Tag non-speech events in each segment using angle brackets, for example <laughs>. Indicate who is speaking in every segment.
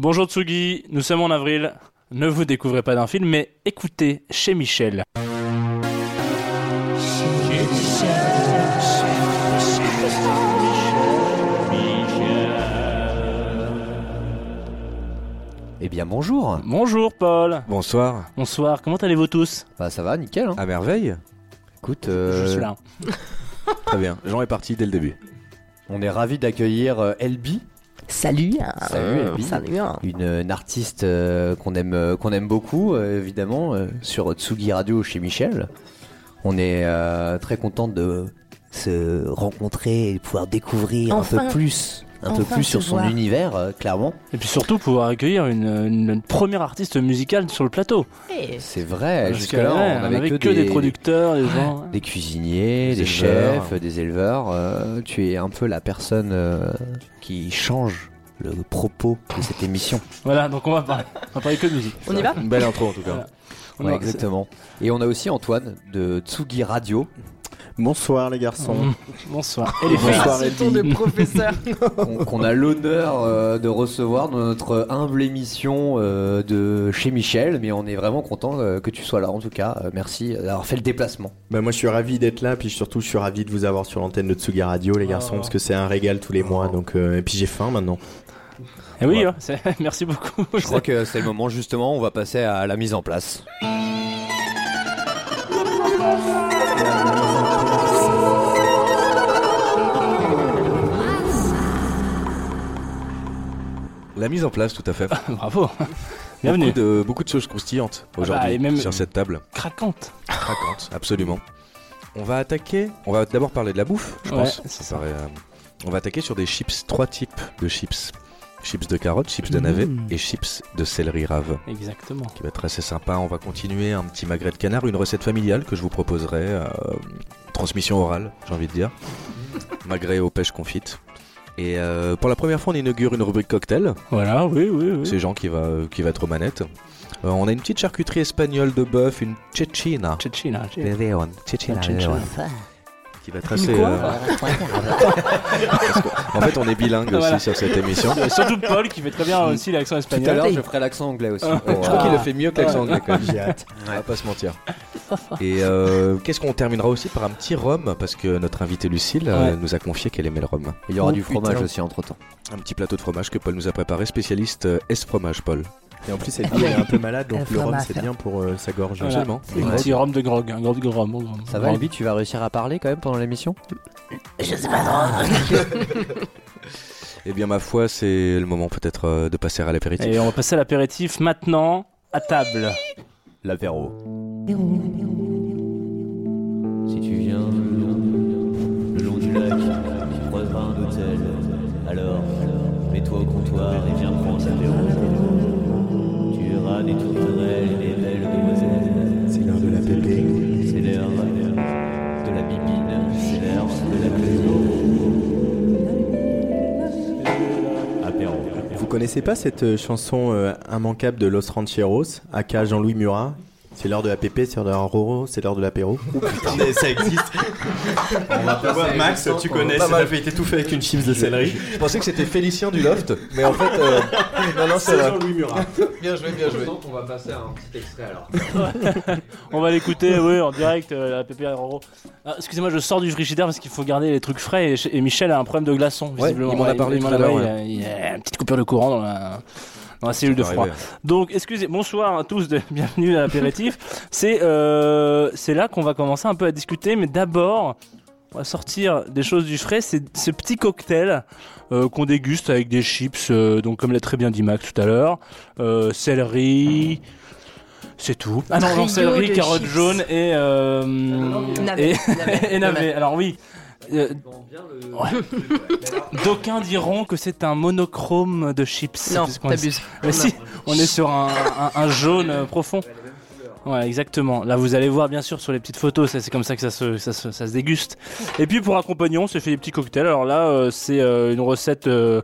Speaker 1: Bonjour Tsugi, nous sommes en avril. Ne vous découvrez pas d'un film, mais écoutez chez Michel.
Speaker 2: Eh bien bonjour
Speaker 1: Bonjour Paul.
Speaker 3: Bonsoir.
Speaker 1: Bonsoir, comment allez-vous tous?
Speaker 2: Bah ça va, nickel hein.
Speaker 3: À merveille.
Speaker 2: Écoute, euh,
Speaker 1: Je suis là.
Speaker 3: Très bien. Jean est parti dès le début.
Speaker 2: on est ravis d'accueillir euh, Elbi,
Speaker 4: Salut.
Speaker 2: Salut, Elbi.
Speaker 4: Salut.
Speaker 2: une, une artiste euh, qu'on aime, euh, qu'on aime beaucoup euh, évidemment euh, sur Tsugi Radio chez Michel. On est euh, très content de se rencontrer et de pouvoir découvrir un peu plus, un peu plus sur son
Speaker 4: voir.
Speaker 2: univers, euh, clairement.
Speaker 1: Et puis surtout pouvoir accueillir une, une- une première artiste musicale sur le plateau.
Speaker 4: Eh,
Speaker 2: C'est vrai, jusque-là on avait que,
Speaker 1: que des, producteurs, des gens.
Speaker 2: des cuisiniers,
Speaker 3: Des
Speaker 2: chefs, des éleveurs. euh, tu es un peu la personne euh, qui change le propos de cette émission.
Speaker 1: Voilà, donc on va parler, on va parler que de musique.
Speaker 4: On y va?
Speaker 3: Une belle intro en tout cas.
Speaker 1: Voilà.
Speaker 2: Ouais, exactement. Et on a aussi Antoine de Tsugi Radio,
Speaker 5: Bonsoir les garçons. <laughs>
Speaker 1: Bonsoir. Et les
Speaker 5: Bonsoir
Speaker 4: de professeur. <laughs>
Speaker 2: qu'on a l'honneur euh, de recevoir dans notre humble émission euh, de chez Michel. Mais on est vraiment content euh, que tu sois là. En tout cas, Euh, merci d'avoir fait le déplacement.
Speaker 5: Bah moi je suis ravi d'être là, puis surtout je suis ravi de vous avoir sur l'antenne de Tsugi Radio les garçons,
Speaker 1: Oh.
Speaker 5: parce que c'est un régal tous les mois. Donc euh, et puis j'ai faim maintenant.
Speaker 1: Eh oui,
Speaker 2: Ouais.
Speaker 1: hein, <laughs> merci beaucoup.
Speaker 2: Je crois que c'est le moment justement. On va passer à la mise en place.
Speaker 3: La mise en place, tout à fait. <laughs>
Speaker 1: Bravo. Bienvenue.
Speaker 3: Beaucoup de, beaucoup de choses croustillantes
Speaker 1: bah,
Speaker 3: aujourd'hui sur cette table.
Speaker 1: Craquante.
Speaker 3: Craquante, absolument. On va attaquer. On va d'abord parler de la bouffe, je
Speaker 1: Ouais,
Speaker 3: pense. Ça paraît, euh, on va attaquer sur des chips, trois types de chips. Chips de carottes, chips de navets
Speaker 1: Mmh.
Speaker 3: et chips de céleri rave.
Speaker 1: Exactement.
Speaker 3: Qui va être assez sympa. On va continuer un petit magret de canard, une recette familiale que je vous proposerai. euh, transmission orale, j'ai envie de dire. <laughs> magret aux pêches confites. Et euh, pour la première fois, on inaugure une rubrique cocktail.
Speaker 1: Voilà, oui, oui, oui.
Speaker 3: C'est Jean qui va, qui va être aux manettes. Euh, on a une petite charcuterie espagnole de bœuf, une cecina.
Speaker 1: Cecina.
Speaker 3: Leon, cecina,
Speaker 1: Cecina.
Speaker 3: Qui va être assez.
Speaker 1: Quoi
Speaker 3: euh, <laughs> en fait, on est bilingue aussi sur cette émission.
Speaker 1: Surtout Paul qui fait très bien aussi l'accent
Speaker 2: Tout à
Speaker 1: espagnol.
Speaker 2: l'heure, je ferai l'accent anglais aussi.
Speaker 1: Ah.
Speaker 2: pour,
Speaker 3: Je crois
Speaker 2: euh,
Speaker 3: qu'il le fait mieux que l'accent anglais quand même.
Speaker 5: J'ai hâte.
Speaker 3: On va pas se mentir. Et euh, qu'est-ce qu'on terminera aussi par un petit rhum parce que notre invitée Lucille euh,
Speaker 1: Ouais.
Speaker 3: nous a confié qu'elle aimait le rhum.
Speaker 2: Il y aura
Speaker 1: Oh,
Speaker 2: du fromage
Speaker 1: putain.
Speaker 2: aussi entre temps.
Speaker 3: Un petit plateau de fromage que Paul nous a préparé, spécialiste S fromage Paul.
Speaker 5: Et en plus Elbi est un peu malade, donc
Speaker 4: Elle
Speaker 5: le rhum c'est bien pour euh, sa gorge.
Speaker 1: Voilà. C'est un petit rhum de grog, un grog de rhum. grog.
Speaker 2: Ça va, Elbi Tu vas réussir à parler quand même pendant l'émission?
Speaker 4: Je sais pas trop. <laughs>
Speaker 3: Eh bien ma foi, c'est le moment peut-être euh, de passer à l'apéritif.
Speaker 1: Et on va passer à l'apéritif maintenant, à table.
Speaker 2: L'apéro. Si tu viens le long du lac,
Speaker 5: connaissez pas cette euh, chanson euh, immanquable de Los Rancheros, aka Jean-Louis Murat C'est l'heure de la pépé, c'est l'heure de la roro, c'est l'heure de l'apéro. Oh putain, ça existe. <laughs> On va passer Max, tu connais,
Speaker 3: Pas
Speaker 5: ça avait été tout fait avec une chips de céleri.
Speaker 3: Je pensais que c'était Félicien du Loft, mais en fait, euh, <laughs> non, non, c'est.
Speaker 5: Jean-Louis Murat. <laughs>
Speaker 3: Bien joué, bien joué.
Speaker 2: On va passer à un petit extrait alors.
Speaker 1: On va l'écouter, oui, en direct, euh, la PPR Roro. Ah, Excusez-moi, je sors du frigidaire parce qu'il faut garder les trucs frais et, et Michel a un problème de glaçon.
Speaker 3: Ouais,
Speaker 1: visiblement.
Speaker 3: il m'en a parlé à
Speaker 1: a- il
Speaker 3: ouais.
Speaker 1: a- Il y a une petite coupure de courant dans la, dans la cellule de froid. Donc, excusez, bonsoir à tous, de, <laughs> bienvenue à l'apéritif. C'est euh, c'est là qu'on va commencer un peu à discuter, mais d'abord, on va sortir des choses du frais. C'est ce petit cocktail euh, qu'on déguste avec des chips, euh, donc comme l'a très bien dit Max tout à l'heure, euh, céleri. C'est tout. Ah non, non, céleri, carotte jaune et, euh, <laughs> et,
Speaker 4: navet,
Speaker 1: et navet. Alors oui. Euh, D'aucuns diront que c'est un monochrome de chips.
Speaker 4: Non, t'abuses. <laughs>
Speaker 1: mais si, on est sur un, un- un jaune euh, profond. Ouais, exactement. Là, vous allez voir, bien sûr, sur les petites photos, ça, c'est comme ça que ça se, ça, se, ça se déguste. Et puis, pour accompagner, on s'est fait des petits cocktails. Alors là, euh, c'est euh, une recette euh,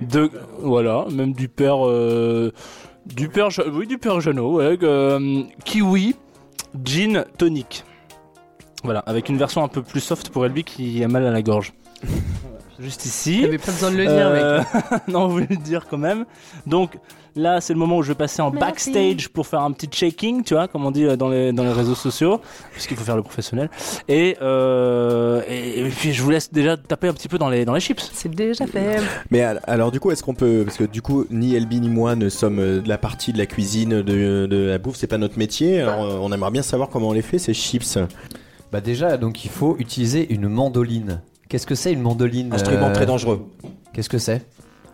Speaker 1: de... Voilà, même du père... euh, du père... Oui, du père Jeannot, ouais, euh, kiwi, gin, tonic. Voilà, avec une version un peu plus soft pour Elby qui a mal à la gorge. <laughs> juste ici.
Speaker 4: T'avais pas besoin de le dire, mec.
Speaker 1: Euh, <laughs> non, on voulait le dire quand même. Donc là, c'est le moment où je vais passer en
Speaker 4: Merci.
Speaker 1: backstage pour faire un petit shaking, tu vois, comme on dit euh, dans les, dans les réseaux sociaux, puisqu'il faut faire le professionnel. Et, euh, et, et puis je vous laisse déjà taper un petit peu dans les, dans les chips.
Speaker 4: C'est déjà fait.
Speaker 5: Mais al- alors du coup, est-ce qu'on peut, parce que du coup, ni Elbi ni moi ne sommes euh, de la partie de la cuisine, de, de la bouffe, c'est pas notre métier. Alors, euh, on aimerait bien savoir comment on les fait ces chips.
Speaker 2: Bah déjà, donc il faut utiliser une mandoline. Qu'est-ce que c'est une mandoline
Speaker 3: Instrument
Speaker 2: euh,
Speaker 3: très dangereux.
Speaker 2: Qu'est-ce que c'est?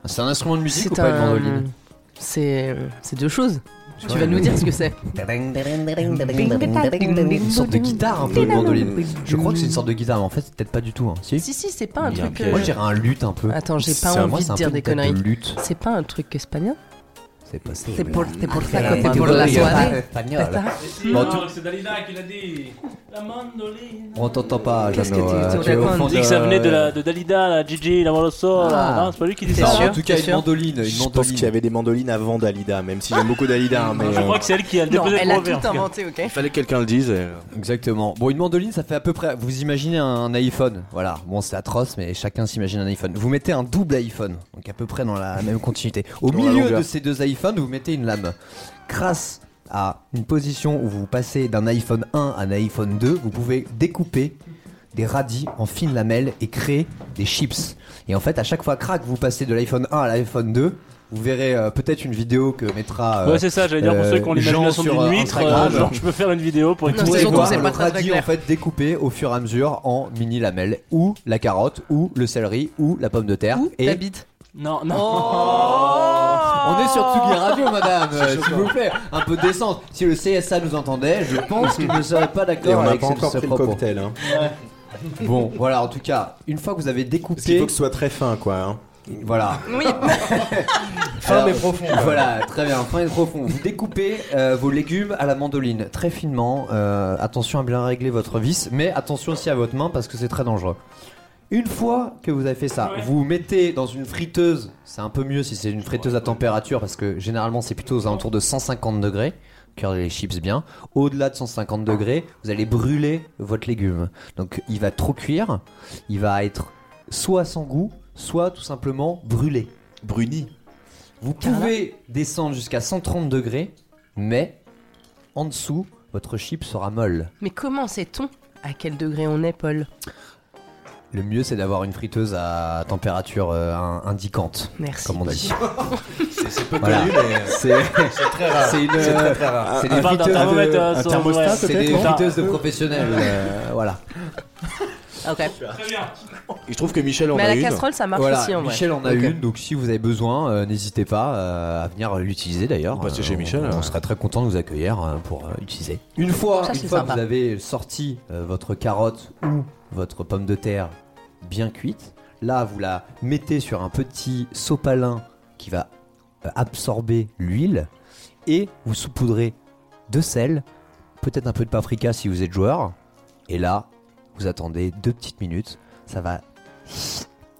Speaker 2: C'est un instrument de musique ou
Speaker 4: C'est
Speaker 2: pas une
Speaker 4: un.
Speaker 2: mandoline?
Speaker 4: C'est c'est deux choses. Tu
Speaker 2: Ouais.
Speaker 4: vas nous dire ce que c'est. <laughs>
Speaker 2: Une sorte de guitare un peu, une mandoline. Je crois que c'est une sorte de guitare, mais en fait, c'est peut-être pas du tout. Hein. Si?
Speaker 4: Si, si, c'est pas un truc. euh,
Speaker 2: Moi, je dirais un luth un peu.
Speaker 4: Attends, j'ai pas envie de dire des conneries. C'est pas un truc espagnol
Speaker 2: C'est ça.
Speaker 4: C'est pour, c'est pour ça que c'était pour la soirée. C'est
Speaker 2: Bon, tu-
Speaker 1: c'est Dalida qui l'a dit. La mandoline.
Speaker 2: On t'entend pas,
Speaker 4: Qu'est-ce que
Speaker 2: Jeannot,
Speaker 4: tu- tu
Speaker 2: tu es au
Speaker 4: racontes
Speaker 2: fond
Speaker 1: On dit que ça venait de, la, de Dalida, la Gigi, la Molosso.
Speaker 2: Ah.
Speaker 1: Non, c'est pas lui qui dit ça.
Speaker 2: En tout cas, une mandoline. Une
Speaker 5: Je pense qu'il y avait des mandolines avant Dalida, même si j'aime beaucoup Dalida. <laughs> mais,
Speaker 1: Je crois
Speaker 5: euh,
Speaker 1: que c'est elle qui a déposé
Speaker 4: elle
Speaker 1: le
Speaker 4: a
Speaker 1: brevet. en
Speaker 4: tout inventé, ok
Speaker 3: Il fallait que quelqu'un le dise.
Speaker 2: Exactement. Bon, une mandoline, ça fait à peu près. Vous imaginez un iPhone. Voilà. Bon, c'est atroce, mais chacun s'imagine un iPhone. Vous mettez un double iPhone, donc à peu près dans la même continuité. Au milieu de ces deux iPhones, vous mettez une lame. Grâce à une position où vous passez d'un iPhone 1 à un iPhone 2, vous pouvez découper des radis en fines lamelles et créer des chips. Et en fait, à chaque fois, crac, vous passez de l'iPhone 1 à l'iPhone 2. Vous verrez euh, peut-être une vidéo que mettra. euh,
Speaker 1: Ouais, c'est ça, j'allais dire pour
Speaker 2: euh,
Speaker 1: ceux qui ont l'imagination
Speaker 2: Jean sur,
Speaker 1: d'une
Speaker 2: euh,
Speaker 1: huître, euh, genre je peux faire une vidéo pour
Speaker 2: Vous
Speaker 4: c'est
Speaker 2: voir le radis en fait découpé au fur et à mesure en mini lamelles ou la carotte ou le céleri ou la pomme de terre
Speaker 4: Ou
Speaker 2: et
Speaker 4: ta bite.
Speaker 1: Non, non.
Speaker 2: on est sur Tsugi Radio madame euh, s'il vous plaît un peu de décence si le CSA nous entendait je pense qu'il ne serait pas
Speaker 5: et
Speaker 2: d'accord
Speaker 5: on n'a
Speaker 2: avec
Speaker 5: pas
Speaker 2: ce-
Speaker 5: encore
Speaker 2: ce
Speaker 5: pris le
Speaker 2: propos.
Speaker 5: cocktail. Hein.
Speaker 2: bon voilà en tout cas une fois que vous avez
Speaker 5: Parce qu'il
Speaker 2: découpé
Speaker 5: faut que ce soit très fin, quoi. hein.
Speaker 2: voilà
Speaker 4: Oui, <laughs>
Speaker 2: Fin mais profond. Voilà, très bien, fin et profond. Vous découpez euh, vos légumes à la mandoline très finement. Euh, attention à bien régler votre vis, mais attention aussi à votre main parce que c'est très dangereux. Une fois que vous avez fait ça, vous vous mettez dans une friteuse. C'est un peu mieux si c'est une friteuse à température parce que généralement c'est plutôt aux alentours de 150 degrés. Cuire les chips bien. Au-delà de 150 degrés, vous allez brûler votre légume. Donc il va trop cuire, il va être soit sans goût, soit tout simplement brûlé.
Speaker 3: Bruni.
Speaker 2: Vous pouvez descendre jusqu'à 130 degrés, mais en dessous, votre chip sera molle.
Speaker 4: mais comment sait-on à quel degré on est, Paul?
Speaker 2: Le mieux, c'est d'avoir une friteuse à température euh, in- indiquante,
Speaker 4: Merci.
Speaker 2: comme on dit. <laughs>
Speaker 3: C'est peu
Speaker 2: Voilà.
Speaker 3: connu, mais
Speaker 2: C'est
Speaker 3: très rare.
Speaker 2: c'est une,
Speaker 3: C'est très très rare.
Speaker 2: c'est
Speaker 1: On
Speaker 2: des
Speaker 1: parle d'un
Speaker 2: friteuses
Speaker 1: thermomètre
Speaker 5: un thermostat,
Speaker 1: ouais,
Speaker 2: c'est
Speaker 5: peut-être,
Speaker 2: des
Speaker 5: non
Speaker 2: friteuses de <laughs> professionnels. euh, voilà.
Speaker 4: Ok.
Speaker 3: Je trouve que Michel en
Speaker 4: Mais à
Speaker 3: a
Speaker 4: la
Speaker 3: une.
Speaker 4: casserole, ça marche
Speaker 2: Voilà,
Speaker 4: aussi en vrai.
Speaker 2: Michel en a
Speaker 4: Ok.
Speaker 2: une, donc si vous avez besoin, euh, n'hésitez pas euh, à venir l'utiliser d'ailleurs.
Speaker 3: Vous passez
Speaker 2: Euh,
Speaker 3: chez Michel,
Speaker 2: on,
Speaker 3: euh.
Speaker 2: on serait très content de vous accueillir euh, pour euh, utiliser. Une fois,
Speaker 4: Ça,
Speaker 2: une
Speaker 4: c'est
Speaker 2: fois
Speaker 4: sympa.
Speaker 2: que vous avez sorti euh, votre carotte ou votre pomme de terre bien cuite, là vous la mettez sur un petit sopalin qui va euh, absorber l'huile. Et vous saupoudrez de sel, peut-être un peu de paprika si vous êtes joueur. Et là, vous attendez deux petites minutes, ça va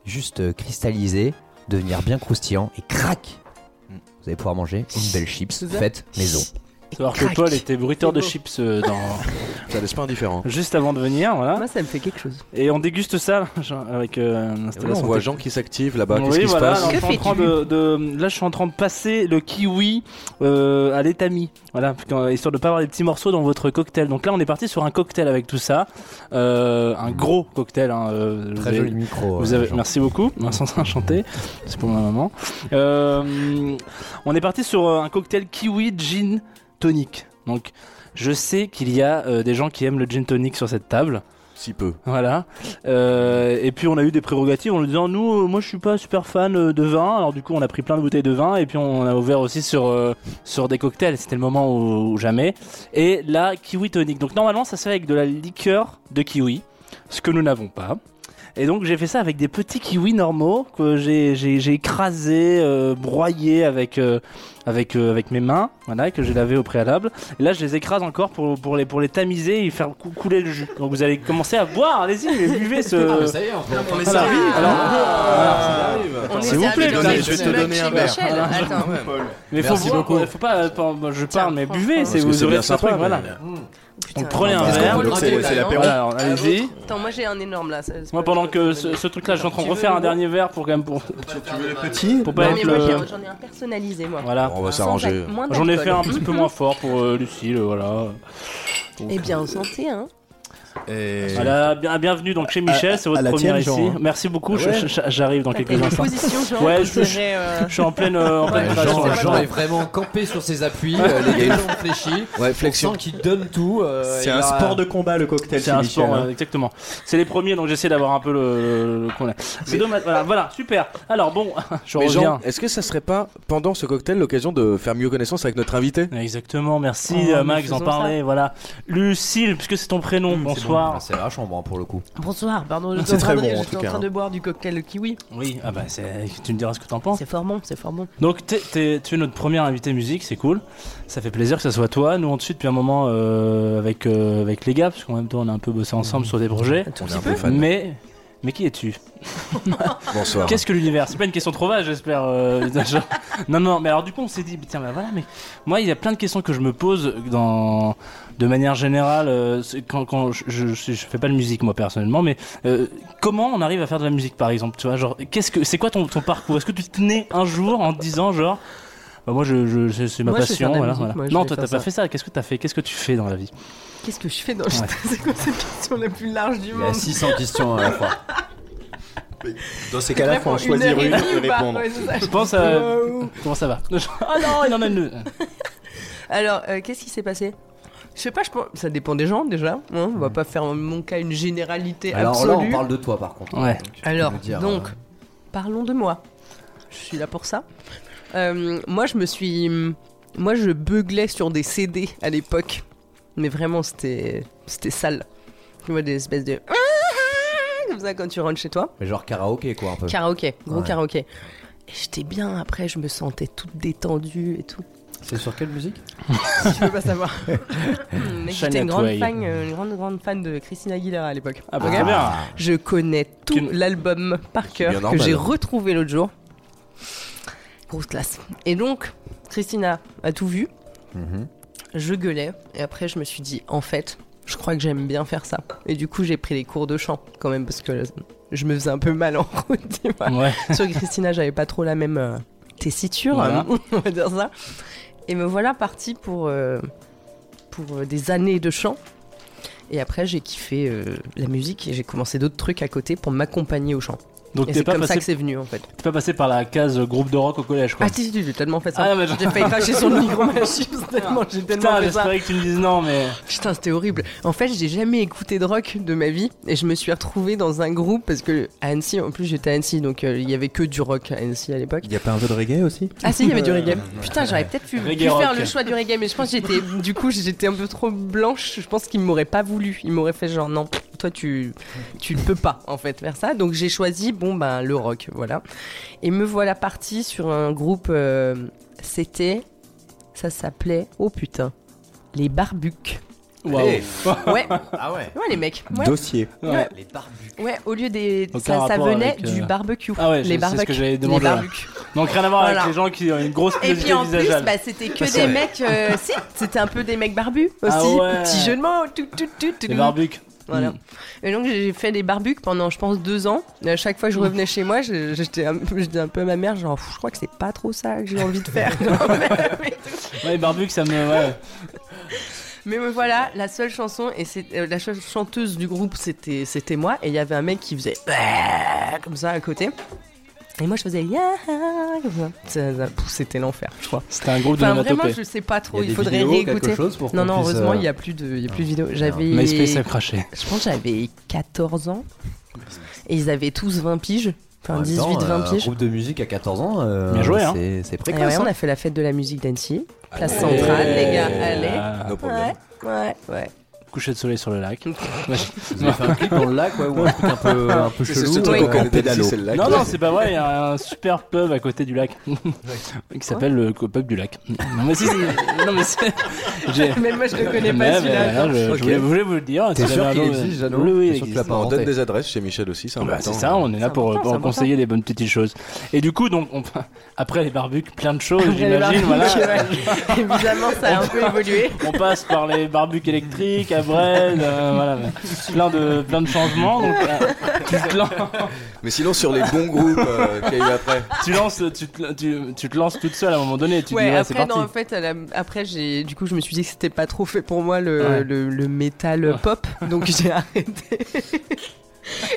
Speaker 2: juste euh, cristalliser, devenir bien croustillant et crac. Vous allez pouvoir manger une belle chips faite maison.
Speaker 1: Savoir que. Paul était bruiteur de chips euh, dans... <laughs>
Speaker 3: Ça laisse pas indifférent.
Speaker 1: juste avant de venir, voilà.
Speaker 4: Moi, ça me fait quelque chose.
Speaker 1: Et on déguste ça genre, avec euh,
Speaker 3: Et voilà, on voit. Jean qui s'active là-bas. Qu'est-ce
Speaker 1: oui,
Speaker 3: qui
Speaker 1: voilà,
Speaker 3: se
Speaker 1: alors,
Speaker 3: passe
Speaker 1: je suis en train de, de- là je suis en train de passer le kiwi euh, à l'étami, voilà, quand- histoire de pas avoir des petits morceaux dans votre cocktail. Donc là on est parti sur un cocktail avec tout ça, euh, un gros cocktail. Hein, euh, vous
Speaker 2: Très
Speaker 1: avez-
Speaker 2: joli micro.
Speaker 1: Vous
Speaker 2: euh,
Speaker 1: avez,
Speaker 2: Jean.
Speaker 1: merci beaucoup, Vincent enchanté, c'est pour ma maman. Euh, on est parti sur euh, un cocktail kiwi gin tonic. Donc je sais qu'il y a euh, des gens qui aiment le gin tonic sur cette table.
Speaker 3: Si peu.
Speaker 1: Voilà. Euh, et puis on a eu des prérogatives en nous disant nous, euh, moi je suis pas super fan euh, de vin. Alors du coup on a pris plein de bouteilles de vin et puis on a ouvert aussi sur sur des cocktails. C'était le moment où jamais. Et la kiwi tonic. Donc normalement ça se fait avec de la liqueur de kiwi, ce que nous n'avons pas. Et donc j'ai fait ça avec des petits kiwis normaux que j'ai j'ai j'ai écrasé, euh, broyé avec euh, avec euh, avec mes mains, voilà, que j'ai lavé au préalable. Et là je les écrase encore pour pour les pour les tamiser et faire cou- couler le jus. Donc vous allez commencer à boire, allez-y, mais buvez ce.
Speaker 2: Ah, mais ça y est, on
Speaker 5: est servi.
Speaker 1: Alors,
Speaker 3: Ah,
Speaker 4: est
Speaker 1: S'il vous plaît, je vais te
Speaker 3: donner un verre.
Speaker 4: Attends.
Speaker 1: mais faut
Speaker 2: Merci
Speaker 1: boire,
Speaker 2: beaucoup.
Speaker 1: faut pas, je parle, mais buvez, c'est vous
Speaker 3: c'est
Speaker 1: aurez ce truc, voilà.
Speaker 4: Putain.
Speaker 1: Donc prenez un verre.
Speaker 5: c'est l'apéro.
Speaker 1: Voilà, alors, allez-y.
Speaker 4: Attends, moi j'ai un énorme là. ça- c'est
Speaker 1: Moi, pendant que ce, ce truc-là, je suis en train de refaire un dernier verre pour quand même pour.
Speaker 5: Tu veux le petit
Speaker 1: Pour pas
Speaker 4: Non,
Speaker 1: être
Speaker 4: mais moi
Speaker 1: le-
Speaker 4: j'ai un- j'en ai un personnalisé moi.
Speaker 1: Voilà.
Speaker 3: On va
Speaker 4: Sans
Speaker 3: s'arranger.
Speaker 4: moins
Speaker 1: J'en ai
Speaker 4: d'alcool.
Speaker 1: fait un petit peu moins <laughs> fort pour euh, Lucille, voilà.
Speaker 4: Eh bien, santé, hein.
Speaker 5: Et-
Speaker 1: bienvenue donc chez Michel, c'est votre première
Speaker 5: tienne,
Speaker 1: ici.
Speaker 5: Jean, hein.
Speaker 1: Merci beaucoup,
Speaker 5: ouais
Speaker 1: j'arrive dans quelques instants.
Speaker 4: genre,
Speaker 1: Ouais, je-
Speaker 4: euh,
Speaker 1: Je suis en pleine, euh, en pleine
Speaker 4: Ouais.
Speaker 2: Jean,
Speaker 1: là.
Speaker 2: Jean est vraiment campé sur ses appuis, euh, les gars ont fléchi.
Speaker 3: Ouais,
Speaker 2: On
Speaker 3: flexion.
Speaker 2: qu'il donne tout. euh,
Speaker 5: C'est un
Speaker 2: a-
Speaker 5: sport de combat le cocktail
Speaker 1: C'est un
Speaker 5: Michel.
Speaker 1: sport,
Speaker 5: hein.
Speaker 1: euh, exactement. C'est les premiers, donc j'essaie d'avoir un peu le. le- le- C'est dommage. Voilà, voilà, super. Alors bon, <laughs> je
Speaker 3: Mais
Speaker 1: reviens.
Speaker 3: Jean, est-ce que ça serait pas pendant ce cocktail l'occasion de faire mieux connaissance avec notre invité?
Speaker 1: Exactement, merci
Speaker 4: Oh,
Speaker 1: Max d'en parler. Voilà, Lucille, puisque c'est ton prénom.
Speaker 5: Mmh, c'est
Speaker 1: bonsoir.
Speaker 2: Ah, C'est la chambre hein, pour le coup.
Speaker 4: Bonsoir, pardon,
Speaker 5: C'est
Speaker 4: j'étais en train,
Speaker 5: très
Speaker 4: de,
Speaker 5: bon, en
Speaker 4: en train
Speaker 5: hein.
Speaker 4: de boire du cocktail kiwi.
Speaker 1: Oui, ah bah. Tu me diras ce que t'en penses.
Speaker 4: C'est fort bon, c'est fort bon.
Speaker 1: Donc tu es notre premier invité musique, c'est cool. Ça fait plaisir que ça soit toi. Nous on te suit depuis un moment euh, avec euh, avec les gars, parce qu'en même temps on a un peu bossé ensemble sur des projets.
Speaker 4: Un tout
Speaker 3: On est
Speaker 4: petit
Speaker 3: un
Speaker 4: peu.
Speaker 3: peu fan.
Speaker 1: Mais mais qui es-tu <laughs>
Speaker 3: Bonsoir.
Speaker 1: Qu'est-ce que l'univers C'est pas une question trop vague, j'espère. euh, non, non, mais alors du coup, on s'est dit, tiens, bah voilà, mais moi, il y a plein de questions que je me pose dans, de manière générale, euh, quand, quand je- je fais pas de musique moi personnellement, mais euh, comment on arrive à faire de la musique, par exemple, tu vois, genre, qu'est-ce que, c'est quoi ton, ton parcours? Est-ce que tu te nais un jour en te disant, genre, bah moi, je, je, c'est- c'est ma
Speaker 4: Moi,
Speaker 1: passion,
Speaker 4: la
Speaker 1: voilà,
Speaker 4: musique,
Speaker 1: voilà.
Speaker 4: moi, je
Speaker 1: Non, toi, t'as pas fait ça. Qu'est-ce que t'as fait? Qu'est-ce que tu fais dans la vie?
Speaker 4: Qu'est-ce que je fais dans
Speaker 1: Ouais. <laughs>
Speaker 4: C'est quoi cette question la plus large du
Speaker 2: Il y a
Speaker 4: monde?
Speaker 2: 600 questions à la fois. <laughs>
Speaker 5: Dans ces cas-là, faut en choisir une et répondre.
Speaker 1: Je pense à. Comment ça va? Ah non, il en a une. <laughs>
Speaker 4: Alors, euh, qu'est-ce qui s'est passé? Je sais pas, je pense... ça dépend des gens déjà. hein, on va pas faire en mon cas une généralité
Speaker 2: Alors
Speaker 4: absolue.
Speaker 2: là, on parle de toi par contre.
Speaker 1: Ouais.
Speaker 2: Donc,
Speaker 4: Alors,
Speaker 2: dire,
Speaker 4: donc,
Speaker 2: euh,
Speaker 4: parlons de moi. Je suis là pour ça. Euh, moi, je me suis. Moi, je beuglais sur des CD à l'époque. Mais vraiment, c'était. C'était sale. Tu vois, des espèces de. <laughs> Comme ça quand tu rentres chez toi.
Speaker 2: Mais genre karaoké quoi un peu.
Speaker 4: Karaoké, gros
Speaker 2: Ouais.
Speaker 4: karaoké. Et j'étais bien après, je me sentais toute détendue et tout.
Speaker 2: C'est sur quelle musique
Speaker 4: Si tu veux pas savoir. <laughs> Mais j'étais une grande fan, euh, une grande, grande fan de Christina Aguilera à l'époque.
Speaker 1: Ah bah bien.
Speaker 4: Je connais tout l'album par cœur que j'ai retrouvé l'autre jour. Grosse classe. Et donc, Christina a tout vu.
Speaker 2: Mhm.
Speaker 4: Je gueulais. Et après, je me suis dit, en fait, je crois que j'aime bien faire ça. Et du coup, j'ai pris des cours de chant quand même parce que je me faisais un peu mal en <laughs> route. tu vois.
Speaker 1: Ouais. <laughs>
Speaker 4: Sur Christina, j'avais pas trop la même euh, tessiture,
Speaker 1: Voilà.
Speaker 4: hein, <laughs> on va dire ça. Et me voilà partie pour, euh, pour euh, des années de chant. Et après, j'ai kiffé euh, la musique et j'ai commencé d'autres trucs à côté pour m'accompagner au chant.
Speaker 1: Donc t'es
Speaker 4: c'est
Speaker 1: pas
Speaker 4: comme ça
Speaker 1: passé
Speaker 4: que c'est venu en fait.
Speaker 1: T'es pas passé par la case groupe de rock au collège quoi.
Speaker 4: Ah si, si, j'ai tellement fait ça.
Speaker 1: Ah, mais je-
Speaker 4: J'ai failli cracher sur le micro <laughs> machine tellement j'ai tellement
Speaker 1: Putain,
Speaker 4: fait ça.
Speaker 1: j'espérais que tu me dises non, mais.
Speaker 4: Putain, c'était horrible. En fait, j'ai jamais écouté de rock de ma vie et je me suis retrouvée dans un groupe parce que à Annecy, en plus j'étais à Annecy, donc euh, il y avait que du rock à Annecy à l'époque.
Speaker 5: Il y a pas un peu de reggae aussi?
Speaker 4: Ah si, il y avait du reggae. Putain, j'aurais peut-être pu, pu faire le choix du reggae, mais je pense que j'étais, du coup, j'étais un peu trop blanche. Je pense qu'ils m'auraient pas voulu. Ils m'auraient fait genre non, toi tu, tu ne peux pas en fait faire ça. Donc j'ai choisi bon ben le rock, voilà. Et me voilà partie sur un groupe. euh, c'était, ça s'appelait, oh putain, les Barbuques.
Speaker 1: Waouh.
Speaker 4: Ouais, <laughs>
Speaker 2: Ah ouais.
Speaker 4: ouais les mecs. Ouais.
Speaker 5: Dossier.
Speaker 1: Ouais.
Speaker 2: Les barbus.
Speaker 4: Ouais, au lieu des. Ça, venait
Speaker 1: avec,
Speaker 4: du
Speaker 1: euh,
Speaker 4: barbecue.
Speaker 1: Ah ouais,
Speaker 4: les
Speaker 1: c'est- c'est ce
Speaker 4: barbecues.
Speaker 1: que j'avais
Speaker 4: Les
Speaker 1: demandé, là.
Speaker 4: barbecues.
Speaker 1: Donc rien à voir
Speaker 4: Voilà.
Speaker 1: avec les gens qui ont une grosse
Speaker 4: Et puis en plus, bah, c'était que
Speaker 3: c'est
Speaker 4: des
Speaker 3: vrai.
Speaker 4: mecs. euh, si, c'était un peu des mecs barbus aussi.
Speaker 1: Ah ouais.
Speaker 4: Petit jeu de mots. Tout, tout, tout, tout,
Speaker 1: Les barbuques.
Speaker 4: Voilà.
Speaker 1: Mm.
Speaker 4: Et donc j'ai fait des barbuques pendant, je pense, deux ans. Et à chaque fois que je revenais chez moi, j'étais un, un peu à ma mère, genre, je crois que c'est pas trop ça que j'ai envie de faire.
Speaker 1: Ouais, les barbuques, ça me. Ouais.
Speaker 4: Mais voilà, la seule chanson et c'est euh, la chanteuse du groupe, c'était c'était moi et il y avait un mec qui faisait comme ça à côté. Et moi je faisais C'était l'enfer, je crois.
Speaker 1: C'était un groupe de
Speaker 4: Enfin vraiment, je sais pas trop,
Speaker 2: Il
Speaker 4: faudrait
Speaker 2: vidéos,
Speaker 4: réécouter.
Speaker 2: chose pour
Speaker 4: Non non, heureusement,
Speaker 2: euh,
Speaker 4: il y a plus de il y a plus de vidéos. J'avais
Speaker 1: MySpace a craché.
Speaker 4: je pense que j'avais 14 ans et ils avaient tous 20 piges,
Speaker 2: En
Speaker 4: enfin
Speaker 2: même temps,
Speaker 4: 18 20
Speaker 2: euh,
Speaker 4: piges.
Speaker 2: groupe de musique à 14 ans. euh,
Speaker 1: Bien joué, hein.
Speaker 2: C'est c'est
Speaker 4: Et
Speaker 2: précoce.
Speaker 4: ouais, on
Speaker 2: hein.
Speaker 4: a fait la fête de la musique d'Annecy, place centrale, les gars, allez.
Speaker 3: No problem.
Speaker 4: Ouais, ouais, ouais.
Speaker 1: Coucher de soleil sur le lac.
Speaker 2: Vous avez fait un clip dans le lac, ouais, ou un truc un peu, <laughs> un peu
Speaker 3: C'est
Speaker 2: chelou.
Speaker 3: ce truc
Speaker 4: Oui.
Speaker 3: qu'on connaît
Speaker 5: Pédalo.
Speaker 3: ici, c'est le lac.
Speaker 1: Non, non, c'est pas vrai, il y a un super pub à côté du lac qui s'appelle le pub du lac. Non, mais si, c'est- non, mais c'est. <laughs>
Speaker 4: Même moi, je le connais
Speaker 1: Mais,
Speaker 4: pas
Speaker 1: mais,
Speaker 4: celui-là.
Speaker 1: je, voulais, je voulais vous le dire.
Speaker 2: T'es sûr qu'il existe, Jeannot
Speaker 1: Oui, il existe.
Speaker 3: On donne des adresses chez Michel aussi, c'est
Speaker 1: Bah,
Speaker 3: important.
Speaker 1: c'est ça, on est là
Speaker 4: C'est
Speaker 1: pour,
Speaker 4: c'est
Speaker 1: conseiller les bonnes petites choses. Et du coup, donc, on- après les barbecues, plein de choses, <laughs> j'imagine. Voilà.
Speaker 4: ouais. Évidemment, ça a un peu évolué.
Speaker 1: On passe par les barbecues électriques, euh, voilà, plein de, plein de changements. Donc, euh, tu, te lances,
Speaker 3: Mais sinon, sur les bons groupes euh, qu'il y a eu après.
Speaker 1: tu, lances, tu, te, tu, tu te lances toute seule à un moment donné. Tu
Speaker 4: Ouais,
Speaker 1: dis,
Speaker 4: après,
Speaker 1: parti.
Speaker 4: non, en fait, la- après, j'ai, du coup, je me suis dit que c'était pas trop fait pour moi le,
Speaker 1: Ouais.
Speaker 4: le, le métal pop, donc j'ai arrêté. <laughs>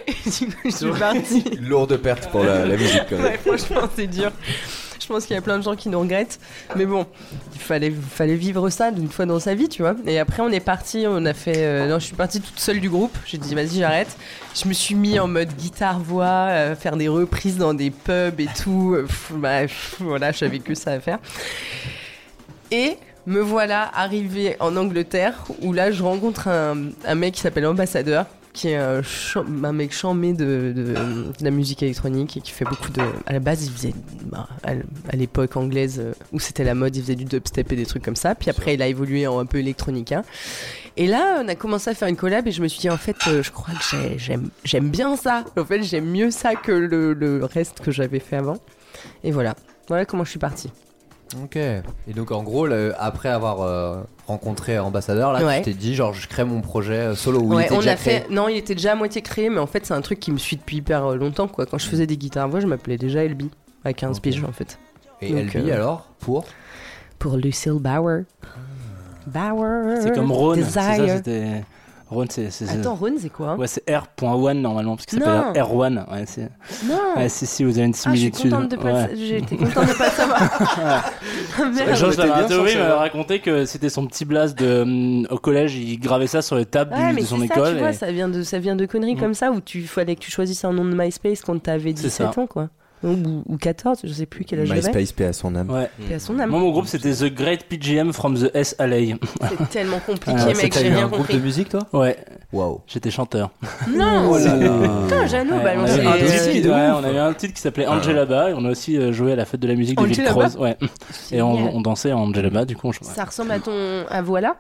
Speaker 4: Et du coup, je suis partie.
Speaker 3: Lourde perte pour la, la musique quand même.
Speaker 4: Ouais, franchement, c'est dur. Je pense qu'il y a plein de gens qui nous regrettent. Mais bon, il fallait, vivre ça d'une fois dans sa vie, tu vois. Et après, on est parti, on a fait. euh, non, je suis partie toute seule du groupe. J'ai dit, vas-y, j'arrête. Je me suis mis en mode guitare-voix, euh, faire des reprises dans des pubs et tout. Euh, pff, bah, pff, voilà, je savais que ça à faire. Et me voilà arrivé en Angleterre où là, je rencontre un mec qui s'appelle Ambassadeur qui est un, cham- un mec chambé de, de, la musique électronique et qui fait beaucoup de. À la base, il faisait. bah, à l'époque anglaise euh, où c'était la mode, il faisait du dubstep et des trucs comme ça. Puis après, il a évolué en un peu électronique. hein. Et là, on a commencé à faire une collab et je me suis dit, en fait, euh, je crois que j'ai- j'aime j'aime bien ça. En fait, j'aime mieux ça que le, le reste que j'avais fait avant. Et voilà. Voilà comment je suis partie.
Speaker 2: Ok. Et donc en gros, le- après avoir euh, rencontré Ambassadeur, là,
Speaker 4: Ouais.
Speaker 2: tu t'es dit genre je crée mon projet euh, solo il
Speaker 4: Ouais,
Speaker 2: était
Speaker 4: on
Speaker 2: déjà
Speaker 4: a
Speaker 2: créé.
Speaker 4: fait. Non, il était déjà à moitié créé, mais en fait, c'est un truc qui me suit depuis hyper euh, longtemps. Quoi. Quand je faisais des guitares à voix, je m'appelais déjà Elby, à 15
Speaker 2: Ok.
Speaker 4: piges en fait.
Speaker 2: Et
Speaker 4: Donc,
Speaker 2: LB
Speaker 4: euh,
Speaker 2: alors pour
Speaker 4: Pour Lucille Bauer. Bauer.
Speaker 1: C'est comme Rhône. C'est ça,
Speaker 4: Desire.
Speaker 1: c'était. Rhône, c'est.
Speaker 4: Attends, Rhône, c'est quoi?
Speaker 1: Ouais, c'est R.1 normalement, parce que ça s'appelle R1. Ouais, c'est...
Speaker 4: Non
Speaker 1: ouais, si, si, vous avez une
Speaker 4: Ah, je suis
Speaker 1: similitude.
Speaker 4: contente de pas
Speaker 1: Ouais.
Speaker 4: été contente de pas le savoir. Ah, <laughs> <laughs> Merde.
Speaker 1: Georges
Speaker 3: censé
Speaker 1: m'avait raconté que c'était son petit blast de, hum, au collège, il gravait ça sur les tables
Speaker 4: Ouais,
Speaker 1: du-
Speaker 4: mais
Speaker 1: de son
Speaker 4: ça,
Speaker 1: école.
Speaker 4: tu vois,
Speaker 1: et-
Speaker 4: ça vient de, ça vient de conneries
Speaker 1: Mm.
Speaker 4: comme ça où tu fallait que tu choisisses un nom de MySpace quand t'avais
Speaker 1: C'est
Speaker 4: 17
Speaker 1: ça.
Speaker 4: ans, quoi. Ou, ou 14, je sais plus quel âge j'avais.
Speaker 5: MySpace, paix à son âme.
Speaker 1: Ouais.
Speaker 4: Paix à son âme.
Speaker 1: Moi, mon groupe, c'était The Great PGM from the S.A.L.A.
Speaker 4: C'est <laughs> tellement compliqué,
Speaker 1: Ah,
Speaker 4: mec,
Speaker 2: T'as
Speaker 4: j'ai
Speaker 2: eu
Speaker 4: rien
Speaker 2: un groupe de musique toi?
Speaker 1: Ouais,
Speaker 2: Waouh.
Speaker 1: j'étais chanteur.
Speaker 4: Non
Speaker 2: Oh là là.
Speaker 4: Putain, Jeannot,
Speaker 1: Ouais, on, avait un titre,
Speaker 2: de
Speaker 1: ouais,
Speaker 2: ouf.
Speaker 1: on avait un titre qui s'appelait Angelaba et on a aussi euh, joué à la fête de la musique de
Speaker 4: Angelaba
Speaker 1: Villecroze. Ouais. Et on,
Speaker 4: Génial.
Speaker 1: on dansait en Angelaba, du coup. on-
Speaker 4: Ça ressemble à ton. à voilà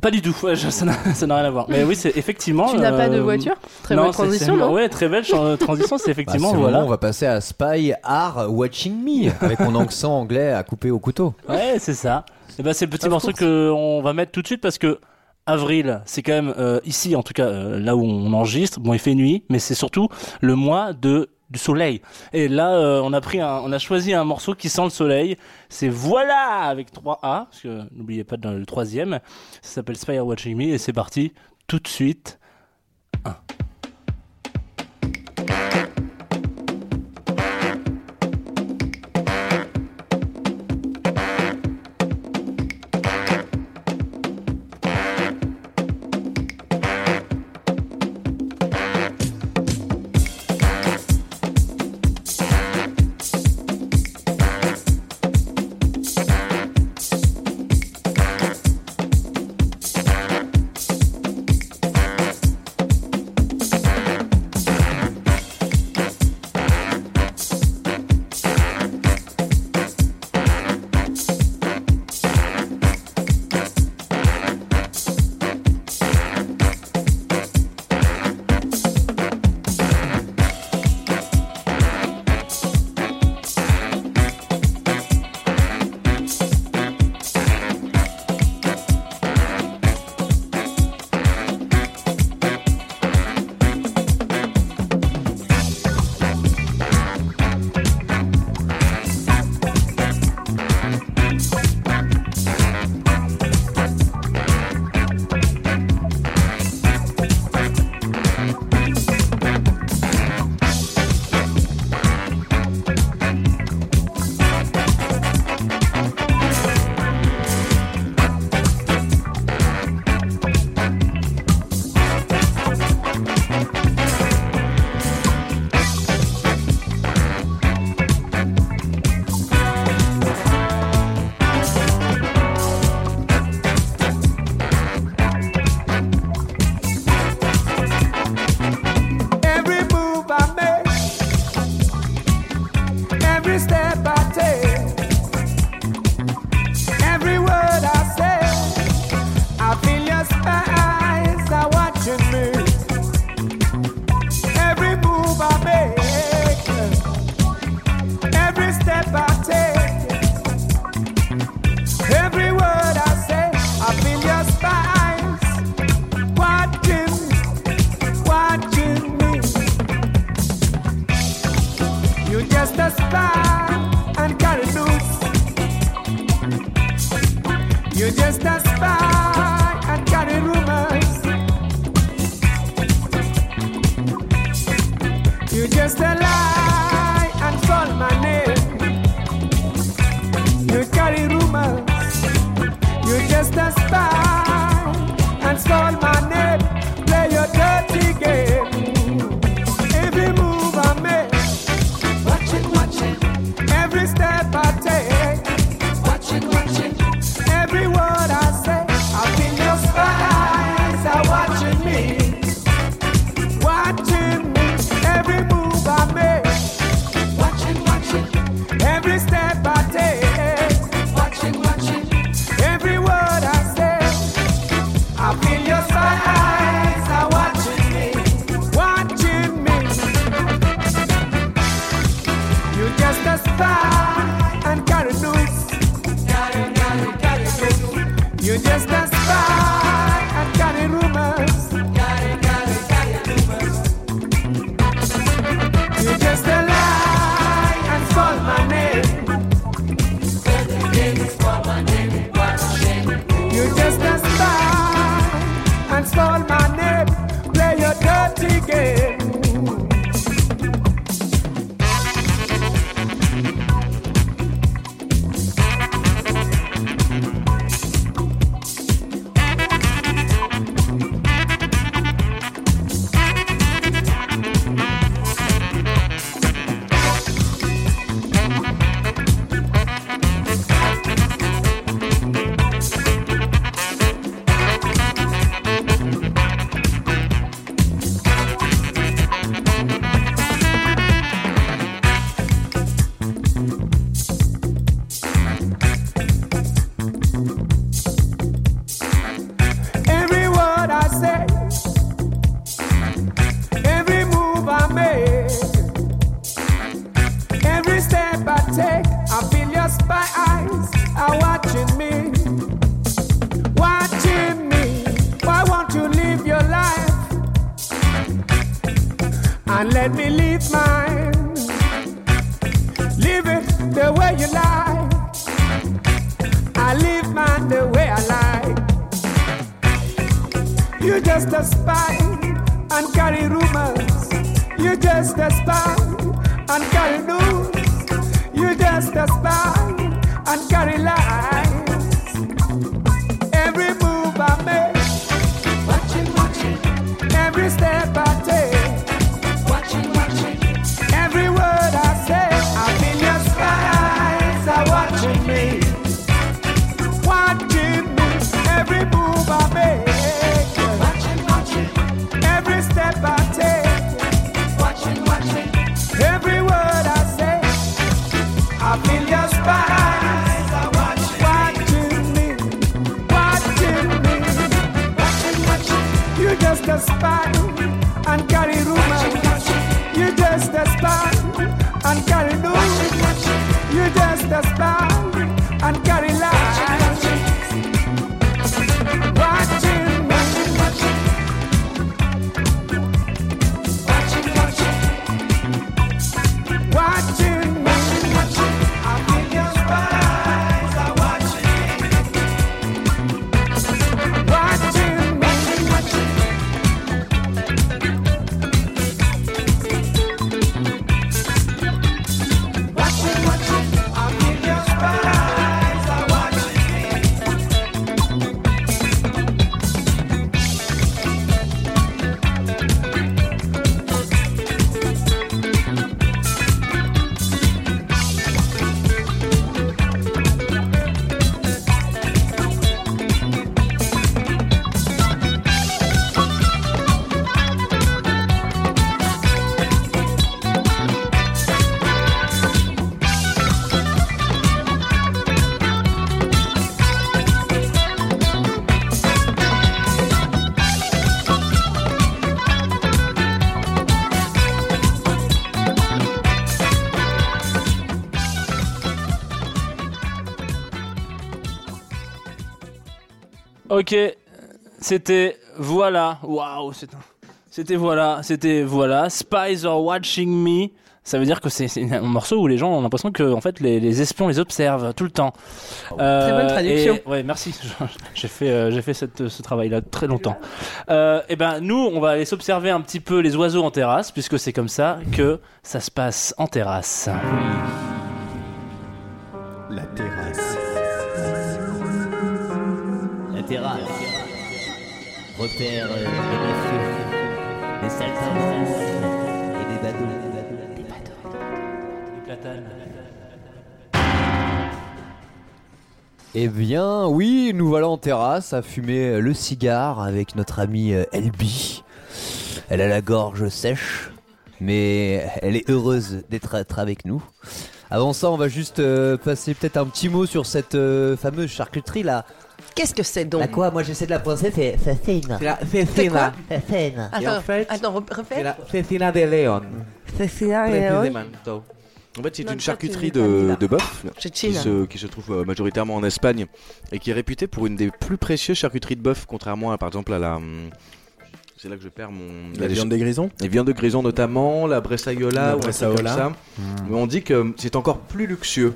Speaker 1: Pas du tout, ouais, je- <laughs> ça n'a rien à voir. Mais oui, c'est effectivement.
Speaker 4: Tu n'as pas de
Speaker 1: euh,
Speaker 4: voiture Très
Speaker 1: non, c'est-
Speaker 4: transition, non
Speaker 1: Ouais, très belle <laughs> transition, c'est
Speaker 2: Bah,
Speaker 1: effectivement,
Speaker 2: le
Speaker 1: voilà.
Speaker 2: moment on va passer à Spy Are Watching Me avec mon accent anglais à couper au couteau.
Speaker 1: Ouais, c'est ça. Et ben c'est le petit
Speaker 4: Of
Speaker 1: morceau
Speaker 4: course.
Speaker 1: que on va mettre tout de suite parce que avril, c'est quand même euh, ici en tout cas euh, là où on enregistre. Bon, il fait nuit, mais c'est surtout le mois de du soleil. Et là, euh, on a pris, un, on a choisi un morceau qui sent le soleil. C'est voilà avec 3 A, parce que n'oubliez pas dans le troisième. Ça s'appelle Spire Watching Me et c'est parti tout de suite.
Speaker 6: 1.
Speaker 1: Ok, c'était voilà. Waouh, C'était voilà, c'était voilà. Spies are watching me. Ça veut dire que c'est un morceau où les gens ont l'impression que en fait les, les espions les observent tout le temps. Euh,
Speaker 4: Très bonne traduction.
Speaker 1: et- ouais, merci. <laughs> J'ai fait euh, j'ai fait cette, ce travail-là très longtemps. Euh, et ben nous, on va aller s'observer un petit peu les oiseaux en terrasse puisque c'est comme ça que ça se passe en terrasse.
Speaker 7: Euh, et.
Speaker 2: Eh bien, oui, nous voilà en terrasse à fumer le cigare avec notre amie euh, Elbi. Elle a la gorge sèche, mais elle est heureuse d'être être avec nous. Avant ça, on va juste euh, passer peut-être un petit mot sur cette fameuse charcuterie là.
Speaker 4: Qu'est-ce que c'est donc
Speaker 2: La quoi Moi j'essaie de la prononcer, c'est
Speaker 8: Cécine.
Speaker 9: C'est la.
Speaker 8: Cécine.
Speaker 4: Attends,
Speaker 9: en fait,
Speaker 4: attends, re-
Speaker 9: C'est
Speaker 4: refais.
Speaker 9: la cecina de Leon.
Speaker 4: Cécina et
Speaker 9: Précisément.
Speaker 3: En fait, c'est
Speaker 4: Non,
Speaker 3: une charcuterie
Speaker 4: tu
Speaker 3: de, de bœuf qui se, qui se trouve euh, majoritairement en Espagne et qui est réputée pour une des plus précieuses charcuteries de bœuf, contrairement à par exemple à la. hum, C'est là que je perds mon.
Speaker 5: La viande des grisons?
Speaker 3: Les viandes de grison notamment, la bressaiola
Speaker 5: La
Speaker 3: ou un truc
Speaker 5: bressaola.
Speaker 3: ça. Mais on dit que c'est encore plus luxueux.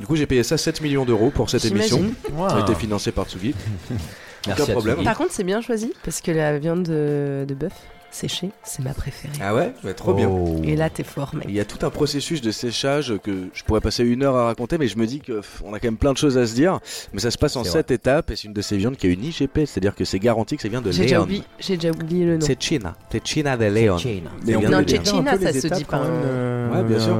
Speaker 3: Du coup, j'ai payé ça 7 millions d'euros pour cette émission. Ça a été financé par Tsugi. <laughs>
Speaker 2: Merci
Speaker 3: Aucun problème.
Speaker 2: Tsugi.
Speaker 4: Par contre, c'est bien choisi parce que la viande de, de bœuf séchée, c'est ma préférée.
Speaker 3: Ah ouais, Ouais, Trop bien.
Speaker 2: Oh.
Speaker 4: Et là, t'es fort, mec.
Speaker 3: Il y a tout un processus de séchage que je pourrais passer une heure à raconter, mais je me dis qu'on a quand même plein de choses à se dire. Mais ça se passe en sept étapes et c'est une de ces viandes qui a une IGP, c'est-à-dire que c'est garanti que ça vient de Léon.
Speaker 4: j'ai déjà oublié le nom.
Speaker 3: C'est China. C'est China de Léon.
Speaker 2: China.
Speaker 3: Mais on
Speaker 4: Non. China, ça se dit pas, hein.
Speaker 3: Ouais, bien sûr.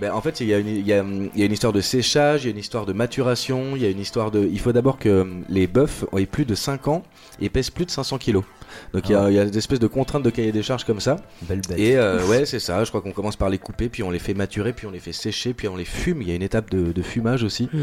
Speaker 3: Ben, en fait, il y, a une- il y, a, il y a une histoire de séchage, il y a une histoire de maturation, il y a une histoire de. Il faut d'abord que les bœufs aient plus de 5 ans et pèsent plus de 500 kilos. Donc il y a- il y, a des espèces de contraintes de cahier des charges comme ça.
Speaker 2: Belle bête.
Speaker 3: Et euh, ouais, c'est ça. Je crois qu'on commence par les couper, puis on les fait maturer, puis on les fait sécher, puis on les fume. Il y a une étape de, de fumage aussi.
Speaker 4: Mmh.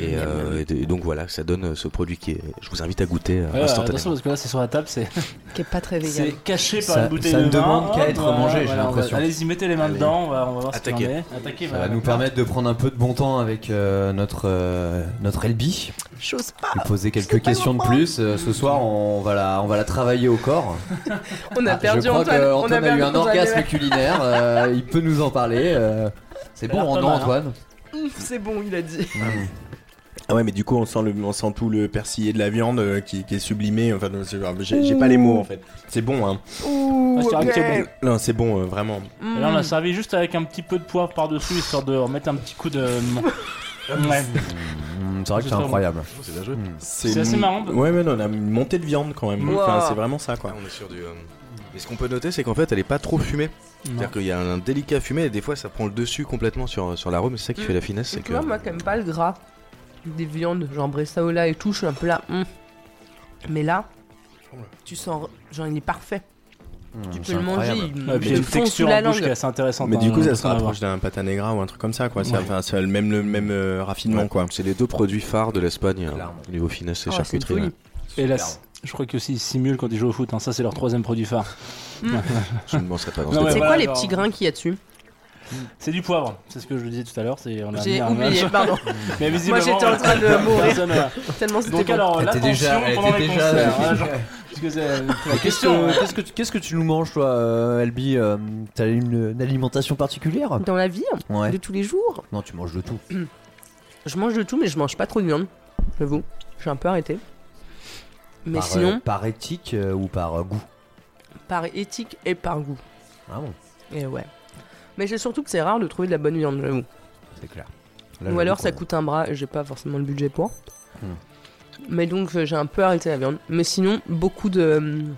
Speaker 3: Et, euh, et donc voilà, ça donne euh, ce produit qui est. Je vous invite à goûter euh,
Speaker 1: Ouais, attention
Speaker 3: instantanément.
Speaker 1: parce que là c'est sur la table, c'est <laughs>
Speaker 4: Qui est pas très vegan.
Speaker 1: c'est caché par
Speaker 2: Ça-
Speaker 1: une bouteille
Speaker 2: ça
Speaker 1: de
Speaker 2: ne demande qu'à être mangé, j'ai l'impression.
Speaker 1: Allez-y, mettez les mains
Speaker 3: Allez.
Speaker 1: dedans, on va, on va voir
Speaker 3: Attaquez.
Speaker 1: ce qu'il en est. Attaquez,
Speaker 2: Ça va nous permettre de prendre un peu de bon temps avec euh, notre euh, notre Elbi.
Speaker 4: Chose pas.
Speaker 2: Lui poser quelques questions de plus. Ce soir, on va la on va la travailler au corps. <laughs>
Speaker 4: On a
Speaker 2: Ah,
Speaker 4: perdu
Speaker 2: je crois
Speaker 4: Antoine.
Speaker 2: que
Speaker 4: on
Speaker 2: Antoine a, eu un
Speaker 4: Antoine.
Speaker 2: orgasme culinaire. euh, il peut nous en parler. euh. C'est bon,
Speaker 1: a l'air
Speaker 2: non,
Speaker 1: pas mal, hein.
Speaker 2: Antoine
Speaker 4: C'est bon, il a dit.
Speaker 5: Ah ouais, mais du coup, on sent, le, on sent tout le persillé de la viande euh, qui, qui est sublimé. Enfin, j'ai pas les mots en fait. C'est bon, hein.
Speaker 4: Ouh,
Speaker 1: Ah, bon.
Speaker 5: Non, c'est bon, euh, vraiment.
Speaker 1: Et là on a servi juste avec un petit peu de poivre par-dessus, histoire de remettre un petit coup de. <laughs> Ouais. <laughs>
Speaker 2: Mm, C'est vrai que c'est incroyable.
Speaker 3: C'est bien joué.
Speaker 1: C'est assez marrant.
Speaker 5: Ouais, mais non, on a une montée de viande quand même.
Speaker 4: Wow.
Speaker 5: Enfin, c'est vraiment ça
Speaker 3: Ah,
Speaker 5: quoi.
Speaker 3: on est sur du. euh, Et ce qu'on peut noter, c'est qu'en fait, elle est pas trop fumée. C'est-à-dire qu'il y a un délicat fumé et des fois, ça prend le dessus complètement sur, sur l'arôme. C'est ça qui
Speaker 4: Mm.
Speaker 3: fait la finesse.
Speaker 4: Et
Speaker 3: C'est
Speaker 4: tu
Speaker 3: que.
Speaker 4: vois, moi qui aime pas le gras des viandes, genre bressaola et tout, je suis un peu là. Mais là, tu sens, genre il est parfait. Tu peux le manger, il
Speaker 1: Ouais, a une texture
Speaker 4: sous la
Speaker 1: en bouche
Speaker 4: langue.
Speaker 1: qui est assez intéressante.
Speaker 5: Mais
Speaker 1: hein,
Speaker 5: du coup, ça se rapproche d'un pâte à negra ou un truc comme ça quoi. C'est
Speaker 1: Ouais.
Speaker 5: enfin, c'est le même, le même euh, raffinement
Speaker 3: Ouais.
Speaker 5: quoi.
Speaker 3: C'est les deux produits phares de l'Espagne hein, au niveau finesse et
Speaker 4: Oh, une
Speaker 3: charcuterie.
Speaker 1: là, je crois que aussi ils simulent quand ils jouent au foot. hein. Ça, c'est leur troisième produit phare. <laughs>
Speaker 3: Je ne pas
Speaker 4: C'est quoi les petits grains qu'il y a dessus
Speaker 1: C'est du poivre. C'est ce que je disais tout à l'heure.
Speaker 4: J'ai oublié, <laughs> pardon.
Speaker 1: Mais
Speaker 4: Moi
Speaker 1: visiblement,
Speaker 4: j'étais en train de <laughs> mourir. Tellement c'était
Speaker 1: Donc alors, l'attention
Speaker 2: déjà, elle
Speaker 1: pendant
Speaker 2: était
Speaker 1: les
Speaker 2: déjà.
Speaker 1: concerts. Que <laughs>
Speaker 2: Qu'est-ce
Speaker 1: question.
Speaker 2: que, tu- qu'est-ce que tu nous manges, toi, euh, Elbi euh, T'as une, une alimentation particulière
Speaker 4: Dans la vie,
Speaker 2: Ouais.
Speaker 4: de tous les jours,
Speaker 2: Non, tu manges de tout. <clears throat>
Speaker 4: je mange de tout, mais je mange pas trop de viande. J'avoue, j'ai un peu arrêté. Mais
Speaker 2: par,
Speaker 4: sinon,
Speaker 2: euh, par éthique euh, ou par euh, goût
Speaker 4: par éthique et par goût.
Speaker 2: Ah bon,
Speaker 4: Et ouais. Mais c'est surtout que c'est rare de trouver de la bonne viande, j'avoue.
Speaker 2: c'est clair.
Speaker 4: Ou alors ça coûte un bras et j'ai pas forcément le budget pour.
Speaker 2: Hmm.
Speaker 4: Mais donc euh, j'ai un peu arrêté la viande. Mais sinon, beaucoup de. hum,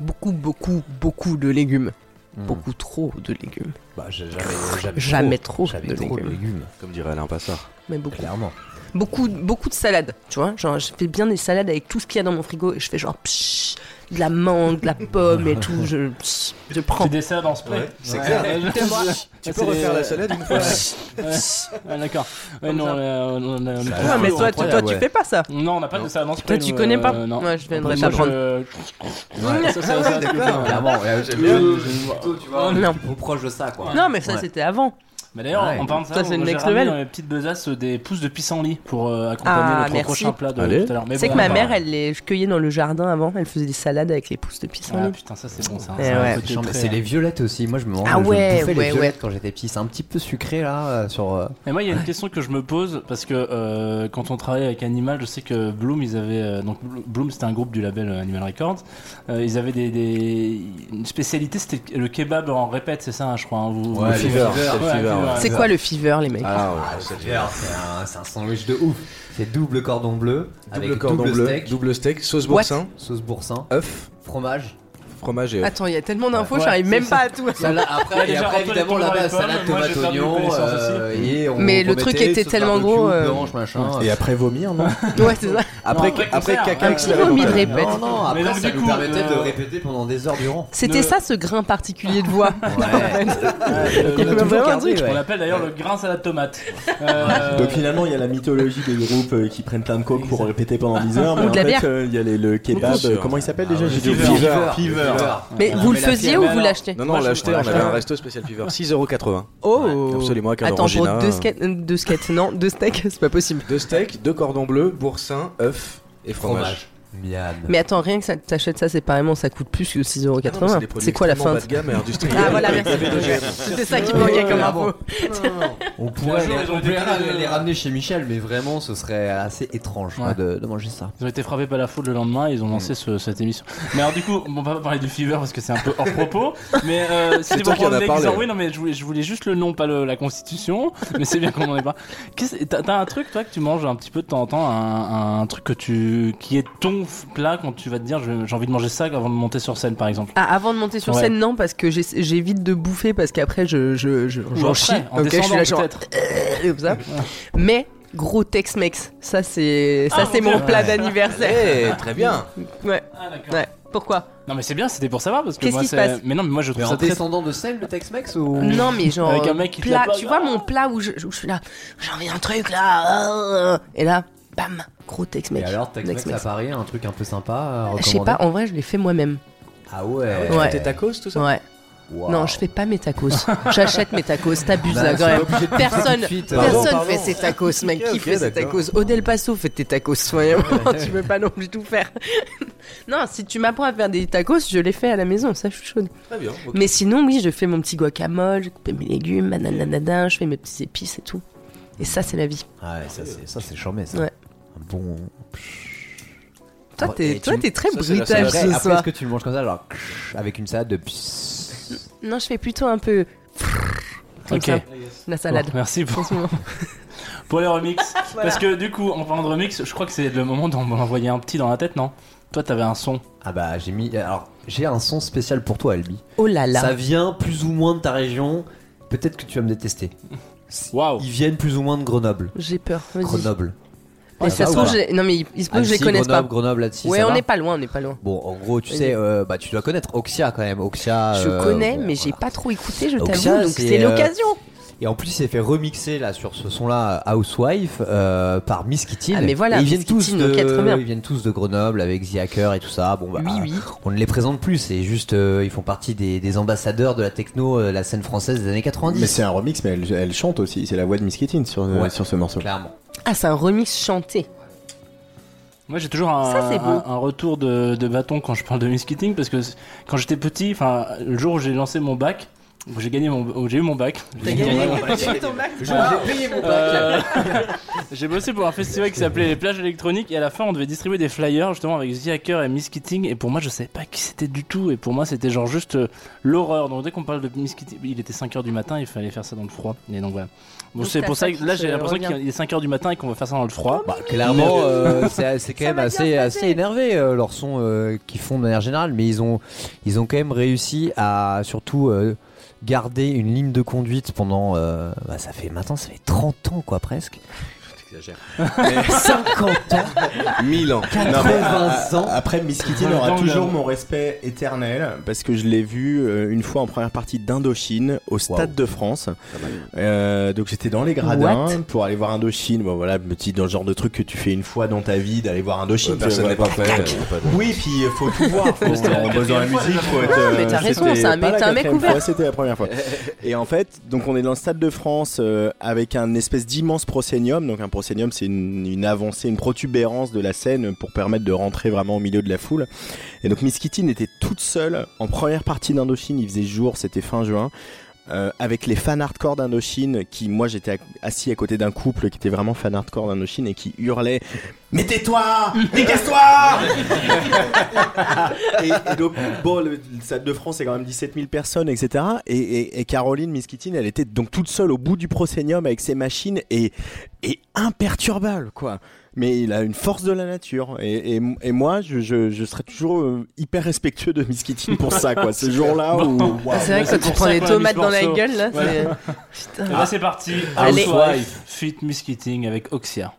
Speaker 4: Beaucoup, beaucoup, beaucoup de légumes. Beaucoup trop de légumes.
Speaker 2: Bah, j'ai jamais, jamais,
Speaker 4: Jamais trop,
Speaker 2: jamais
Speaker 4: de
Speaker 2: trop de
Speaker 4: légumes.
Speaker 2: légumes.
Speaker 3: Comme dirait Alain Passard.
Speaker 4: Mais beaucoup.
Speaker 2: Clairement.
Speaker 4: Beaucoup, beaucoup de salades, tu vois. Genre, je fais bien des salades avec tout ce qu'il y a dans mon frigo et je fais genre psh, de la mangue, de la pomme et tout. Je, je prends.
Speaker 1: Tu descends dans ce play.
Speaker 3: c'est
Speaker 1: Ouais.
Speaker 3: clair.
Speaker 1: Ouais, <laughs>
Speaker 3: Tu peux refaire
Speaker 1: les-
Speaker 3: la salade une fois
Speaker 1: Ouais, Ouais, d'accord. Ouais, non, euh, on a- on a-
Speaker 4: Ouais, mais toi, tu, toi,
Speaker 2: incroyable,
Speaker 4: tu
Speaker 2: ouais.
Speaker 4: fais pas ça.
Speaker 1: Non, on n'a pas de ça dans ce
Speaker 4: Toi,
Speaker 1: play,
Speaker 4: tu connais pas
Speaker 1: euh, Non.
Speaker 4: Ouais, je viendrai
Speaker 1: Moi,
Speaker 4: t'apprendre.
Speaker 1: je-
Speaker 2: Ouais.
Speaker 1: Ça, c'est
Speaker 2: ouais, j'aime bien.
Speaker 4: Non.
Speaker 2: Trop proche de ça, quoi.
Speaker 4: Non, mais ça
Speaker 2: Ouais.
Speaker 4: c'était avant.
Speaker 1: Mais d'ailleurs,
Speaker 2: Ouais.
Speaker 1: en parlant de ça,
Speaker 4: Ça, c'est
Speaker 1: j'ai
Speaker 4: next level.
Speaker 1: dans mes petites besaces euh, des pousses de pissenlit pour euh, accompagner
Speaker 4: Ah,
Speaker 1: notre
Speaker 4: merci.
Speaker 1: prochain plat de
Speaker 3: Allez.
Speaker 1: tout à l'heure.
Speaker 4: Sais
Speaker 1: bon,
Speaker 4: que ma
Speaker 1: bah,
Speaker 4: mère, elle les cueillait dans le jardin avant. Elle faisait des salades avec les pousses de
Speaker 1: Ah
Speaker 4: pissenlit.
Speaker 1: putain, ça c'est bon ça.
Speaker 4: Eh
Speaker 1: C'est un
Speaker 4: ouais.
Speaker 2: C'est les violettes aussi. Moi, je me
Speaker 4: Ah
Speaker 2: je
Speaker 4: ouais,
Speaker 2: bouffais
Speaker 4: ouais,
Speaker 2: les violettes quand j'étais petit. C'est un petit peu sucré là sur. euh,
Speaker 1: Mais moi, il y a une question que je me pose parce que euh, quand on travaille avec Animal, je sais que Bloom, ils avaient donc Bloom, c'était un groupe du label Animal Records. Euh, ils avaient des, des- une spécialité, c'était le kebab en répète, c'est ça, hein, je crois. hein, vous,
Speaker 3: Ouais, le fever,
Speaker 1: Ouais,
Speaker 3: c'est
Speaker 1: fever.
Speaker 4: C'est quoi le fever, les mecs
Speaker 3: Ah, ouais,
Speaker 2: Ah,
Speaker 3: c'est
Speaker 2: c'est un, c'est un sandwich de ouf. C'est double cordon bleu,
Speaker 3: Double
Speaker 2: avec
Speaker 3: cordon
Speaker 2: double
Speaker 3: bleu,
Speaker 2: steak,
Speaker 3: double steak, sauce
Speaker 4: What
Speaker 3: boursin,
Speaker 2: sauce boursin,
Speaker 3: œuf,
Speaker 2: fromage.
Speaker 3: Fromage et œuf.
Speaker 4: Attends, il y a tellement d'infos,
Speaker 1: Ouais,
Speaker 4: j'arrive même
Speaker 1: ça.
Speaker 4: pas à tout.
Speaker 2: Après, et après évidemment
Speaker 1: pommes,
Speaker 2: salade tomate oignon
Speaker 1: connaissances
Speaker 2: euh, et on
Speaker 4: Mais le truc était tellement gros, euh.
Speaker 5: Et après vomir, non <laughs>
Speaker 4: Ouais, c'est ça.
Speaker 3: Après,
Speaker 1: après,
Speaker 3: caca la-
Speaker 4: vomi de répète.
Speaker 2: Non, non, après ça
Speaker 1: du
Speaker 2: nous
Speaker 1: coup,
Speaker 2: permettait de
Speaker 1: euh,
Speaker 2: répéter pendant des heures durant.
Speaker 4: C'était ça ce grain particulier de voix. <laughs>
Speaker 1: Euh. <laughs> On l'appelle d'ailleurs le grain salade tomate. Euh,
Speaker 5: Donc finalement, il y a la mythologie des groupes euh, qui prennent plein de coke pour répéter pendant 10 heures. Mais
Speaker 4: Ou de
Speaker 5: en
Speaker 4: la
Speaker 5: fait,
Speaker 4: bière.
Speaker 5: euh, il y a les- le kebab. euh, Comment il s'appelle déjà
Speaker 2: Ah,
Speaker 5: J'ai dit
Speaker 1: Fever.
Speaker 5: Fever.
Speaker 2: Fever.
Speaker 4: Mais
Speaker 2: On
Speaker 4: vous le faisiez ou vous l'achetez
Speaker 3: Non, non, on
Speaker 1: je-
Speaker 3: l'a acheté,
Speaker 1: on
Speaker 3: avait un resto spécial Fever, <laughs> 6,80€.
Speaker 4: Oh
Speaker 3: Absolument, avec un
Speaker 4: Attends, pour deux skates, euh, deux skates, non, deux steaks, <laughs> c'est pas possible.
Speaker 3: Deux steaks, deux cordons bleus, boursin, œuf et fromage.
Speaker 2: Miam.
Speaker 4: Mais attends, rien que ça t'achètes ça séparément, ça coûte plus que
Speaker 3: Ah non, mais
Speaker 4: 6,80€.
Speaker 3: des produits
Speaker 4: C'est quoi la
Speaker 3: bas de gamme et industriels.
Speaker 4: Ah voilà, merci. C'était ça qui manquait comme info.
Speaker 2: On pourrait, les, ramener chez Michel, mais vraiment ce serait assez étrange
Speaker 1: Ouais.
Speaker 2: de, de manger ça.
Speaker 1: Ils ont été frappés par la faute le lendemain, ils ont
Speaker 3: Mm.
Speaker 1: lancé ce- cette émission. Mais alors du coup, on va pas parler du fever parce que c'est un peu hors propos. <laughs> Mais euh, c'était pour prendre l'exemple. Oui, non, mais je voulais, je voulais juste le nom, pas le- la constitution. mais c'est bien qu'on en ait pas. T'as t'as un truc, toi, que tu manges un petit peu de temps en temps, un, un truc que tu, qui est ton plat quand tu vas te dire je- j'ai envie de manger ça avant de monter sur scène, par exemple.
Speaker 4: Ah, avant de monter sur
Speaker 1: Ouais.
Speaker 4: scène, non, parce que j'ai- j'évite de bouffer parce qu'après je, je, je,
Speaker 1: après,
Speaker 4: chie.
Speaker 1: en
Speaker 4: Ok, je suis
Speaker 1: descendant peut-être.
Speaker 4: Mais gros Tex-Mex, ça c'est ça
Speaker 1: Ah,
Speaker 4: c'est
Speaker 1: mon
Speaker 4: plat d'anniversaire.
Speaker 3: Eh, très bien.
Speaker 4: Ouais,
Speaker 1: Ah d'accord.
Speaker 4: ouais. Pourquoi?
Speaker 1: Non mais c'est bien, c'était pour savoir parce que
Speaker 4: Qu'est-ce
Speaker 1: moi
Speaker 4: qui se passe?
Speaker 1: Mais non, mais moi je
Speaker 2: Mais
Speaker 1: trouve
Speaker 2: en
Speaker 1: ça très.
Speaker 2: descendant de scène le Tex-Mex ou
Speaker 4: Non, mais genre
Speaker 1: Avec un mec qui
Speaker 4: plat. Tu vois mon plat où je, où je suis là, j'ai envie d'un truc là, euh, et là, bam, gros
Speaker 2: Et
Speaker 4: Tex-Mex.
Speaker 2: alors Tex-Mex à. Paris, un truc un peu sympa
Speaker 4: Je sais pas, en vrai, je l'ai fait moi-même.
Speaker 2: Ah ouais.
Speaker 4: Ouais.
Speaker 3: Tes tacos, tout ça
Speaker 4: Ouais.
Speaker 2: Wow.
Speaker 4: Non, je fais pas mes tacos. J'achète mes tacos. T'abuses
Speaker 2: Bah,
Speaker 4: là quand même. Personne.
Speaker 3: Pardon,
Speaker 4: personne
Speaker 3: pardon.
Speaker 4: fait ses tacos, mec.
Speaker 3: Ok,
Speaker 4: Qui fait ses tacos Odel Paso fait tes tacos, soyons. <laughs> tu peux pas non plus tout faire. non, si tu m'apprends à faire des tacos, je les fais à la maison. Ça, je suis chaude.
Speaker 3: Très bien.
Speaker 4: Mais sinon, oui, je fais mon petit guacamole, je coupe mes légumes, nananana, je fais mes petits épices et tout. Et ça, c'est la vie.
Speaker 2: Ah ouais, ça c'est ça c'est charmé ça.
Speaker 4: Ouais.
Speaker 2: Un bon.
Speaker 4: Toi,
Speaker 2: Oh,
Speaker 4: t'es,
Speaker 2: et
Speaker 4: toi,
Speaker 2: tu-
Speaker 4: t'es très
Speaker 3: ça, c'est la.
Speaker 2: Après,
Speaker 4: ce
Speaker 2: après,
Speaker 4: soir.
Speaker 2: est-ce que tu le manges comme ça, genre avec une salade de.
Speaker 4: Non, je fais plutôt un peu. Comme
Speaker 1: Ok.
Speaker 4: ça, la salade.
Speaker 1: Bon, merci pour,
Speaker 4: En ce moment. <laughs>
Speaker 1: pour les remix. Parce que du coup, en parlant de remix, je crois que c'est le moment d'en envoyer un petit dans la tête, non? Toi, t'avais un son.
Speaker 2: Ah bah j'ai mis. Alors j'ai un son spécial pour toi, Albi.
Speaker 4: Oh là là.
Speaker 2: Ça vient plus ou moins de ta région. Peut-être que tu vas me détester. Ils viennent plus ou moins de Grenoble.
Speaker 4: J'ai peur. Vas-y.
Speaker 2: Grenoble.
Speaker 4: Mais
Speaker 2: Ça
Speaker 4: ça se trouve, j'ai- non mais il, il se peut que je les
Speaker 2: Annecy,
Speaker 4: connaisse pas.
Speaker 2: Grenoble, Grenoble, là-dessus.
Speaker 4: Ouais,
Speaker 2: ça
Speaker 4: on
Speaker 2: va
Speaker 4: n'est pas loin, on n'est pas loin.
Speaker 2: Bon, en gros, tu sais, euh, bah tu dois connaître Oxia quand même. Oxia.
Speaker 4: Je
Speaker 2: euh,
Speaker 4: connais,
Speaker 2: bon,
Speaker 4: mais j'ai
Speaker 2: voilà.
Speaker 4: pas trop écouté, je
Speaker 2: Oxia,
Speaker 4: t'avoue, donc
Speaker 2: c'est,
Speaker 4: c'est
Speaker 2: euh,
Speaker 4: l'occasion.
Speaker 2: Et en plus, il s'est fait remixer là sur ce son-là, Housewife, euh, par Miss Kittin.
Speaker 4: Ah, mais voilà,
Speaker 2: ils viennent tous
Speaker 4: Kittin,
Speaker 2: de, ils viennent tous de Grenoble avec The Hacker et tout ça. Bon, bah,
Speaker 4: Oui, oui.
Speaker 2: on ne les présente plus. C'est juste, euh, ils font partie des, des ambassadeurs de la techno, euh, la scène française des années 90.
Speaker 5: Mais c'est un remix, mais elle, elle chante aussi. C'est la voix de Miss Kittin sur, euh,
Speaker 2: Ouais.
Speaker 5: sur ce morceau.
Speaker 2: clairement.
Speaker 4: Ah, c'est un remix chanté.
Speaker 1: Moi j'ai toujours un,
Speaker 4: Ça, c'est beau.
Speaker 1: un- un retour de, de bâton quand je parle de Miss Kitting parce que quand j'étais petit, enfin le jour où j'ai lancé mon bac, j'ai gagné mon, où j'ai eu mon bac. j'ai eu mon bac.
Speaker 2: J'ai payé mon
Speaker 1: Euh, <laughs> j'ai bossé pour un festival qui s'appelait les plages électroniques et à la fin on devait distribuer des flyers justement avec The Hacker et Miss et pour moi je savais pas qui c'était du tout. Et pour moi c'était genre juste euh, l'horreur. Donc dès qu'on parle de Miss il était 5h du matin il fallait faire ça dans le froid. Et donc voilà. Bon
Speaker 4: Donc
Speaker 1: c'est pour
Speaker 4: ça
Speaker 1: que là j'ai l'impression
Speaker 4: revient.
Speaker 1: qu'il est 5h du matin et qu'on va faire ça dans le froid.
Speaker 2: Bah, clairement, euh, <laughs> c'est c'est quand même assez, assez énervé euh, leur son euh, qu'ils font de manière générale, mais ils ont, ils ont quand même réussi à surtout euh, garder une ligne de conduite pendant. euh, bah, ça fait maintenant, ça fait 30 ans quoi presque.
Speaker 3: Exagère.
Speaker 2: 50 <laughs> ans
Speaker 3: 1000 ans.
Speaker 5: Non, mais,
Speaker 2: 80 ans.
Speaker 5: Après, Miss Kitty aura toujours
Speaker 9: euh,
Speaker 5: mon respect éternel parce que je l'ai vu euh, une fois en première partie d'Indochine au Stade de France. Euh, donc j'étais dans les gradins
Speaker 4: What?
Speaker 5: pour aller voir Indochine. Bon voilà, petit dans le genre de truc que tu fais une fois dans ta vie d'aller voir Indochine.
Speaker 3: Ouais, personne n'est
Speaker 5: vois.
Speaker 3: pas fait. euh, pas de-
Speaker 5: Oui, puis il faut tout voir. Faut, on bosse dans la musique, faut être.
Speaker 4: mais t'as
Speaker 5: euh,
Speaker 4: raison,
Speaker 5: c'était
Speaker 4: c'est un mec-
Speaker 5: la
Speaker 4: t'es un mec
Speaker 5: quatrième
Speaker 4: ouvert.
Speaker 5: C'était la première fois. <laughs> Et en fait, donc on est dans le stade de France euh, avec un espèce d'immense prosénium. Donc un c'est une, avancée, une protubérance de la scène pour permettre de rentrer vraiment au milieu de la foule. Et donc Miss Kitty était toute seule en première partie d'Indochine. Il faisait jour, c'était fin juin. Euh, avec les fans hardcore d'Indochine qui moi j'étais assis à côté d'un couple qui était vraiment fan hardcore d'Indochine et qui hurlait mais tais-toi mais casse-toi et, et donc, bon, le, Stade de France, c'est quand même 17 000 personnes, etc. Et, Caroline Miskitine, elle était donc toute seule au bout du prosénium avec ses machines et, et imperturbable, quoi. Mais il a une force de la nature. Et, et, et moi, je, je, je serais toujours euh, hyper respectueux de Miskitine pour ça, quoi. Ce <laughs> jour-là où. waouh.
Speaker 4: C'est vrai que
Speaker 9: c'est
Speaker 4: quand tu prends des tomates dans la gueule, là,
Speaker 9: Ouais.
Speaker 4: c'est.
Speaker 9: Et là c'est parti.
Speaker 4: Allez.
Speaker 9: Housewife, Fit Miss Keating avec Oxia.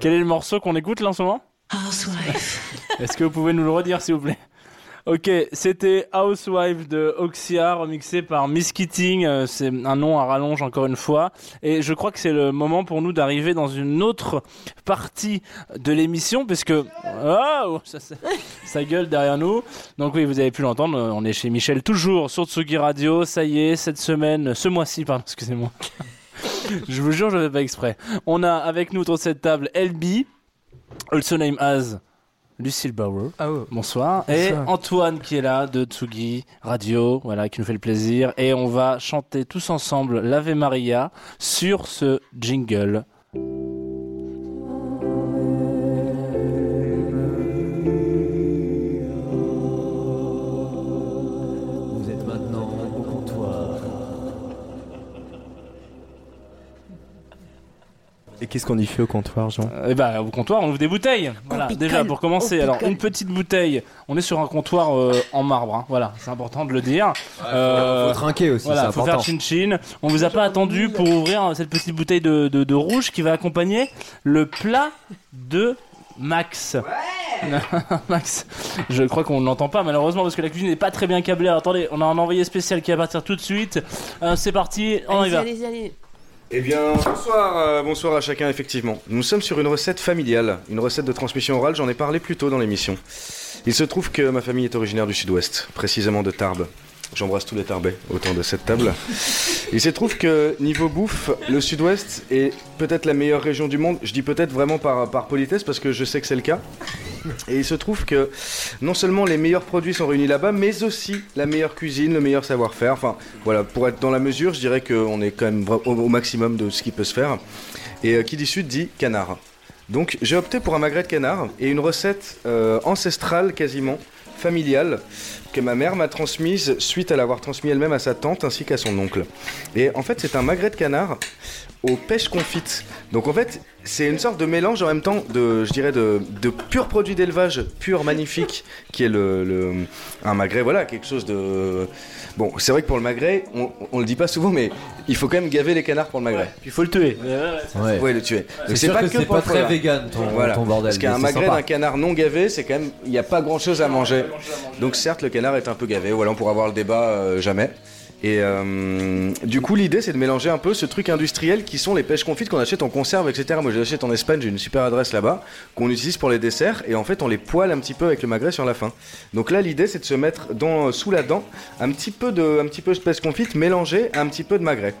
Speaker 1: Quel est le morceau qu'on écoute là en ce moment? <laughs> Est-ce que vous pouvez nous le redire s'il vous plaît? Ok, c'était Housewife de Oxia, remixé par Miss Keating. euh, C'est un nom à rallonge encore une fois. Et je crois que c'est le moment pour nous d'arriver dans une autre partie de l'émission, puisque oh, ça, ça, ça gueule derrière nous. Donc oui, vous avez pu l'entendre. euh, On est chez Michel toujours sur Tsugi Radio. Ça y est, cette semaine, ce mois-ci, pardon, excusez-moi. Je vous jure, je ne fais pas exprès. On a avec nous autour de cette table LB, also named as Lucille Bauer.
Speaker 4: Ah ouais.
Speaker 1: Bonsoir. Et
Speaker 4: Bonsoir.
Speaker 1: Antoine qui est là de Tsugi Radio, voilà, qui nous fait le plaisir. Et on va chanter tous ensemble l'Ave Maria sur ce jingle.
Speaker 5: Et qu'est-ce qu'on y fait au comptoir, Jean?
Speaker 1: Et bah, au comptoir, on ouvre des bouteilles. Voilà,
Speaker 8: picole,
Speaker 1: déjà pour commencer. Alors, une petite bouteille. On est sur un comptoir euh, en marbre. hein. Voilà, c'est important de le dire. Euh,
Speaker 2: Faut trinquer aussi,
Speaker 1: Voilà, faut
Speaker 2: important.
Speaker 1: faire chin-chin. On vous a pas attendu pour ouvrir euh, cette petite bouteille de, de, de rouge qui va accompagner le plat de Max. <laughs> Max, je crois qu'on ne l'entend pas malheureusement parce que la cuisine n'est pas très bien câblée. Alors, attendez, on a un envoyé spécial qui va partir tout de suite. Euh, c'est parti, on y va.
Speaker 8: Allez-y, allez-y.
Speaker 3: Eh bien, bonsoir, euh, bonsoir à chacun, effectivement. Nous sommes sur une recette familiale, une recette de transmission orale, j'en ai parlé plus tôt dans l'émission. Il se trouve que ma famille est originaire du sud-ouest, précisément de Tarbes. J'embrasse tous les Tarbais autour de cette table. Il se trouve que niveau bouffe, le sud-ouest est peut-être la meilleure région du monde. Je dis peut-être vraiment par, par politesse parce que je sais que c'est le cas. Et il se trouve que non seulement les meilleurs produits sont réunis là-bas, mais aussi la meilleure cuisine, le meilleur savoir-faire. Enfin, voilà, pour être dans la mesure, je dirais qu'on est quand même au maximum de ce qui peut se faire. Et euh, qui dit sud dit canard. Donc j'ai opté pour un magret de canard et une recette euh, ancestrale quasiment, familiale, que ma mère m'a transmise suite à l'avoir transmis elle-même à sa tante ainsi qu'à son oncle. Et en fait c'est un magret de canard aux pêches confites. Donc en fait c'est une sorte de mélange en même temps de, je dirais, de, de pur produit d'élevage, pur magnifique, qui est le, le- un magret, voilà, quelque chose de... Bon, c'est vrai que pour le magret, on, on le dit pas souvent, mais il faut quand même gaver les canards pour le magret.
Speaker 1: Puis il faut le tuer.
Speaker 2: Ouais.
Speaker 3: Ouais, le tuer.
Speaker 2: C'est
Speaker 3: Donc
Speaker 2: sûr que c'est
Speaker 3: pour
Speaker 2: pas
Speaker 3: le
Speaker 2: très vegan ton,
Speaker 3: Voilà.
Speaker 2: ton bordel.
Speaker 3: Parce qu'un
Speaker 2: c'est
Speaker 3: magret d'un canard non gavé, c'est quand même, il n'y a pas grand chose à manger. Donc certes, le canard est un peu gavé. Voilà, on pourra avoir le débat euh, jamais. Et euh, du coup, l'idée, c'est de mélanger un peu ce truc industriel qui sont les pêches confites qu'on achète en conserve, etc. Moi, je les achète en Espagne, j'ai une super adresse là-bas, qu'on utilise pour les desserts, et en fait, on les poêle un petit peu avec le magret sur la fin. Donc là, l'idée, c'est de se mettre dans, sous la dent un petit peu de, un petit peu de pêche confite mélangé à un petit peu de magret.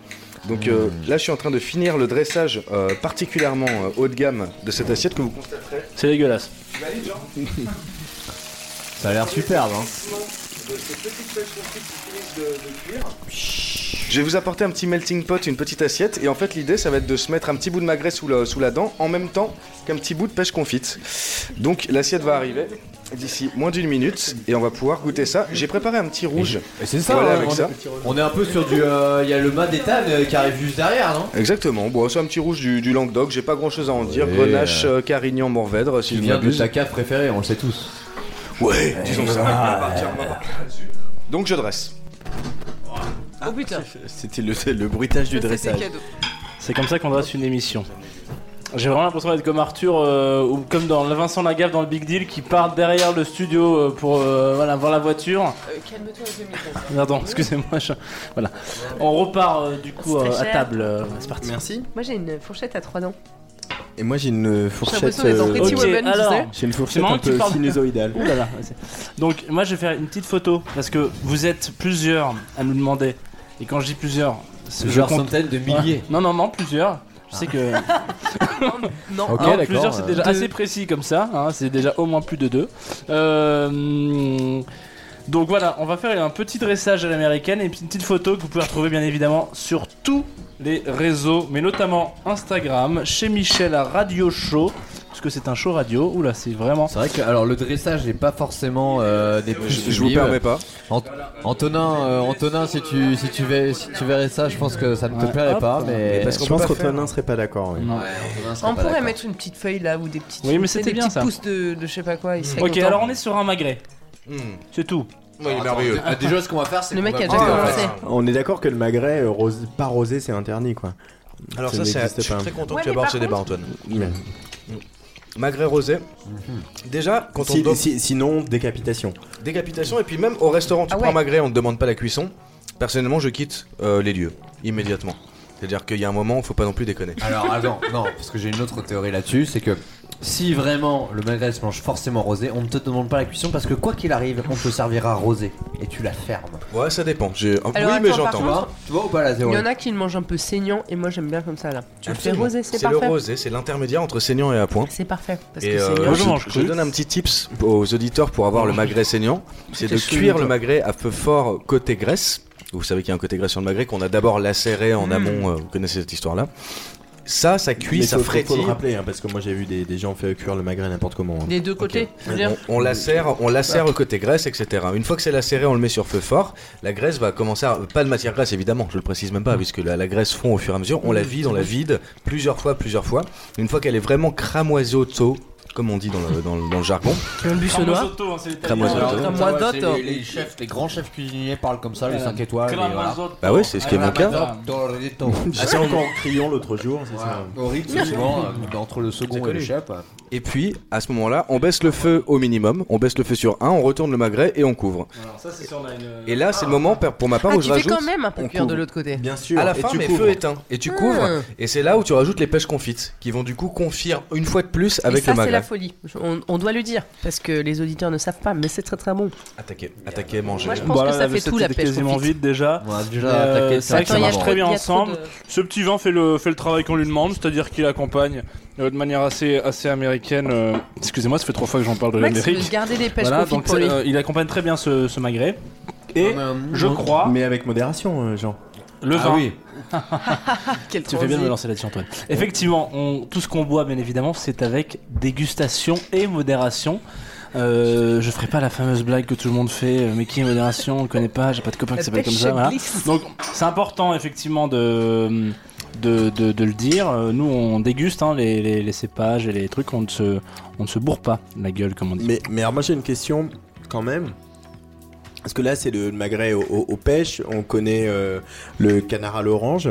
Speaker 3: Donc euh, là, je suis en train de finir le dressage euh, particulièrement euh, haut de gamme de cette assiette que vous constaterez.
Speaker 1: C'est dégueulasse. <laughs>
Speaker 2: Ça a l'air superbe. Hein.
Speaker 3: Je vais vous apporter un petit melting pot, une petite assiette, et en fait l'idée ça va être de se mettre un petit bout de magret sous, la dent en même temps qu'un petit bout de pêche confite. Donc l'assiette va arriver d'ici moins d'une minute et on va pouvoir goûter ça. J'ai préparé un petit rouge.
Speaker 2: Et c'est ça,
Speaker 3: Voilà,
Speaker 2: hein,
Speaker 3: avec
Speaker 2: on,
Speaker 3: ça.
Speaker 2: on est un peu sur du. euh, Il y a le mât d'étable euh, qui arrive juste derrière, non?
Speaker 3: Exactement, bon c'est un petit rouge du, du Languedoc, j'ai pas grand chose à en dire. Grenache, euh, Carignan, Morvèdre, si je
Speaker 2: vient de ta cave préférée, on le sait tous.
Speaker 3: Ouais, disons ça. On va partir, on va partir là-dessus. Donc je dresse.
Speaker 4: Oh putain,
Speaker 5: C'était le, le bruitage du dressage.
Speaker 1: C'est comme ça qu'on dresse une émission. J'ai vraiment l'impression d'être comme Arthur euh, ou comme dans Vincent Lagaffe dans le Big Deal qui part derrière le studio euh, pour euh, voilà, voir la voiture.
Speaker 4: Euh, Calme-toi deux minutes.
Speaker 1: Pardon, excusez-moi. je- Voilà. On repart euh, du coup euh, à table. euh, c'est parti.
Speaker 5: Merci.
Speaker 4: Moi j'ai une fourchette à trois dents.
Speaker 5: Et moi j'ai une fourchette. euh,
Speaker 1: alors.
Speaker 5: J'ai une fourchette un peu sinusoïdale.
Speaker 1: Ouh là là, c'est- Donc moi je vais faire une petite photo parce que vous êtes plusieurs à nous demander. Et quand je dis plusieurs, c'est- je
Speaker 2: Plusieurs
Speaker 1: compte-
Speaker 2: centaines de milliers.
Speaker 1: Ouais. Non non non plusieurs. Je sais que <laughs>
Speaker 4: Non,
Speaker 2: Ok,
Speaker 1: Non,
Speaker 2: d'accord,
Speaker 1: plusieurs c'est
Speaker 2: euh,
Speaker 1: déjà
Speaker 4: deux.
Speaker 1: assez précis comme ça. hein, c'est déjà au moins plus de deux. Euh, donc voilà, on va faire un petit dressage à l'américaine et une petite photo que vous pouvez retrouver bien évidemment sur tous les réseaux, mais notamment Instagram, chez Michel à Radio Show, parce que c'est un show radio. Oula, c'est vraiment.
Speaker 2: C'est vrai que alors le dressage n'est pas forcément euh, des plus
Speaker 3: Je, je vous permets pas.
Speaker 2: Ant- Antonin, euh, Antonin, si tu si tu verrais si tu verrais ça, je pense que ça ne te
Speaker 1: Ouais.
Speaker 2: plairait
Speaker 1: Hop.
Speaker 2: pas, mais
Speaker 3: parce
Speaker 5: Je pense qu'Antonin serait pas d'accord. oui.
Speaker 4: On
Speaker 2: pas
Speaker 4: pourrait mettre une petite feuille là ou des petites.
Speaker 1: Oui, mais c'était bien, ça.
Speaker 4: pousses de, de je sais pas quoi. il
Speaker 1: Ok,
Speaker 4: content.
Speaker 1: alors on est sur un magret. C'est tout.
Speaker 3: Oui, il est
Speaker 2: Attends,
Speaker 3: merveilleux.
Speaker 2: Déjà, ce qu'on va faire, c'est
Speaker 4: Le mec a déjà
Speaker 2: en
Speaker 4: commencé.
Speaker 2: fait,
Speaker 5: On est d'accord que le magret euh, pas rosé c'est interdit quoi.
Speaker 3: Alors
Speaker 5: Ça
Speaker 3: ça, c'est, je suis très content
Speaker 4: Ouais,
Speaker 3: que tu abordes ce débat, Antoine. Magret rosé. Déjà, quand on
Speaker 5: si- sinon, décapitation.
Speaker 3: décapitation et puis même au restaurant, tu
Speaker 4: Ah
Speaker 3: prends magret, on te demande pas la cuisson. Personnellement, je quitte euh, les lieux immédiatement. C'est-à-dire qu'il y a un moment, faut pas non plus déconner.
Speaker 2: Alors attends, non, parce que j'ai une autre théorie là-dessus, c'est que si vraiment le magret se mange forcément rosé, on ne te demande pas la cuisson parce que quoi qu'il arrive, on te servira rosé et tu la fermes.
Speaker 3: Ouais, ça dépend. J'ai-
Speaker 4: Alors,
Speaker 3: oui, mais
Speaker 4: par
Speaker 3: j'entends.
Speaker 2: Tu vois Tu vois ou pas la
Speaker 4: Il
Speaker 2: théorie
Speaker 4: y en a qui le mangent un peu saignant et moi j'aime bien comme ça là. Tu le fais
Speaker 3: Absolument.
Speaker 4: rosé, c'est
Speaker 3: C'est le
Speaker 4: parfait.
Speaker 3: rosé, c'est l'intermédiaire entre saignant et à point.
Speaker 4: C'est parfait. Parce
Speaker 3: Et
Speaker 4: que
Speaker 3: euh,
Speaker 4: saignant,
Speaker 1: Moi, je
Speaker 3: je,
Speaker 1: mange
Speaker 3: je
Speaker 1: cru.
Speaker 3: donne un petit tips aux auditeurs pour avoir le magret saignant, c'est de cuire le magret à feu fort côté graisse. Vous savez qu'il y a un côté graisse sur le magret qu'on a d'abord lacéré en
Speaker 4: Mm.
Speaker 3: amont. euh, vous connaissez cette histoire-là. Ça, ça cuit,
Speaker 5: Mais
Speaker 3: ça
Speaker 5: faut, faut- faut
Speaker 3: frétille.
Speaker 5: le rappeler, hein, parce que moi j'ai vu des, des gens faire cuire le magret n'importe comment. hein.
Speaker 4: des deux côtés.
Speaker 3: On, on lacère, on lacère côté graisse, etc. Une fois que c'est lacéré, on le met sur feu fort. La graisse va commencer à pas de matière grasse évidemment, je le précise même pas, puisque la, la graisse fond au fur et à mesure. On la vide, on la vide plusieurs fois, plusieurs fois. Une fois qu'elle est vraiment cramoisoto, comme on dit dans le, dans le- dans le jargon.
Speaker 4: Tu comme moi, d'autres.
Speaker 2: les, les chefs, les grands chefs cuisiniers parlent comme ça, les
Speaker 1: Euh,
Speaker 2: 5 étoiles.
Speaker 3: Bah ouais, c'est ce qui est mon cas. <laughs>
Speaker 5: Ah, c'est encore en crayon l'autre jour,
Speaker 2: euh, entre le second et le chef.
Speaker 3: Et puis, à ce moment-là, on baisse le feu au minimum. On baisse le feu sur 1, on retourne le magret et on couvre. Et là, c'est le moment, pour ma part,
Speaker 4: Ah,
Speaker 3: où
Speaker 4: tu
Speaker 3: je
Speaker 4: fais
Speaker 3: rajoute.
Speaker 4: quand même un peu
Speaker 5: on
Speaker 4: cuire de l'autre côté.
Speaker 5: Bien sûr.
Speaker 3: À la
Speaker 5: et
Speaker 3: fin,
Speaker 5: tu
Speaker 3: mais
Speaker 5: couvres.
Speaker 3: feu éteint. Et tu couvres.
Speaker 4: Ah.
Speaker 3: Et c'est là où tu rajoutes les pêches confites, qui vont du coup confire une fois de plus avec le
Speaker 4: c'est la folie. On, on doit le dire parce que les auditeurs ne savent pas, mais c'est très très bon.
Speaker 3: Attaquer, attaquer, manger.
Speaker 4: Moi, je pense que ça fait tout la pêche
Speaker 1: quasiment vide déjà. Euh,
Speaker 2: déjà
Speaker 1: vrai que ça
Speaker 4: Attends, il y a
Speaker 1: marche très bien ensemble.
Speaker 4: de-
Speaker 1: Ce petit vin fait le, fait le travail qu'on lui demande, c'est-à-dire qu'il accompagne euh, de manière assez, assez américaine. euh, Excusez-moi, ça fait trois fois que j'en parle de l'Amérique.
Speaker 4: garder des pêches
Speaker 1: Voilà,
Speaker 4: confites
Speaker 1: donc
Speaker 4: pour lui.
Speaker 1: euh, il accompagne très bien ce, ce magret. Et je crois,
Speaker 5: Mais avec modération, euh, Jean.
Speaker 1: le
Speaker 2: Ah
Speaker 1: vin.
Speaker 2: oui, <laughs>
Speaker 4: Quel
Speaker 1: Tu fais bien de me lancer là-dessus, Antoine. Effectivement, on- tout ce qu'on boit, bien évidemment, c'est avec dégustation et modération. Euh, je ferai pas la fameuse blague que tout le monde fait, euh, mais qui est modération On le connaît pas, j'ai pas de copain qui s'appelle comme ça. voilà. Donc c'est important effectivement de, de, de, de le dire. Euh, Nous on déguste hein, les, les, les cépages et les trucs, on ne se, on ne se bourre pas la gueule comme on dit.
Speaker 5: Mais, mais alors moi j'ai une question quand même. Parce que là c'est le magret au- au- aux pêches, on connaît euh, le canard à l'orange.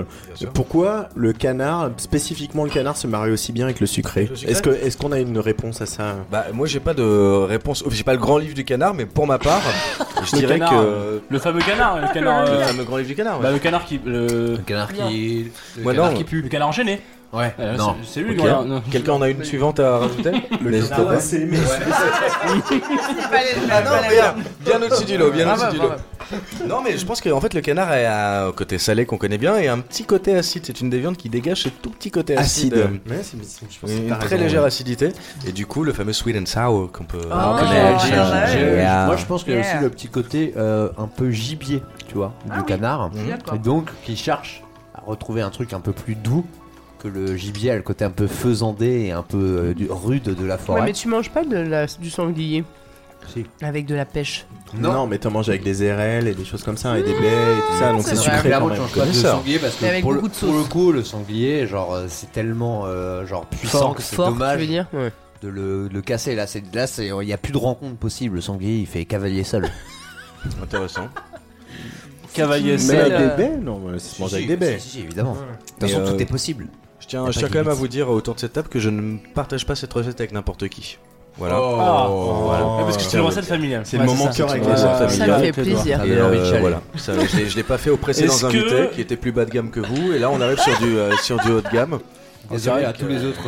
Speaker 5: Pourquoi le canard, spécifiquement le canard, se marie aussi bien avec le sucré? Est-ce que est-ce qu'on a une réponse à ça?
Speaker 3: Bah, moi, j'ai pas de réponse. J'ai pas le grand livre du canard, mais pour ma part, <laughs> je
Speaker 1: Le
Speaker 3: dirais
Speaker 1: canard,
Speaker 3: que.
Speaker 1: Le fameux canard, le canard,
Speaker 3: Le
Speaker 1: euh,
Speaker 3: fameux grand livre du canard. ouais.
Speaker 1: bah, le canard qui, le,
Speaker 2: le canard qui. Le canard
Speaker 3: non.
Speaker 2: qui pue.
Speaker 1: le canard enchaîné.
Speaker 2: Ouais,
Speaker 1: Euh,
Speaker 2: non.
Speaker 1: c'est- C'est lui.
Speaker 3: Ok.
Speaker 1: le canard. Non.
Speaker 3: Quelqu'un en a une suivante à rajouter? <laughs> N'hésitez pas.
Speaker 5: mais <laughs>
Speaker 3: Ah non, bien, bien au-dessus du lot, bien
Speaker 4: Bravo,
Speaker 3: au-dessus du lot.
Speaker 4: bravo.
Speaker 3: Non, mais je pense qu'en fait, le canard a un côté salé qu'on connaît bien et un petit côté acide. C'est une des viandes qui dégage ce tout petit côté acide.
Speaker 5: acide.
Speaker 3: euh,
Speaker 5: Ouais, c'est- c'est- je pense
Speaker 3: Une
Speaker 5: t'as
Speaker 3: très
Speaker 5: raison,
Speaker 3: légère
Speaker 5: ouais.
Speaker 3: acidité. Et du coup, le fameux sweet and sour qu'on peut
Speaker 4: Oh,
Speaker 3: connaître.
Speaker 4: yeah, yeah.
Speaker 3: Yeah.
Speaker 2: Moi je pense qu'il y a
Speaker 4: Yeah.
Speaker 2: aussi le petit côté euh, un peu gibier, tu vois, du canard. Et donc qui cherche à retrouver un truc un peu plus doux que le gibier a le côté un peu faisandé et un peu euh, rude de la
Speaker 4: Ouais,
Speaker 2: forêt.
Speaker 4: mais tu manges pas de la, du sanglier
Speaker 2: Si.
Speaker 4: avec de la pêche.
Speaker 5: Non, mais t'en manges avec des érelles et des choses comme ça, et des baies et tout ça, donc
Speaker 4: c'est
Speaker 5: sucré quand même.
Speaker 2: pas de sanglier parce que
Speaker 4: Mais avec
Speaker 2: pour, le, pour coup, le sanglier, genre, euh, c'est tellement euh, genre puissant
Speaker 4: Fort,
Speaker 2: que c'est
Speaker 4: fort, tu
Speaker 2: dommage
Speaker 4: veux dire Ouais.
Speaker 2: de le, de le casser. Là, c'est là, c'est il y a plus de rencontre possible. Le sanglier, il fait cavalier seul. <laughs>
Speaker 3: Intéressant.
Speaker 1: Cavalier
Speaker 5: Mais
Speaker 1: seul.
Speaker 5: avec
Speaker 4: euh,
Speaker 5: des baies Non, mais ça se mange avec des baies.
Speaker 2: Si, si, évidemment. De toute
Speaker 3: Mais,
Speaker 2: façon,
Speaker 3: euh,
Speaker 2: tout est possible.
Speaker 3: Je tiens, je tiens quand même à vous dire autour de cette table que je ne partage pas cette recette avec n'importe qui. Voilà.
Speaker 1: Ah,
Speaker 3: Voilà.
Speaker 1: Ouais, parce que c'est une recette familiale.
Speaker 5: C'est le moment cœur avec
Speaker 3: ça
Speaker 5: autres.
Speaker 3: me
Speaker 4: Ça me fait plaisir.
Speaker 3: Et euh, voilà, Ça, je l'ai- je l'ai pas fait aux précédents
Speaker 1: Est-ce
Speaker 3: invités
Speaker 1: que-
Speaker 3: qui étaient plus bas de gamme que vous, et là on arrive sur du euh, sur du haut de gamme.
Speaker 2: Désolé à tous
Speaker 3: que-
Speaker 2: les autres.